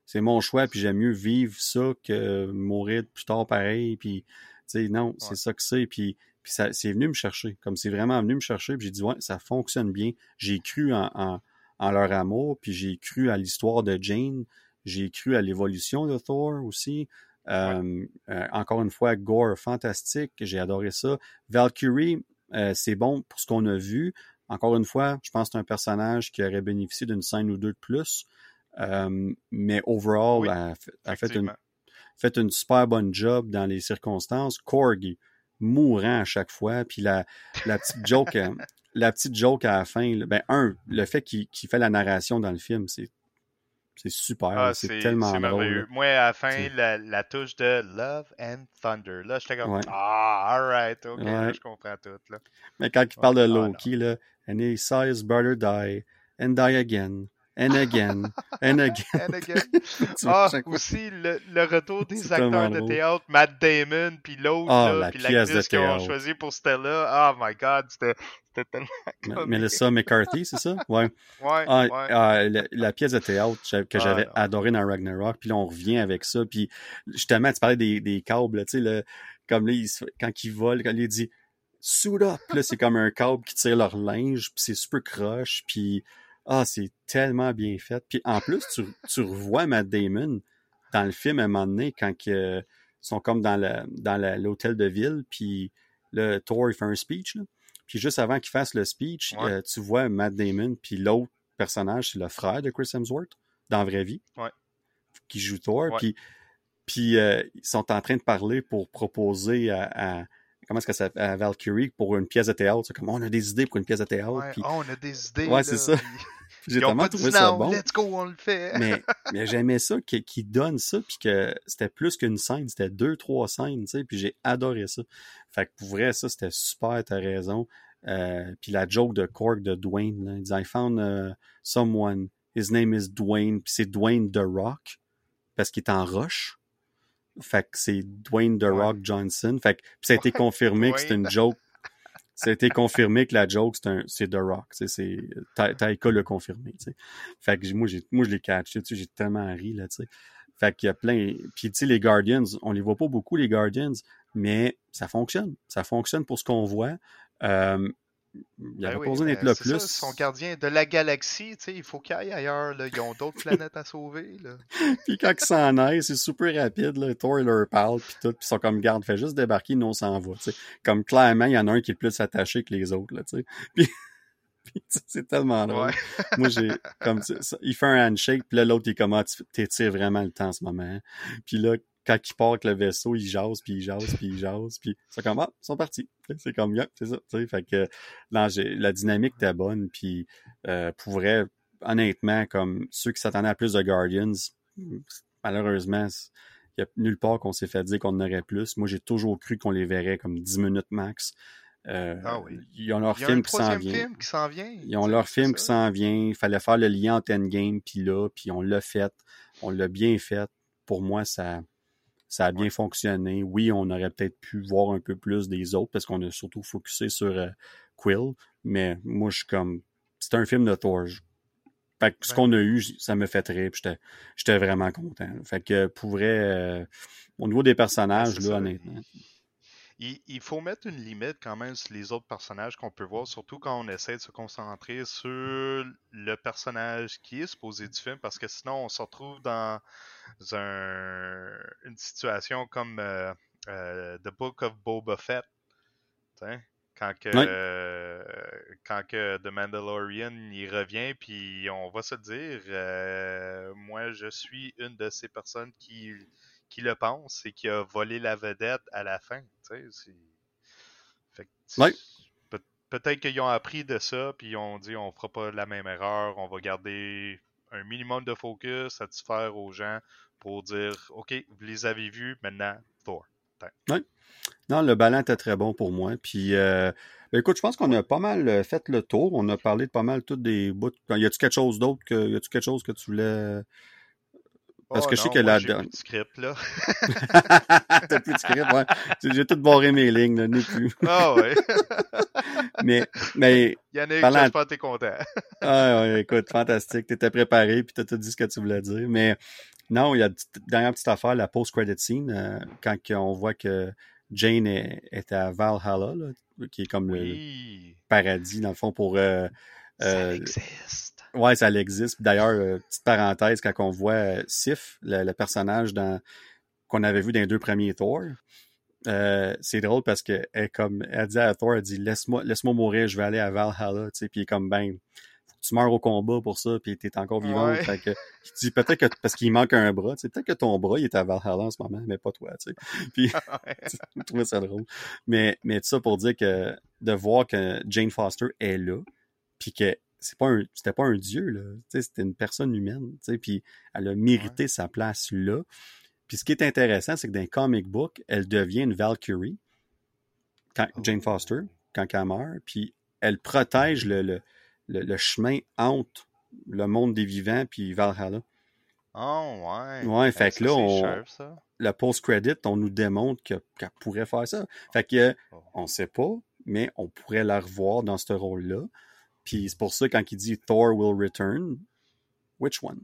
c'est mon choix, puis j'aime mieux vivre ça que mourir plus tard pareil. Puis, tu sais, non, c'est ça que c'est. Puis, puis ça, c'est venu me chercher. Comme c'est vraiment venu me chercher. Puis j'ai dit, ouais, ça fonctionne bien. J'ai cru en, en, en leur amour, puis j'ai cru à l'histoire de Jane. J'ai cru à l'évolution de Thor aussi. Euh, euh, encore une fois, Gore, fantastique. J'ai adoré ça. Valkyrie, euh, c'est bon pour ce qu'on a vu. Encore une fois, je pense que c'est un personnage qui aurait bénéficié d'une scène ou deux de plus. Mais overall, Oui, elle, a fait- elle a fait une, fait une super bonne job dans les circonstances. Korg, mourant à chaque fois. Puis la, la petite joke, la petite joke à la fin, là, ben un, le fait qu'il fait la narration dans le film, c'est c'est super, Ah, c'est tellement drôle. merveilleux. Moi, à la fin, la, la touche de Love and Thunder, là, j'étais comme, Ouais. ah, alright, ok, là, je comprends tout, là. Mais quand il parle de Ah. Loki, là, and he saw his brother die and die again And again. And again. And again. ah, aussi, le, le, retour des acteurs de théâtre, Matt Damon, puis l'autre, ah, puis l'actrice qu'ils ont choisi pour Stella. Oh my god, c'était tellement Melissa McCarthy, c'est ça? Ouais. ouais, ah, ouais. Ah, la, pièce de théâtre que j'avais adorée dans Ragnarok, puis là, on revient avec ça, puis justement, tu parlais des, des câbles, tu sais, comme là, il, quand il vole, quand il dit « suit up », là, c'est comme un câble qui tire leur linge, puis c'est super croche, puis ah, c'est tellement bien fait. Puis en plus, tu, tu revois Matt Damon dans le film à un moment donné quand ils sont comme dans le dans l'hôtel de ville, puis le Thor il fait un speech. Là. Puis juste avant qu'il fasse le speech, euh, tu vois Matt Damon, puis l'autre personnage, c'est le frère de Chris Hemsworth dans la vraie vie, ouais. qui joue Thor. Puis, puis euh, ils sont en train de parler pour proposer à, à comment est-ce que ça à Valkyrie pour une pièce de théâtre. C'est comme on a des idées pour une pièce de théâtre. Ouais, puis... oh, on a des idées. Ouais, c'est ça. J'ai tellement trouvé ça bon. Let's go, on le fait. mais mais j'aimais ça qu'ils qu donnent ça, puis que c'était plus qu'une scène, c'était deux, trois scènes, tu sais, puis j'ai adoré ça. Fait que pour vrai, ça, c'était super, t'as raison. Euh, puis la joke de Cork de Dwayne, là, il dit I found uh, someone, his name is Dwayne, puis c'est Dwayne The Rock, parce qu'il est en roche. Fait que c'est Dwayne The Rock Johnson. Fait que ça a été confirmé que c'est une joke. Ça a été confirmé que la joke, c'est The Rock. C'est Taika l'a confirmé. T'sais. Fait que moi, moi je l'ai catché. J'ai tellement ri là. T'sais. Fait qu'il y a plein. Puis tu sais, les Guardians, on les voit pas beaucoup, les Guardians, mais ça fonctionne. Ça fonctionne pour ce qu'on voit. Euh, il avait ben besoin d'être là plus. Ça, son gardien de la galaxie, tu sais, il faut qu'il aille ailleurs. Là. Ils ont d'autres planètes à sauver. Là. puis quand ils s'en aillent, c'est super rapide. Là. Thor il leur parle, puis tout. Puis ils sont comme garde, fait juste débarquer, nous on s'en va. sais Comme clairement, il y en a un qui est plus attaché que les autres. Là, sais puis, c'est tellement drôle. Ouais. Moi, j'ai comme ça, il fait un handshake, puis là, l'autre, il est comme, ah, tu t'étires vraiment le temps en ce moment. Hein. Puis là, quand il part avec le vaisseau, il jase, puis il jase, puis il jase, puis c'est comme, ah, ils sont partis. C'est comme, bien, c'est ça. sais Fait que là, la dynamique était bonne, puis euh, pour vrai, honnêtement, comme ceux qui s'attendaient à plus de Guardians, malheureusement, il n'y a nulle part qu'on s'est fait dire qu'on en aurait plus. Moi, j'ai toujours cru qu'on les verrait comme 10 minutes max. Euh, ah oui. Ils ont leur film, qui s'en vient. film qui s'en vient. Ils ont leur film qui s'en vient. Il fallait faire le lien entre Endgame puis là, puis on l'a fait. On l'a bien fait. Pour moi, ça, ça a bien fonctionné. Oui, on aurait peut-être pu voir un peu plus des autres parce qu'on a surtout focusé sur euh, Quill. Mais moi, je suis comme. C'est un film de Thor. Fait que ce qu'on a eu, ça me fait rire. J'étais vraiment content. Fait que pour vrai, euh, au niveau des personnages, là, honnêtement. Il, il, faut mettre une limite quand même sur les autres personnages qu'on peut voir, surtout quand on essaie de se concentrer sur le personnage qui est supposé du film, parce que sinon on se retrouve dans un, une situation comme euh, euh, The Book of Boba Fett. T'sais? Quand que, Oui. euh, quand que The Mandalorian il revient, puis on va se dire, euh, moi je suis une de ces personnes qui, qui le pense et qui a volé la vedette à la fin. Ouais. Peut-être qu'ils ont appris de ça, puis ils ont dit on fera pas la même erreur, on va garder un minimum de focus, satisfaire aux gens pour dire OK, vous les avez vus, maintenant, Thor. Non, le ballon était très bon pour moi. Puis, euh, ben, écoute, je pense qu'on a pas mal euh, fait le tour. On a parlé de pas mal toutes des bouts. Y a-tu quelque chose d'autre que, y a-tu quelque chose que tu voulais Parce Oh que je sais non, que la j'ai plus de script, là. T'as plus de script, ouais. J'ai tout barré mes lignes, là, n'est plus. Ah ouais. Mais, mais, Yannick, Parlant- j'espère que t'es content. ah, ouais, écoute, fantastique. T'étais préparé, puis t'as tout dit ce que tu voulais dire. Mais non, il y a une dernière petite affaire, la post-credit scene, euh, quand on voit que Jane est, est à Valhalla, là, qui est comme le paradis, dans le fond, pour... euh, Ça euh, existe. Ouais, ça existe. D'ailleurs, euh, petite parenthèse, quand on voit euh, Sif, le, le personnage dans qu'on avait vu dans les deux premiers Thor, euh, c'est drôle parce que elle, comme elle dit à Thor, elle dit laisse-moi laisse-moi mourir, je vais aller à Valhalla, tu sais, puis comme ben faut que tu meurs au combat pour ça, puis t'es encore vivant. Ouais. Fait que il dit peut-être que parce qu'il manque un bras, tu sais, peut-être que ton bras il est à Valhalla en ce moment, mais pas toi, tu sais. Puis je trouvais ça drôle. Mais, mais tout ça pour dire que de voir que Jane Foster est là, puis que c'est pas un, c'était pas un dieu, là. C'était une personne humaine, puis elle a mérité sa place là. Puis ce qui est intéressant, c'est que dans les comic book, elle devient une Valkyrie, quand, Jane Foster, quand elle meurt, puis elle protège le, le, le, le chemin entre le monde des vivants puis Valhalla. Oh, ouais. Ouais, fait que là, c'est on, sharp, ça. le post-credit, on nous démontre que- qu'elle pourrait faire ça. Fait que, Oh. on sait pas, mais on pourrait la revoir dans ce rôle-là. Puis c'est pour ça, quand il dit Thor will return, which one?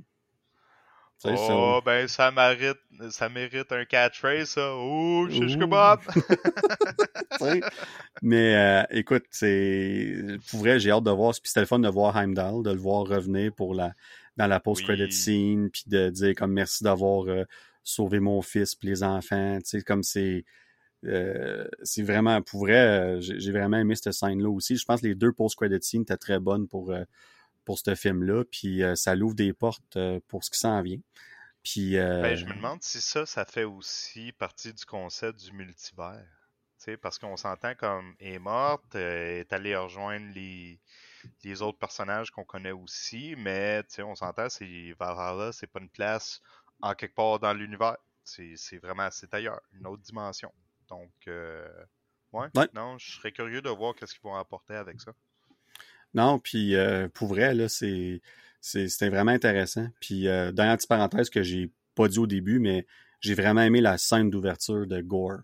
Sais, ça- Oh, ben, ça mérite, ça mérite un catchphrase, ça. Oh, Ouh. tu sais. Mais euh, écoute, c'est pour vrai, j'ai hâte de voir. Puis c'était le fun de voir Heimdall, de le voir revenir pour la dans la post-credit Oui. scene, puis de dire comme merci d'avoir euh, sauvé mon fils, puis les enfants. Tu sais, comme c'est euh, c'est vraiment pour vrai, euh, j'ai vraiment aimé cette scène-là aussi. Je pense que les deux post-credit scenes étaient très bonnes pour euh, pour ce film-là, puis ça l'ouvre des portes pour ce qui s'en vient. Puis Ben, je me demande si ça, ça fait aussi partie du concept du multivers. Parce qu'on s'entend comme est morte, est allée rejoindre les, les autres personnages qu'on connaît aussi, mais on s'entend, c'est Valhalla, c'est pas une place en quelque part dans l'univers. C'est vraiment, c'est ailleurs, une autre dimension. Donc, euh, ouais, Ouais. non, je serais curieux de voir qu'est-ce qu'ils vont apporter avec ça. Non, puis euh, pour vrai, là, c'est, c'est, c'était vraiment intéressant. Puis, euh, dernière petite parenthèse que j'ai pas dit au début, mais j'ai vraiment aimé la scène d'ouverture de Gore.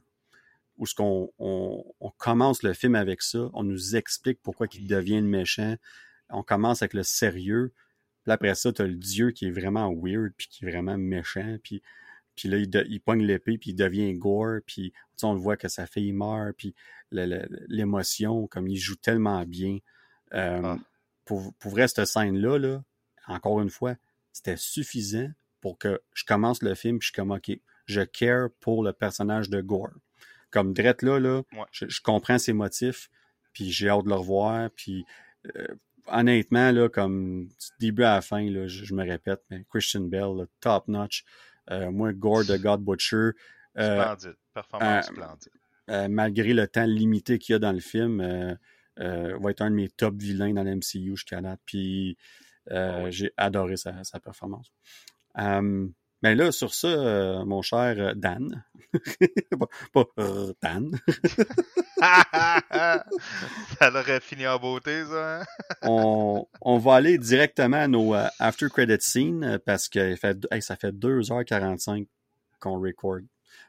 Où ce qu'on on, on commence le film avec ça, on nous explique pourquoi il devient le méchant. On commence avec le sérieux. Puis après ça, t'as le dieu qui est vraiment weird, puis qui est vraiment méchant. Puis, puis là, il, de- il pogne l'épée, puis il devient Gore. Puis on le voit que sa fille meurt, puis l'émotion, comme il joue tellement bien. Euh, Ah. pour, pour vrai, cette scène-là, là, encore une fois, c'était suffisant pour que je commence le film puis je suis comme, OK, je care pour le personnage de Gore. Comme Drette là, là Ouais. je, je comprends ses motifs, puis j'ai hâte de le revoir, puis euh, honnêtement, là, comme du début à la fin, là, je, je me répète, mais Christian Bell, là, top notch. Euh, moi, Gore de God Butcher, euh, Splendide. Performance euh, splendide. malgré le temps limité qu'il y a dans le film, va être un de mes top vilains dans l'MCU jusqu'à date. Puis Ah oui. j'ai adoré sa, sa performance. Euh, ben là, sur ça, euh, mon cher euh, Dan, pas, pas, euh, Dan, ça l'aurait fini en beauté, ça. hein? on, on va aller directement à nos euh, after credit scenes euh, parce que il fait, hey, ça fait 2h45 qu'on record.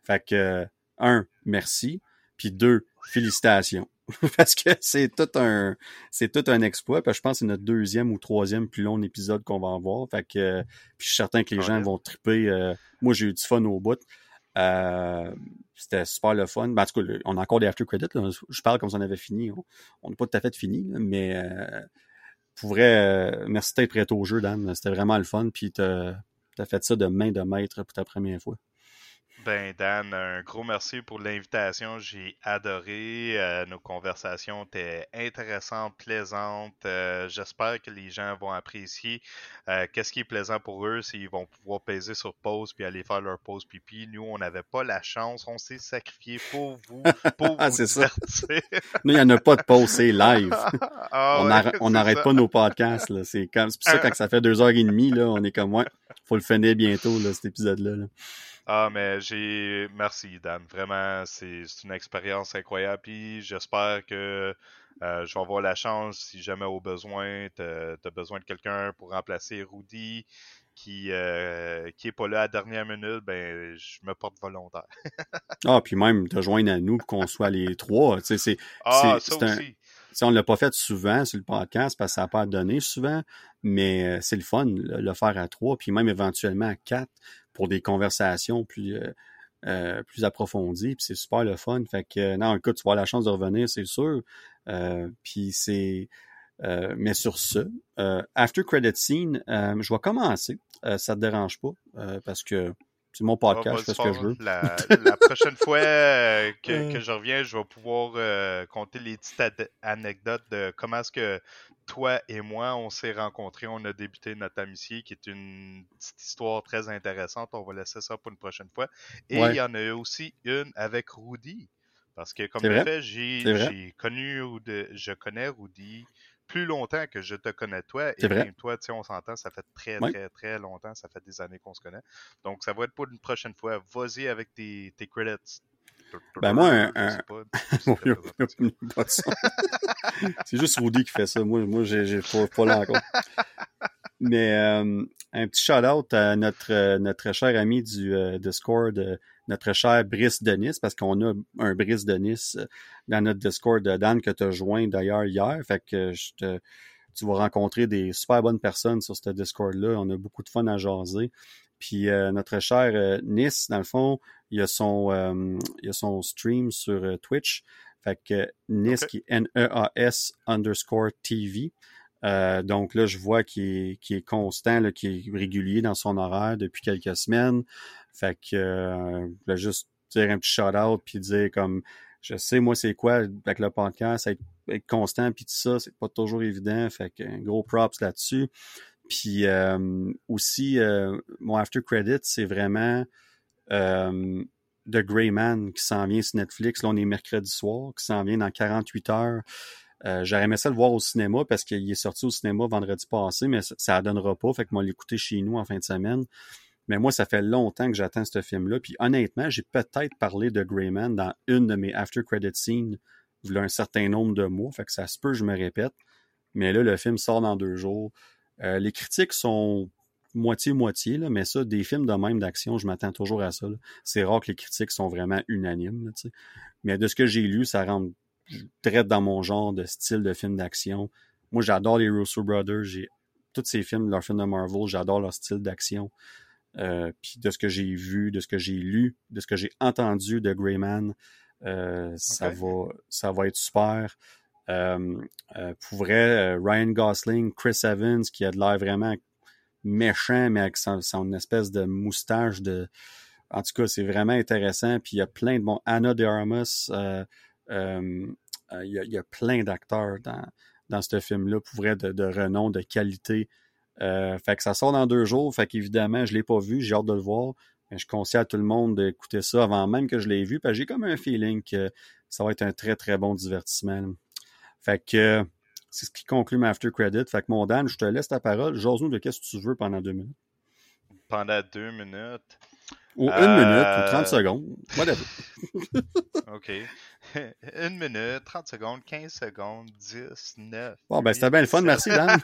Fait que, euh, un, merci. Puis deux, félicitations. parce que c'est tout un c'est tout un exploit. Puis je pense que c'est notre deuxième ou troisième plus long épisode qu'on va avoir. Fait que euh, puis je suis certain que les gens vont triper. euh, moi, j'ai eu du fun au bout. Euh, c'était super le fun. Ben, en tout cas, le- on a encore des after credits. là. Je parle comme si on avait fini. On- On n'a pas tout à fait fini, là, mais euh, pour vrai, merci d'être prêt au jeu, Dan. C'était vraiment le fun. Puis t'as as fait ça de main de maître pour ta première fois. Ben Dan, un gros merci pour l'invitation. J'ai adoré. Euh, nos conversations étaient intéressantes, plaisantes. Euh, J'espère que les gens vont apprécier. Euh, Qu'est-ce qui est plaisant pour eux, c'est qu'ils vont pouvoir peser sur pause puis aller faire leur pause pipi. Nous, on n'avait pas la chance. On s'est sacrifié pour vous, pour Ah, vous c'est ça. divertir. Nous, il n'y en a pas de pause, c'est live. Ah on ouais, n'arrête pas nos podcasts. là. C'est comme c'est pour ça quand ça fait deux heures et demie, là, on est comme ouais, faut le finir bientôt, là, cet épisode-là. là. Ah, mais j'ai. Merci, Dan. Vraiment, c'est une expérience incroyable. Puis j'espère que euh, je vais avoir la chance, si jamais au besoin, tu as besoin de quelqu'un pour remplacer Rudy qui, euh, qui est pas là à la dernière minute, ben je me porte volontaire. Ah, puis même te joindre à nous pour qu'on soit les trois. Tu sais, c'est Ah, C'est- ça c'est un- aussi. Tu sais, on l'a pas fait souvent sur le podcast parce que ça n'a pas donné souvent, mais euh, c'est le fun le, le faire à trois, puis même éventuellement à quatre pour des conversations plus euh, euh, plus approfondies, puis c'est super le fun. Fait que euh, non, écoute, tu vas avoir la chance de revenir, c'est sûr. Euh, puis c'est euh, mais sur ce, euh, after credit scene, euh, je vais commencer. Ça te dérange pas parce que c'est mon podcast, Ah, je fais ce que je veux. La, la prochaine fois euh, que, Euh. que je reviens, je vais pouvoir euh, compter les petites anecdotes de comment est-ce que toi et moi, on s'est rencontrés, on a débuté notre amitié, qui est une petite histoire très intéressante. On va laisser ça pour une prochaine fois. Et Ouais. il y en a aussi une avec Rudy. Parce que, comme vrai. fait, j'ai connu, je connais Rudy plus longtemps que je te connais toi. Et vrai. même toi, tu sais, on s'entend, ça fait très, très, très longtemps. Ça fait des années qu'on se connaît. Donc, ça va être pour une prochaine fois. Vas-y avec tes, tes credits. Ben, moi, un- un- c'est juste Rudy qui fait ça. Moi, moi j'ai, j'ai pas, pas là encore. Mais euh, un petit shout-out à notre, notre cher ami du Discord, notre cher Brice Denis, parce qu'on a un Brice Denis dans notre Discord, Dan, que tu as joint d'ailleurs hier. Fait que je te, tu vas rencontrer des super bonnes personnes sur ce Discord-là. On a beaucoup de fun à jaser. Puis notre cher Nice, dans le fond, il a son, il a son stream sur Twitch. Fait que NIS qui est N-E-A-S underscore TV. Euh, donc là, je vois qu'il est, constant, qu'il est régulier dans son horaire depuis quelques semaines. Fait que euh, je vais juste dire un petit shout-out puis dire comme je sais moi c'est quoi avec le podcast, être, constant puis tout ça, c'est pas toujours évident. Fait que gros props là-dessus. Puis euh, aussi, mon after credit, c'est vraiment The Grey Man qui s'en vient sur Netflix. Là, on est mercredi soir, qui s'en vient dans 48 heures. Euh, J'aurais aimé ça le voir au cinéma parce qu'il est sorti au cinéma vendredi passé, mais ça ne donnera pas. Fait que moi, l'écouter chez nous en fin de semaine. Mais moi, ça fait longtemps que j'attends ce film-là. Puis honnêtement, j'ai peut-être parlé de Man dans une de mes after credit scenes il un certain nombre de mois. Fait que ça se peut, je me répète. Mais là, le film sort dans deux jours. Euh, les critiques sont moitié-moitié, mais ça, des films de même d'action, je m'attends toujours à ça. C'est rare que les critiques sont vraiment unanimes. mais de ce que j'ai lu, ça rentre très dans mon genre de style de film d'action. Moi, j'adore les Russo Brothers. J'ai tous ces films, leurs films de Marvel, j'adore leur style d'action. Euh, puis de ce que j'ai vu, de ce que j'ai lu, de ce que j'ai entendu de Greyman, euh, ça va ça va être super. Euh, euh pour vrai, Ryan Gosling, Chris Evans, qui a de l'air vraiment méchant, mais avec son, espèce de moustache de. En tout cas, c'est vraiment intéressant. Puis il y a plein de bons. Anna de Armas, euh, euh, euh, il, y a, plein d'acteurs dans, dans ce film-là, pour vrai, de, renom, de qualité. fait que ça sort dans deux jours. Fait qu'évidemment, je ne l'ai pas vu, j'ai hâte de le voir. Mais je conseille à tout le monde d'écouter ça avant même que je l'ai vu. Parce que j'ai comme un feeling que ça va être un très, très bon divertissement. Fait que c'est ce qui conclut ma after credit. Fait que mon Dan, je te laisse ta parole. Jose-nous de qu'est-ce que tu veux pendant deux minutes. Pendant deux minutes. Ou une minute, ou 30 euh, secondes. Whatever. OK. Une minute, 30 secondes, 15 secondes, 10, 9. Bon, ben c'était bien le fun. Merci, Dan.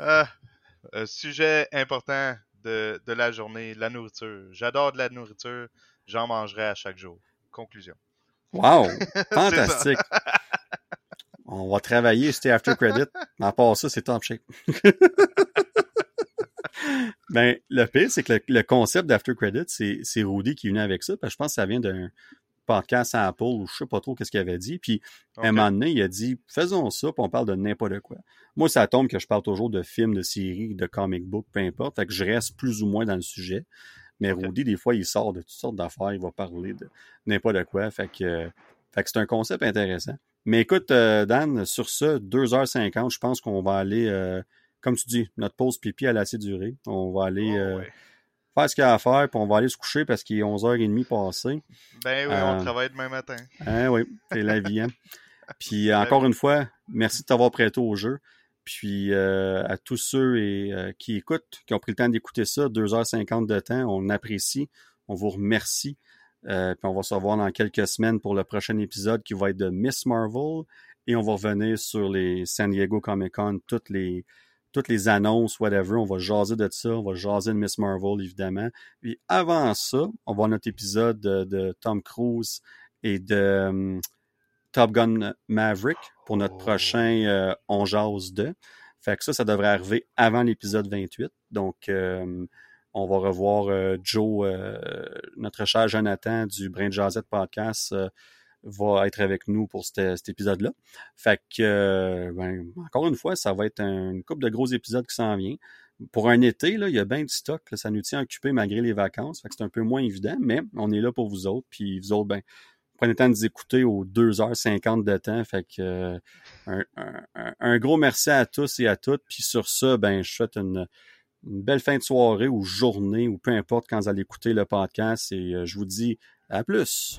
Ah, sujet important de, de la journée, la nourriture. J'adore de la nourriture. J'en mangerai à chaque jour. Conclusion. Wow! Fantastique! On va travailler c'était After Credit. Mais à part ça, c'est top shape. Ben, le pire, c'est que le, concept d'After Credit, c'est Rudy qui est venu avec ça, parce que je pense que ça vient d'un podcast à Apple ou je sais pas trop qu'est-ce qu'il avait dit. Puis, à un moment donné, il a dit, faisons ça, puis on parle de n'importe quoi. Moi, ça tombe que je parle toujours de films, de séries, de comic book, peu importe. Fait que je reste plus ou moins dans le sujet. Mais Rudy, des fois, il sort de toutes sortes d'affaires, il va parler de n'importe quoi. Fait que, fait que c'est un concept intéressant. Mais écoute, euh, Dan, sur ce, 2h50, je pense qu'on va aller, euh, comme tu dis, notre pause pipi, elle a assez duré. On va aller oh, euh, faire ce qu'il y a à faire, puis on va aller se coucher parce qu'il est 11h30 passé. Ben oui, on travaille demain matin. Hein, oui, c'est la vie. Hein? Puis encore une fois, merci de t'avoir prêté au jeu. Puis euh, à tous ceux et, euh, qui écoutent, qui ont pris le temps d'écouter ça, 2h50 de temps, on apprécie, on vous remercie. Euh, puis on va se revoir dans quelques semaines pour le prochain épisode qui va être de Miss Marvel. Et on va revenir sur les San Diego Comic Con, toutes les, toutes les annonces, whatever. On va jaser de ça, on va jaser de Miss Marvel, évidemment. Puis avant ça, on va avoir notre épisode de, Tom Cruise et de Top Gun Maverick pour notre oh. prochain euh, On Jase 2. Fait que ça, ça devrait arriver avant l'épisode 28. Donc, euh, on va revoir euh, Joe, notre cher Jonathan du Brain Jazette Podcast va être avec nous pour cet, épisode-là. Fait que, ben, encore une fois, ça va être une couple de gros épisodes qui s'en vient. Pour un été, là, il y a bien du stock. ça nous tient occupés malgré les vacances. Fait que c'est un peu moins évident, mais on est là pour vous autres. Puis vous autres, ben, prenez le temps de nous écouter aux 2h50 de temps. Fait que euh, un, gros merci à tous et à toutes. Puis sur ça, ben, je souhaite une, belle fin de soirée ou journée ou peu importe quand vous allez écouter le podcast. Et euh, je vous dis à plus.